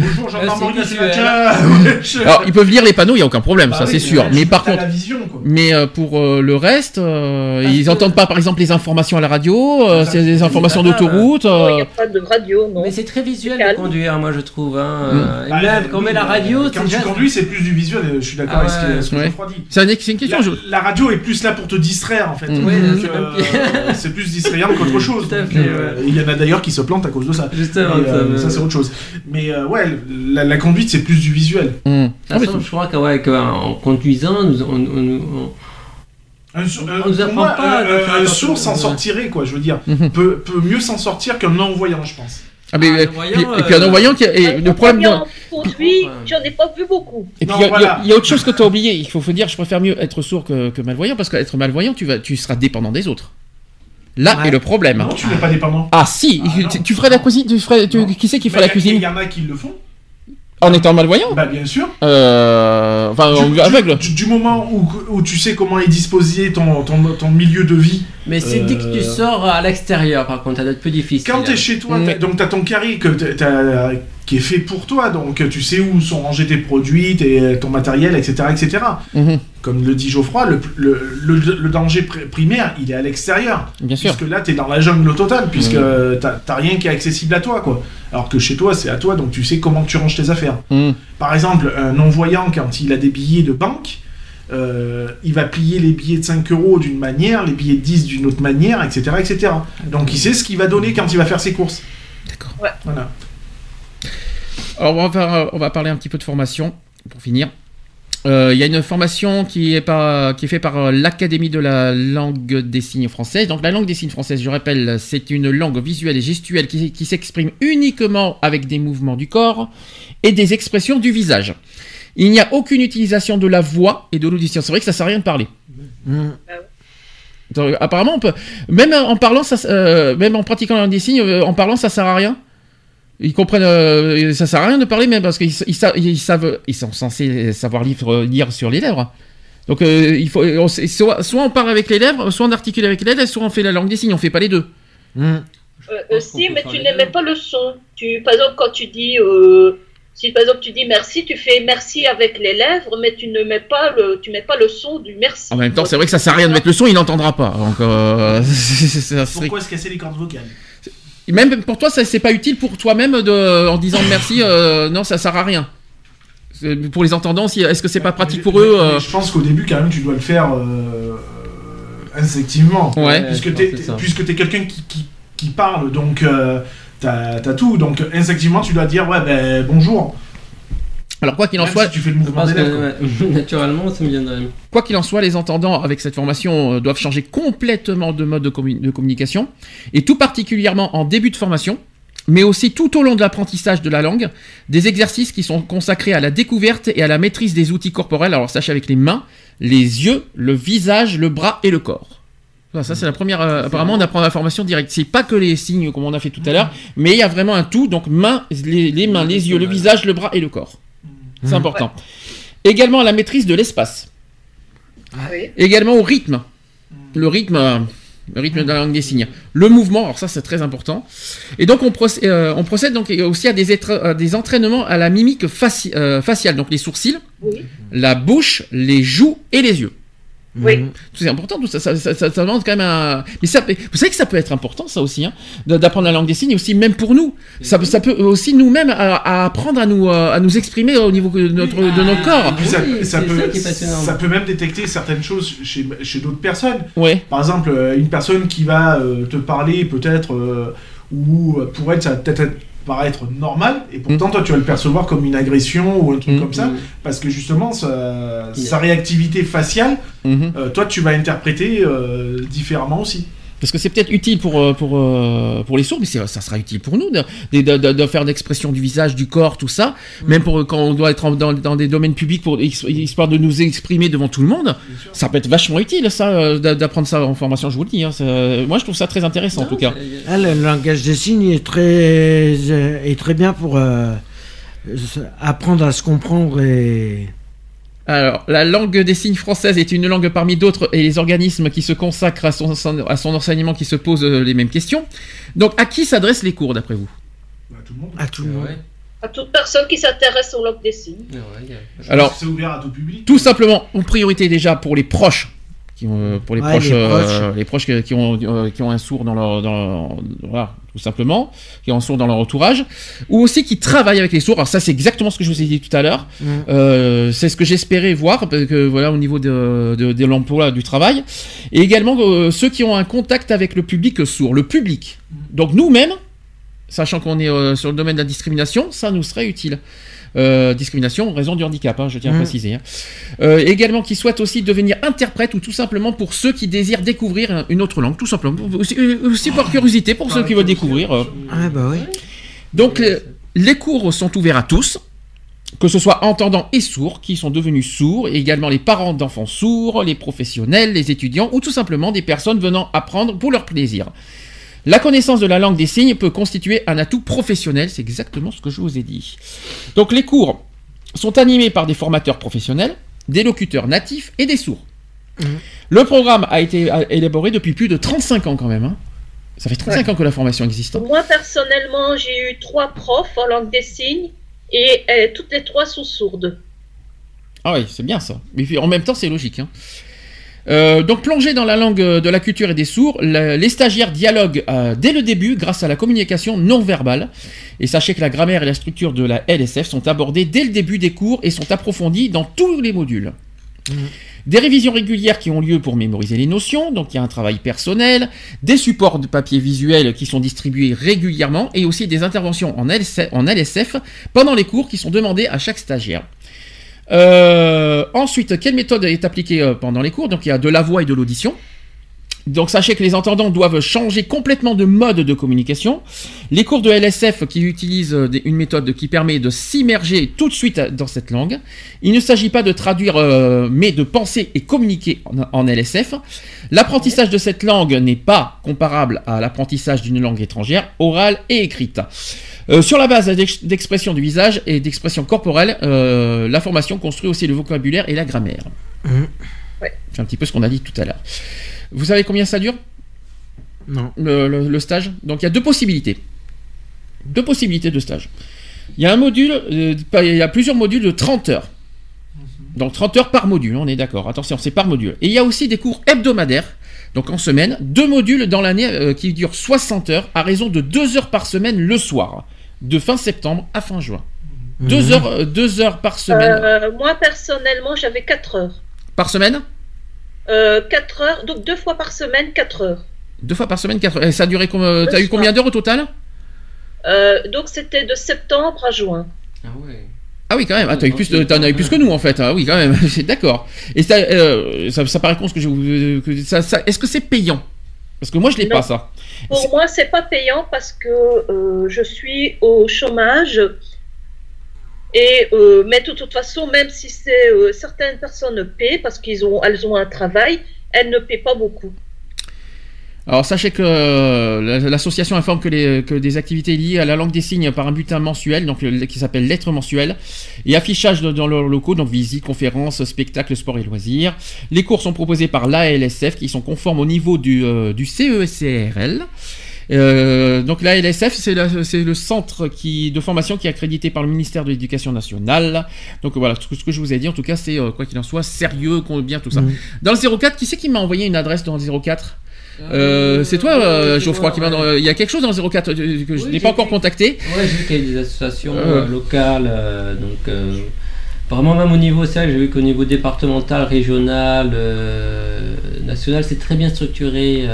Bonjour Euh, gendarmerie c'est nationale. Ouais, Alors ils peuvent lire les panneaux, il y a aucun problème, Bah ça oui, c'est sûr. ouais, Mais par contre, la vision quoi. mais euh, pour euh, le reste, euh, ils que- entendent pas par exemple les informations à la radio, euh, Ça, c'est des informations d'autoroute. Non, Il n'y a pas de radio, non. Mais c'est très visuel de conduire, moi je trouve. Hein. Mm. Bah, même quand on met la bah, radio, Quand c'est tu conduis, c'est plus du visuel. Je suis d'accord Ah avec ce que- ouais. Ouais. Dit. C'est une, question. La, je- la radio est plus là pour te distraire en fait. Mm. Ouais, c'est plus distrayant qu'autre chose. Ouais. Il y en a d'ailleurs qui se plantent à cause de ça. Ça c'est autre chose. Mais euh, la, la conduite c'est plus du visuel. De Ah, façon, je crois qu'en ouais, qu'en conduisant, nous, on, on- on- Un, sourd- On euh, nous apprend moi, pas euh, un sourd s'en sortirait quoi. Je veux dire, Mhm. peut, peut mieux s'en sortir qu'un non voyant, je pense. Ah, mais, Ah, euh, et puis un euh, non-voyant qui a- et Un le problème. voyant de- conduit, j'en ai pas vu beaucoup. Et puis Non, il y a- y, y autre chose que tu as oublié. Il faut, faut dire, je préfère mieux être sourd que, que malvoyant parce qu'être malvoyant, tu vas, tu seras dépendant des autres. Là Ouais. est le problème. Non, tu n'es pas dépendant. Ah si, Ah, tu, ferais la cuisine, tu ferais, tu- qui c'est qui ferait la a- Il cuisine y en a qui le font. En étant malvoyant Bah bien sûr. euh, Enfin, Du, du- aveugle. du- du moment où, où tu sais comment est disposé ton, ton, ton milieu de vie, Mais c'est Euh, dès que tu sors à l'extérieur, par contre, ça doit être plus difficile. quand t'es chez toi, Mm. t'as- donc t'as ton carré que t'as- qui est fait pour toi, donc tu sais où sont rangés tes produits, tes- ton matériel, etc., etc. Mhm, Comme le dit Geoffroy, le, le, le, le danger pr- primaire, il est à l'extérieur. Bien sûr. Puisque là, t'es dans la jungle totale, puisque t'as t'as rien qui est accessible à toi, quoi. Alors que chez toi, c'est à toi, donc tu sais comment tu ranges tes affaires. Mhm. Par exemple, un non-voyant, quand il a des billets de banque, euh, il va plier les billets de 5 euros d'une manière, les billets de 10 d'une autre manière, etc., etc. Donc il sait ce qu'il va donner quand il va faire ses courses. D'accord. Ouais. Voilà. Alors, on va, faire- on va parler un petit peu de formation pour finir. Euh, Il y a une formation qui est, par, qui est faite par euh, l'Académie de la langue des signes française. Donc, la langue des signes française, je rappelle, c'est une langue visuelle et gestuelle qui, qui s'exprime uniquement avec des mouvements du corps et des expressions du visage. Il n'y a aucune utilisation de la voix et de l'audition. C'est vrai que ça sert à rien de parler. Mm. Donc, apparemment, on peut, même en parlant, ça, euh, même en pratiquant la langue des signes, euh, en parlant, ça sert à rien. Ils comprennent, euh, ça sert à rien de parler, même parce qu'ils ils sa- ils savent, ils sont censés savoir lire, lire sur les lèvres. Donc, euh, il faut, on soit, soit on parle avec les lèvres, soit on articule avec les lèvres, soit on fait la langue des signes. On fait pas les deux. Mm. Euh, euh, si, mais tu n'émets pas le son. Tu, par exemple, quand tu dis, euh, si par exemple tu dis merci, tu fais merci avec les lèvres, mais tu ne mets pas le, tu mets pas le son du merci. En même temps, c'est vrai que ça sert à rien de mettre le son, il n'entendra pas. Donc, euh, ça Pourquoi se casser les cordes vocales? Même pour toi, ça c'est pas utile pour toi-même de, en disant merci. euh, non, ça sert à rien. Pour les entendants, si- est-ce que c'est pas pratique pour eux euh, Je pense qu'au début, quand même, tu dois le faire euh, instinctivement. Ouais. Puisque t'es puisque t'es quelqu'un qui, qui, qui parle, donc euh, t'as t'as tout. Donc instinctivement, tu dois dire ouais, ben bonjour. Alors quoi qu'il en Même soit, si tu fais le mouvement des lèvres. que ouais, naturellement, ça me viendrait. Quoi qu'il en soit, les entendants avec cette formation euh, doivent changer complètement de mode de, commu- de communication, et tout particulièrement en début de formation, mais aussi tout au long de l'apprentissage de la langue, des exercices qui sont consacrés à la découverte et à la maîtrise des outils corporels, alors sachez avec les mains, les yeux, le visage, le bras et le corps. Voilà, ça c'est la première. euh, apparemment, on apprend la formation directe. C'est pas que les signes comme on a fait tout à l'heure, mais il y a vraiment un tout. Donc mains, les, les mains, les yeux, le visage, le bras et le corps. C'est Mhm. important. Également la maîtrise de l'espace. Oui. Également au rythme. Le rythme, euh, le rythme de la langue des signes. Le mouvement, alors ça c'est très important. Et donc on, procède, euh, on procède donc aussi à des, à entraînements à la mimique faci- euh, faciale, donc les sourcils, Oui. la bouche, les joues et les yeux. Oui. Mm. C'est important, tout ça, ça, ça, ça- ça demande quand même un... Mais ça, vous savez que ça peut être important, ça aussi, hein, d'apprendre la langue des signes, aussi même pour nous. Ça, peut- ça peut aussi nous-mêmes à, à apprendre à nous, euh, à nous exprimer au niveau de notre, de notre Ah. corps. Et puis ça, Oui, peut, ça qui est passionnant. ça peut même détecter certaines choses chez, chez d'autres personnes. Ouais, Par exemple, euh, une personne qui va euh, te parler peut-être, euh, ou euh, pour elle, ça va peut-être être- paraître normal, et pourtant toi tu vas le percevoir comme une agression ou un truc Mm. comme ça, Mm. parce que justement sa, réactivité faciale, mhm. euh, toi tu vas interpréter euh, différemment aussi. Parce que c'est peut-être utile pour, euh, pour, euh, pour les sourds, mais ça sera utile pour nous de, de, de- de faire l'expression du visage, du corps, tout ça. Même pour quand on doit être en- dans, dans des domaines publics pour histoire de nous exprimer devant tout le monde. Ça peut être vachement utile, ça, euh, d'a- d'apprendre ça en formation, je vous le dis. hein. Moi, je trouve ça très intéressant, en tout cas. Ah, le langage des signes est très, est très bien pour euh, apprendre à se comprendre et. Alors, la langue des signes française est une langue parmi d'autres et les organismes qui se consacrent à son, à son enseignement qui se posent euh, les mêmes questions. Donc, à qui s'adressent les cours, d'après vous? Bah, tout le monde. À tout le monde. Ouais. À toute personne qui s'intéresse aux langues des signes. Ouais, y a- Alors, c'est ouvert à tout public. Tout simplement, en priorité déjà pour les proches, qui ont, euh, pour les Ouais, proches, les euh, proches. les proches qui, qui ont, euh, qui ont un sourd dans leur, dans leur- voilà, tout simplement, qui ont un sourd dans leur entourage, ou aussi qui travaillent avec les sourds. Alors ça, c'est exactement ce que je vous ai dit tout à l'heure. Mm. Euh, c'est ce que j'espérais voir, parce que voilà, au niveau de, de, de l'emploi, du travail, et également euh, ceux qui ont un contact avec le public sourd, le public. Donc nous-mêmes, sachant qu'on est euh, sur le domaine de la discrimination, ça nous serait utile. Euh, discrimination en raison du handicap, hein, je tiens à Mm. préciser. hein. Euh, également qui souhaitent aussi devenir interprète ou tout simplement pour ceux qui désirent découvrir un- une autre langue, tout simplement. Aussi, euh, aussi par curiosité pour ceux qui veulent découvrir. euh. Ah bah oui. Donc les cours sont ouverts à tous, que ce soit entendants et sourds qui sont devenus sourds, et également les parents d'enfants sourds, les professionnels, les étudiants ou tout simplement des personnes venant apprendre pour leur plaisir. La connaissance de la langue des signes peut constituer un atout professionnel, c'est exactement ce que je vous ai dit. Donc les cours sont animés par des formateurs professionnels, des locuteurs natifs et des sourds. Mhm. Le programme a été élaboré depuis plus de 35 ans quand même. hein. Ça fait 35 ans que la formation existe. hein. Moi, personnellement, j'ai eu trois profs en langue des signes et euh, toutes les trois sont sourdes. Ah oui, c'est bien ça. Mais en même temps, c'est logique. hein. Euh, donc plongé dans la langue euh, de la culture et des sourds, la- les stagiaires dialoguent euh, dès le début grâce à la communication non verbale. Et sachez que la grammaire et la structure de la LSF sont abordées dès le début des cours et sont approfondies dans tous les modules. Des révisions régulières qui ont lieu pour mémoriser les notions, donc il y a un travail personnel, des supports de papier visuel qui sont distribués régulièrement et aussi des interventions en LSF, en LSF pendant les cours qui sont demandés à chaque stagiaire. Euh, ensuite, quelle méthode est appliquée euh, pendant les cours? Donc il y a de la voix et de l'audition. Donc sachez que les entendants doivent changer complètement de mode de communication. Les cours de LSF qui utilisent des- une méthode qui permet de s'immerger tout de suite dans cette langue. Il ne s'agit pas de traduire, euh, mais de penser et communiquer en, en LSF. L'apprentissage de cette langue n'est pas comparable à l'apprentissage d'une langue étrangère, orale et écrite. Euh, sur la base d'ex- d'expression du visage et d'expression corporelle, euh, la formation construit aussi le vocabulaire et la grammaire. Ouais. C'est un petit peu ce qu'on a dit tout à l'heure. Vous savez combien ça dure? Non. le, le- le stage? Donc il y a deux possibilités. Deux possibilités de stage. Il y a un module, euh, il y a plusieurs modules de 30 heures. Donc 30 heures par module, on est d'accord. Attention, c'est par module. Et il y a aussi des cours hebdomadaires, donc en semaine, deux modules dans l'année euh, qui durent 60 heures à raison de 2 heures par semaine le soir, de fin septembre à fin juin. Deux Mhm. heures, euh, deux heures par semaine. Euh, moi, personnellement, j'avais 4 heures. Par semaine? Euh, 4 heures, donc deux fois par semaine, 4 heures. Deux fois par semaine, quatre heures. Et ça a duré combien T'as eu combien d'heures au total? Euh, donc c'était de septembre à juin. Ah ouais. Ah oui, quand même. Ah, t'as eu plus, de- t'en as eu plus que nous en fait. Ah oui, quand même. C'est d'accord. Et ça, euh, ça, ça paraît con ce que je vous. que ça, ça- Est-ce que c'est payant? Parce que moi, je l'ai Non. pas ça. Pour moi, c'est pas payant parce que euh, je suis au chômage. Et euh, mais de toute façon, même si c'est euh, certaines personnes paient parce qu'ils ont un travail, elles ne paient pas beaucoup. Alors sachez que euh, la- l'association informe que, des activités liées à la langue des signes par un bulletin mensuel, donc qui s'appelle lettre mensuelle, et affichage dans leurs locaux, donc visites, conférences, spectacles, sport et loisirs. Les cours sont proposés par l'ALSF qui sont conformes au niveau du, du CECRL. Euh, donc l'ALSF, c'est la- c'est le centre qui, de formation qui est accrédité par le ministère de l'Éducation nationale. Donc voilà, tout ce que je vous ai dit, en tout cas, c'est euh, quoi qu'il en soit, sérieux, qu'on- bien tout ça. Mhm. Dans le 04, qui c'est qui m'a envoyé une adresse dans le 04 euh, c'est toi, euh, Geoffroy, qui m'a. ouais. Il y a quelque chose dans le 04 euh, que je Oui, n'ai pas encore contacté. Ouais, j'ai vu qu'il y a des associations Euh. euh, locales, euh, donc euh, vraiment même au niveau, c'est vrai que j'ai vu qu'au niveau départemental, régional, euh, national, c'est très bien structuré.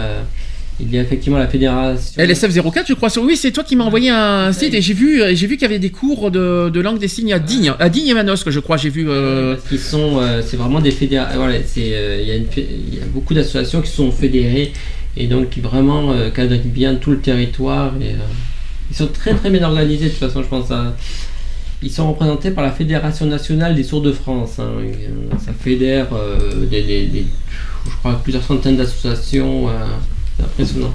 Euh, il y a effectivement la fédération. LSF 04, je crois. Oui, c'est toi qui m'as envoyé un site et j'ai vu, euh, j'ai vu qu'il y avait des cours de, de langue des signes à Digne, à Digne et Manosque, je crois. J'ai vu. euh, Parce qu'ils sont, euh, c'est vraiment des fédérations. Voilà, c'est, euh, il y a une fé- il y a beaucoup d'associations qui sont fédérées et donc qui vraiment euh, cadrent bien tout le territoire. Et, euh, ils sont très très bien organisés de toute façon, je pense. à- ils sont représentés par la Fédération nationale des sourds de France. hein. Euh, ça fédère euh, des, des- des- je crois, plusieurs centaines d'associations. C'est impressionnant.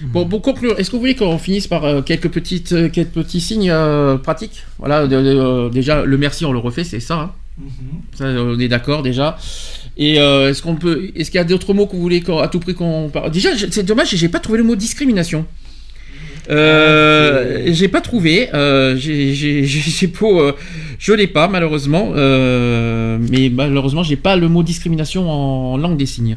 Bon, pour conclure, est-ce que vous voulez qu'on finisse par euh, quelques petites, euh, quelques petits signes euh, pratiques? Voilà, de- de- déjà le merci, on le refait, c'est ça. hein? Ça, on est d'accord déjà. Et est-ce qu'on peut, est-ce qu'il y a d'autres mots que vous voulez qu'on- à tout prix qu'on parle? Déjà, c'est dommage, j'ai pas trouvé le mot discrimination. Euh, j'ai pas trouvé. J'ai, je l'ai pas malheureusement. Mais malheureusement, j'ai pas le mot discrimination en langue des signes.